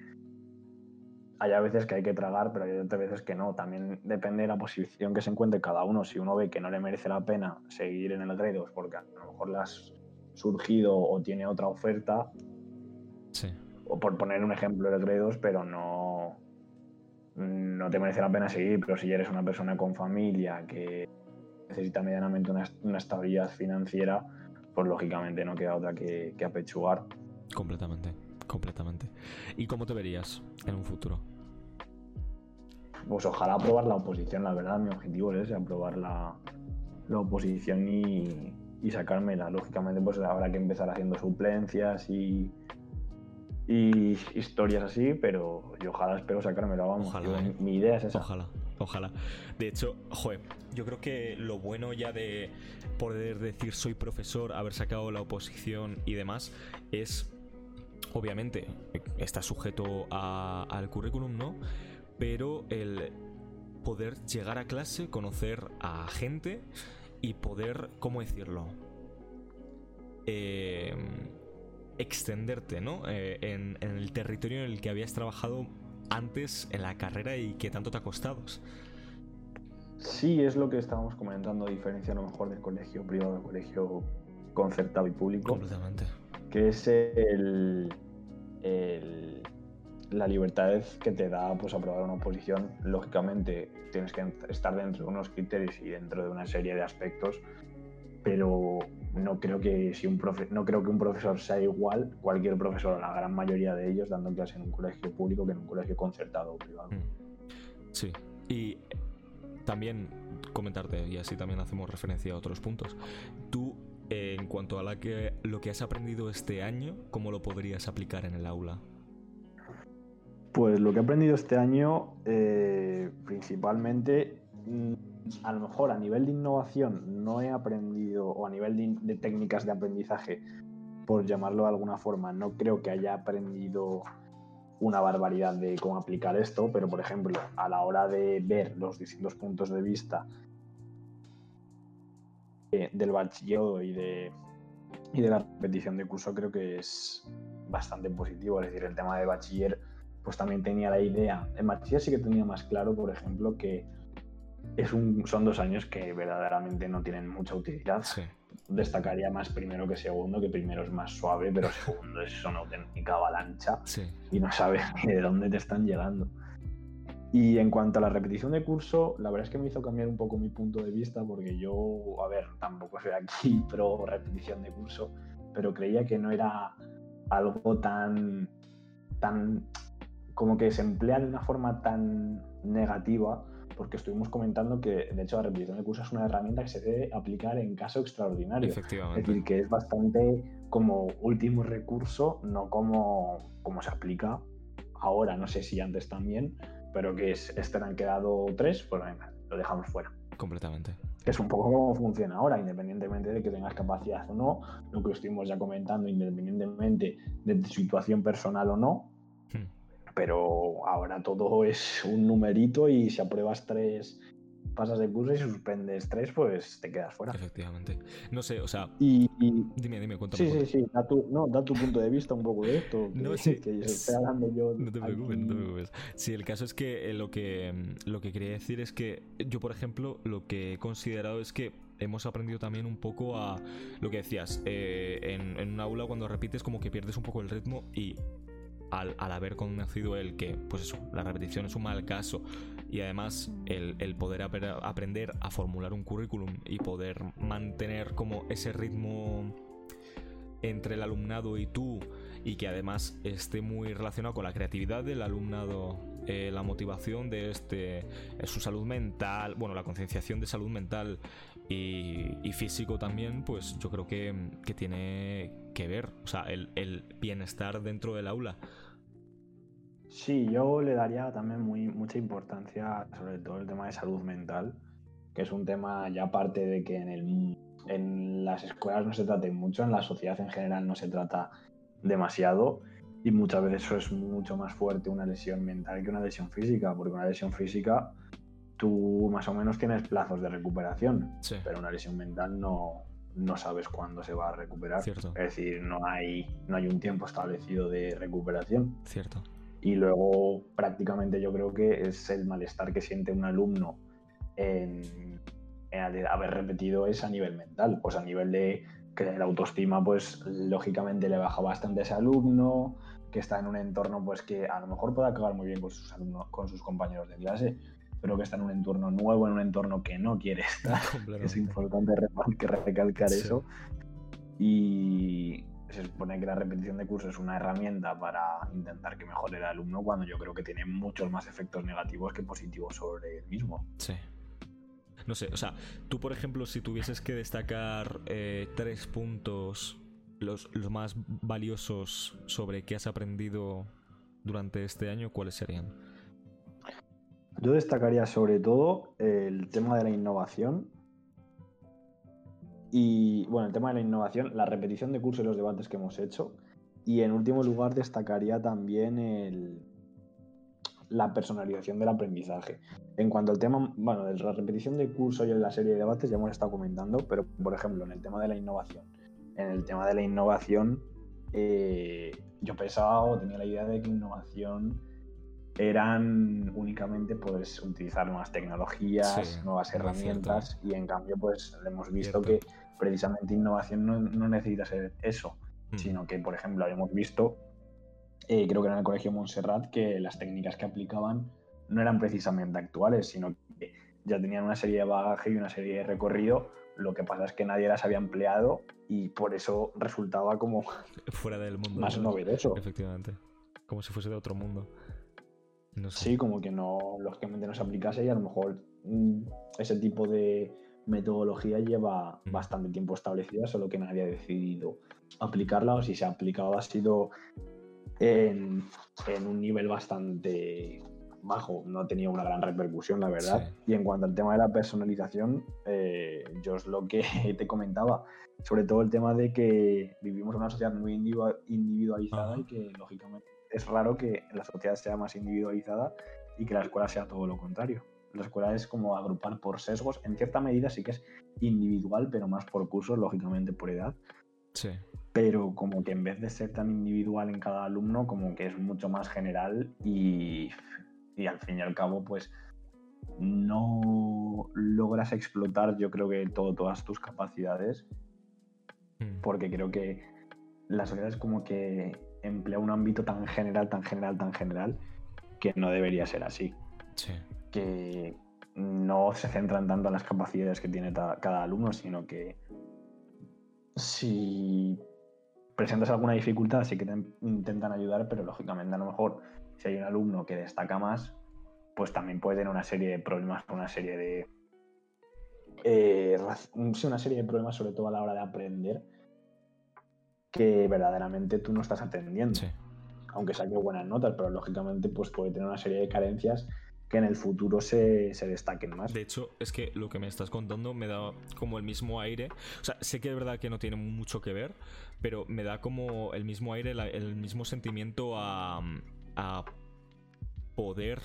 hay a veces que hay que tragar, pero hay otras veces que no. También depende de la posición que se encuentre cada uno. Si uno ve que no le merece la pena seguir en el Gredos porque a lo mejor las surgido o tiene otra oferta. O por poner un ejemplo de Gredos, pero no, no te merece la pena seguir. Pero si eres una persona con familia que necesita medianamente una, estabilidad financiera, pues lógicamente no queda otra que, que, apechugar. Completamente, completamente. ¿Y cómo te verías en un futuro? Pues ojalá aprobar la oposición, la verdad, mi objetivo es aprobar la, la oposición y, y sacármela. Lógicamente, pues habrá que empezar haciendo suplencias y, y historias así, pero yo ojalá espero sacármela, vamos. Ojalá, eh. mi, idea es esa. Ojalá, ojalá. De hecho, joder, yo creo que lo bueno ya de poder decir soy profesor, haber sacado la oposición y demás, es, obviamente, está sujeto al currículum, ¿no? Pero el poder llegar a clase, conocer a gente y poder, ¿cómo decirlo? Eh, extenderte, ¿no? Eh, en, el territorio en el que habías trabajado antes en la carrera y que tanto te ha costado. Sí, es lo que estábamos comentando, diferencia a lo mejor del colegio privado del colegio concertado y público. Completamente. Que es el, la libertad que te da pues, aprobar una oposición. Lógicamente, tienes que estar dentro de unos criterios y dentro de una serie de aspectos, pero no creo que si un profe no creo que un profesor sea igual, cualquier profesor, la gran mayoría de ellos, dando clase en un colegio público que en un colegio concertado o privado. Mm. Sí. Y también comentarte, y así también hacemos referencia a otros puntos. Tú, en cuanto a la que, lo que has aprendido este año, ¿cómo lo podrías aplicar en el aula? Pues lo que he aprendido este año, eh, principalmente, mm, a lo mejor a nivel de innovación no he aprendido, o a nivel de, técnicas de aprendizaje, por llamarlo de alguna forma, no creo que haya aprendido una barbaridad de cómo aplicar esto, pero por ejemplo, a la hora de ver los distintos puntos de vista del bachillerato y de, y de la repetición de curso, creo que es bastante positivo. Es decir, el tema de bachiller, pues también tenía la idea. En bachiller sí que tenía más claro, por ejemplo, que es un, son dos años que verdaderamente no tienen mucha utilidad. Sí destacaría más primero que segundo, que primero es más suave, pero *laughs* segundo es una auténtica avalancha y no sabes *laughs* ni de dónde te están llegando. Y en cuanto a la repetición de curso, la verdad es que me hizo cambiar un poco mi punto de vista, porque yo, a ver, tampoco soy aquí *laughs* pro repetición de curso, pero creía que no era algo tan, tan, como que se emplea de una forma tan negativa porque estuvimos comentando que, de hecho, la repetición de curso es una herramienta que se debe aplicar en caso extraordinario. Efectivamente. Es decir, que es bastante como último recurso, no como, como se aplica ahora, no sé si antes también, pero que es, este han quedado tres, pues venga, lo dejamos fuera. Completamente. Es un poco como funciona ahora, independientemente de que tengas capacidad o no, lo que estuvimos ya comentando, independientemente de tu situación personal o no, pero ahora todo es un numerito y si apruebas tres pasas de curso y si suspendes tres, pues te quedas fuera. Efectivamente. No sé, o sea. Y, Dime, dime, cuéntame. Sí, sí, sí. Da tu, no, da tu punto de vista un poco de esto. *laughs* no, sí. que estoy hablando yo. No te preocupes, no te preocupes. Sí, el caso es que eh, lo que lo que quería decir es que yo, por ejemplo, lo que he considerado es que hemos aprendido también un poco a lo que decías. Eh, en, en un aula, cuando repites, como que pierdes un poco el ritmo y al, haber conocido el que, pues eso, la repetición es un mal caso y además el, poder aprender a formular un currículum y poder mantener como ese ritmo entre el alumnado y tú y que además esté muy relacionado con la creatividad del alumnado, eh, la motivación de este, eh, su salud mental, bueno, la concienciación de salud mental y, físico también, pues yo creo que, tiene que ver, o sea, el, el bienestar dentro del aula. Sí, yo le daría también muy, mucha importancia sobre todo el tema de salud mental, que es un tema ya aparte de que en, el, en las escuelas no se trate mucho, en la sociedad en general no se trata demasiado y muchas veces eso es mucho más fuerte una lesión mental que una lesión física, porque una lesión física tú más o menos tienes plazos de recuperación, pero una lesión mental no, no sabes cuándo se va a recuperar. Cierto. Es decir, no hay, no hay un tiempo establecido de recuperación. Cierto. Y luego prácticamente yo creo que es el malestar que siente un alumno en, haber repetido es a nivel mental, pues a nivel de que la autoestima pues lógicamente le baja bastante a ese alumno, que está en un entorno pues que a lo mejor puede acabar muy bien con sus alumnos, con sus compañeros de clase, pero que está en un entorno nuevo, en un entorno que no quiere estar. *laughs* Es importante recalcar eso. Y, se supone que la repetición de curso es una herramienta para intentar que mejore el alumno cuando yo creo que tiene muchos más efectos negativos que positivos sobre el mismo. Sí. No sé, o sea, tú por ejemplo, si tuvieses que destacar eh, tres puntos, los, los más valiosos sobre qué has aprendido durante este año, ¿cuáles serían? Yo destacaría sobre todo el tema de la innovación, y bueno, el tema de la innovación, la repetición de cursos y los debates que hemos hecho. Y en último lugar destacaría también el, la personalización del aprendizaje. En cuanto al tema, bueno, de la repetición de curso y en la serie de debates ya hemos estado comentando, pero por ejemplo, en el tema de la innovación. En el tema de la innovación, eh, yo pensaba o tenía la idea de que innovación eran únicamente pues utilizar nuevas tecnologías, nuevas herramientas y en cambio pues hemos visto que precisamente innovación no, necesita ser eso, mm. sino que por ejemplo hemos visto, eh, creo que era en el Colegio Montserrat, que las técnicas que aplicaban no eran precisamente actuales, sino que ya tenían una serie de bagaje y una serie de recorrido, lo que pasa es que nadie las había empleado y por eso resultaba como *laughs* fuera del mundo más novedoso. Efectivamente, como si fuese de otro mundo. Sí, como que no, lógicamente no se aplicase y a lo mejor mm, ese tipo de metodología lleva bastante tiempo establecida, solo que nadie ha decidido aplicarla o si se ha aplicado ha sido en, un nivel bastante bajo, no ha tenido una gran repercusión, la verdad. Y en cuanto al tema de la personalización, eh, yo es lo que *laughs* te comentaba, sobre todo el tema de que vivimos en una sociedad muy individualizada y que lógicamente es raro que la sociedad sea más individualizada y que la escuela sea todo lo contrario. La escuela es como agrupar por sesgos. En cierta medida sí que es individual, pero más por cursos, lógicamente por edad. Sí. Pero como que en vez de ser tan individual en cada alumno, como que es mucho más general y, y al fin y al cabo, pues no logras explotar, yo creo que todo, todas tus capacidades, mm. porque creo que la sociedad es como que emplea un ámbito tan general, tan general, tan general, que no debería ser así. Sí. Que no se centran tanto en las capacidades que tiene cada alumno, sino que si presentas alguna dificultad, sí que te intentan ayudar, pero lógicamente a lo mejor si hay un alumno que destaca más, pues también puede tener una serie de problemas, una serie de... Eh, una serie de problemas sobre todo a la hora de aprender que verdaderamente tú no estás atendiendo. Aunque saque buenas notas, pero lógicamente pues puede tener una serie de carencias que en el futuro se, destaquen más. De hecho, es que lo que me estás contando me da como el mismo aire. O sea, sé que es verdad que no tiene mucho que ver, pero me da como el mismo aire, el mismo sentimiento a, a poder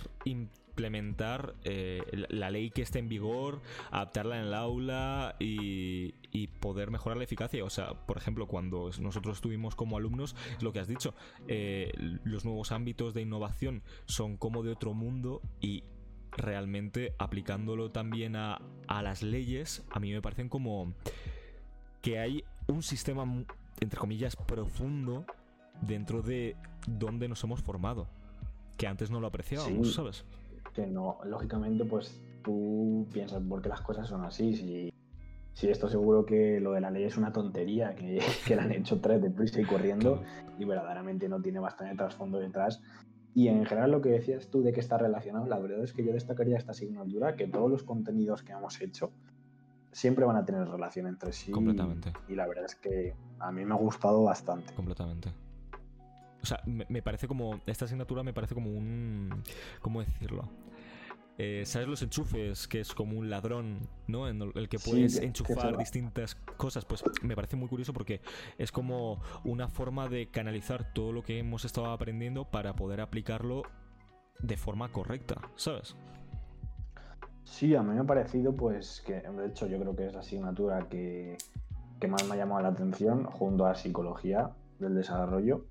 implementar eh, la ley que esté en vigor, adaptarla en el aula y, poder mejorar la eficacia. O sea, por ejemplo, cuando nosotros estuvimos como alumnos, es lo que has dicho, eh, los nuevos ámbitos de innovación son como de otro mundo y realmente aplicándolo también a, a las leyes, a mí me parecen como que hay un sistema, entre comillas, profundo dentro de donde nos hemos formado que antes no lo apreciábamos, ¿sabes? Que no, lógicamente, pues tú piensas por qué las cosas son así. Si, si esto seguro que lo de la ley es una tontería, que, *laughs* que la han hecho tres de prisa y corriendo, y verdaderamente no tiene bastante trasfondo detrás. Y en general lo que decías tú de que está relacionado, la verdad es que yo destacaría esta asignatura, que todos los contenidos que hemos hecho siempre van a tener relación entre sí. Completamente. y la verdad es que a mí me ha gustado bastante. Completamente. O sea, me, parece como. Esta asignatura me parece como un. ¿Cómo decirlo? Eh, ¿Sabes los enchufes? Que es como un ladrón, ¿no? En el que puedes enchufar distintas cosas. Pues me parece muy curioso porque es como una forma de canalizar todo lo que hemos estado aprendiendo para poder aplicarlo de forma correcta, ¿sabes? Sí, a mí me ha parecido, pues, que de hecho yo creo que es la asignatura que, que más me ha llamado la atención, junto a psicología del desarrollo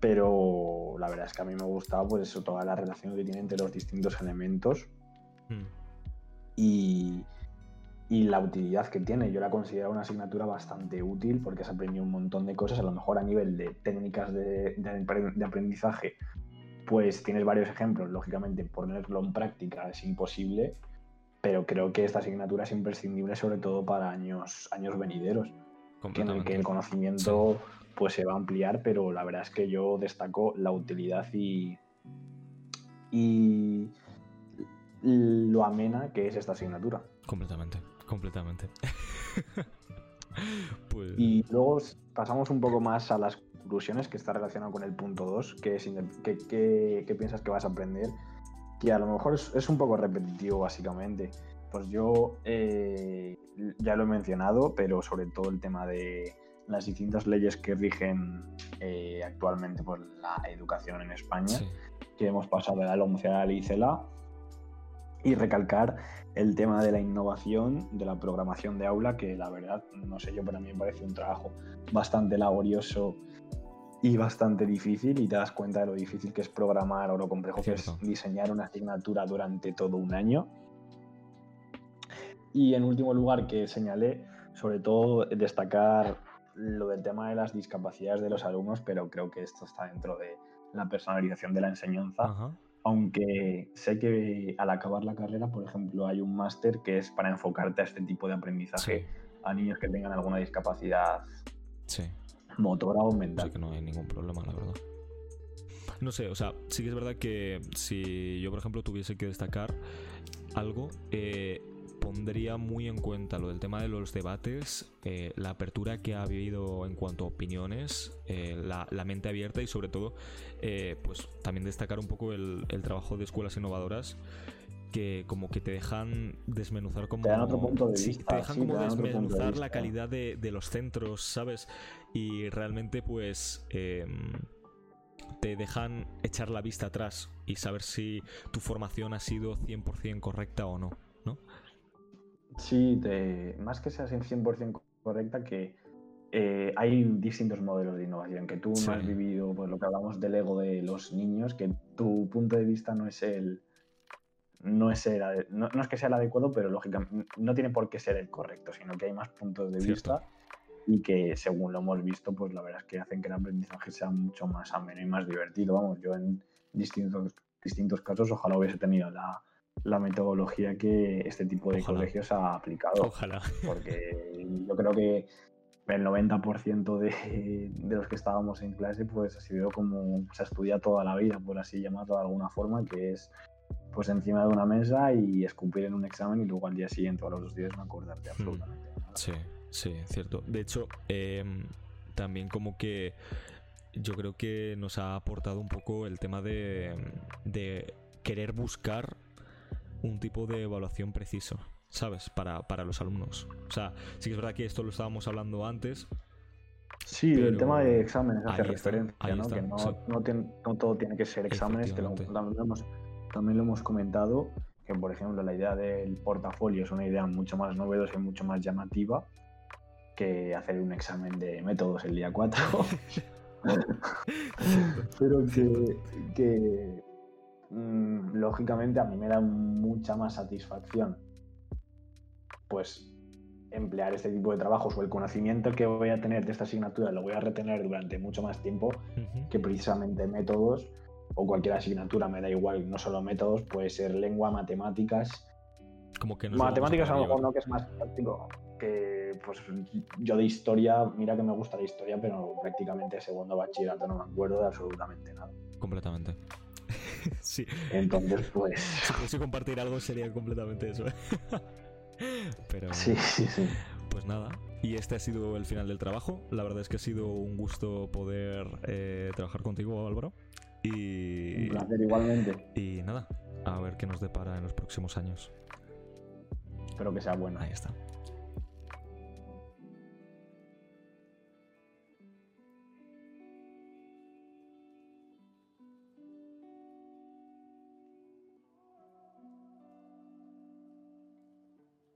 pero la verdad es que a mí me gustaba pues eso, toda la relación que tiene entre los distintos elementos hmm. y, y, la utilidad que tiene. Yo la considero una asignatura bastante útil porque has aprendido un montón de cosas, a lo mejor a nivel de técnicas de, de aprendizaje, pues tienes varios ejemplos, lógicamente ponerlo en práctica es imposible, pero creo que esta asignatura es imprescindible sobre todo para años, años venideros, en el que el conocimiento pues se va a ampliar, pero la verdad es que yo destaco la utilidad y, y lo amena que es esta asignatura. Completamente, completamente. *laughs* pues... Y luego pasamos un poco más a las conclusiones que está relacionado con el punto 2, que es ¿qué, piensas que vas a aprender, que a lo mejor es, un poco repetitivo básicamente. Pues yo eh, ya lo he mencionado, pero sobre todo el tema de las distintas leyes que rigen eh, actualmente por la educación en España, que hemos pasado de la LOMCE a la ICELA, y recalcar el tema de la innovación, de la programación de aula, que la verdad, no sé yo, pero a mí me parece un trabajo bastante laborioso y bastante difícil y te das cuenta de lo difícil que es programar o lo complejo que es diseñar una asignatura durante todo un año. Y en último lugar que señalé, sobre todo destacar lo del tema de las discapacidades de los alumnos, pero creo que esto está dentro de la personalización de la enseñanza. Aunque sé que al acabar la carrera, por ejemplo, hay un máster que es para enfocarte a este tipo de aprendizaje a niños que tengan alguna discapacidad sí. motora o mental. Sí que no hay ningún problema, la verdad. No sé, o sea, sí que es verdad que si yo, por ejemplo, tuviese que destacar algo, eh, pondría muy en cuenta lo del tema de los debates, eh, la apertura que ha habido en cuanto a opiniones, eh, la, mente abierta y sobre todo, eh, pues también destacar un poco el, trabajo de escuelas innovadoras que como que te dejan desmenuzar como... Te dan otro punto de vista. te dejan como desmenuzar la calidad de, de, los centros, ¿sabes? Y realmente pues em, te dejan echar la vista atrás y saber si tu formación ha sido 100% correcta o no, ¿no? Sí, más que sea 100% correcta, que eh, hay distintos modelos de innovación, que tú no has vivido pues, lo que hablamos del ego de los niños, que tu punto de vista no es el... No es, el, no, es que sea el adecuado, pero lógicamente no tiene por qué ser el correcto, sino que hay más puntos de vista y que según lo hemos visto, pues la verdad es que hacen que el aprendizaje sea mucho más ameno y más divertido. Vamos, yo en distintos, distintos casos ojalá hubiese tenido la, la metodología que este tipo de colegios ha aplicado. Ojalá. Porque yo creo que el 90% de, de, los que estábamos en clase pues ha sido como se estudia toda la vida, por así llamarlo de alguna forma, que es pues encima de una mesa y escupir en un examen y luego al día siguiente o a los dos días no acordarte hmm. absolutamente Sí, sí, cierto. De hecho, em, también como que yo creo que nos ha aportado un poco el tema de, de querer buscar un tipo de evaluación preciso, ¿sabes? Para, para los alumnos. O sea, sí que es verdad que esto lo estábamos hablando antes. Sí, el tema de exámenes hace referencia, ¿no? que no, todo tiene que ser exámenes, que también, lo hemos, también lo hemos comentado, que por ejemplo la idea del portafolio es una idea mucho más novedosa y mucho más llamativa que hacer un examen de métodos el día 4. *laughs* *laughs* Pero que, que Mm, lógicamente a mí me da mucha más satisfacción pues emplear este tipo de trabajos o el conocimiento que voy a tener de esta asignatura lo voy a retener durante mucho más tiempo que precisamente métodos o cualquier asignatura, me da igual, no solo métodos, puede ser lengua, matemáticas. Como que matemáticas a, lo mejor no, que es más práctico. Que pues yo de historia, mira que me gusta la historia, pero prácticamente segundo bachillerato no me acuerdo de absolutamente nada. Completamente. *laughs* sí. Entonces, pues. *laughs* Si compartir algo sería completamente eso. *laughs* Pero. Sí, sí, sí. Pues nada. Y este ha sido el final del trabajo. La verdad es que ha sido un gusto poder eh, trabajar contigo, Álvaro. Y. Un placer igualmente. Y nada, a ver qué nos depara en los próximos años. Espero que sea bueno. Ahí está.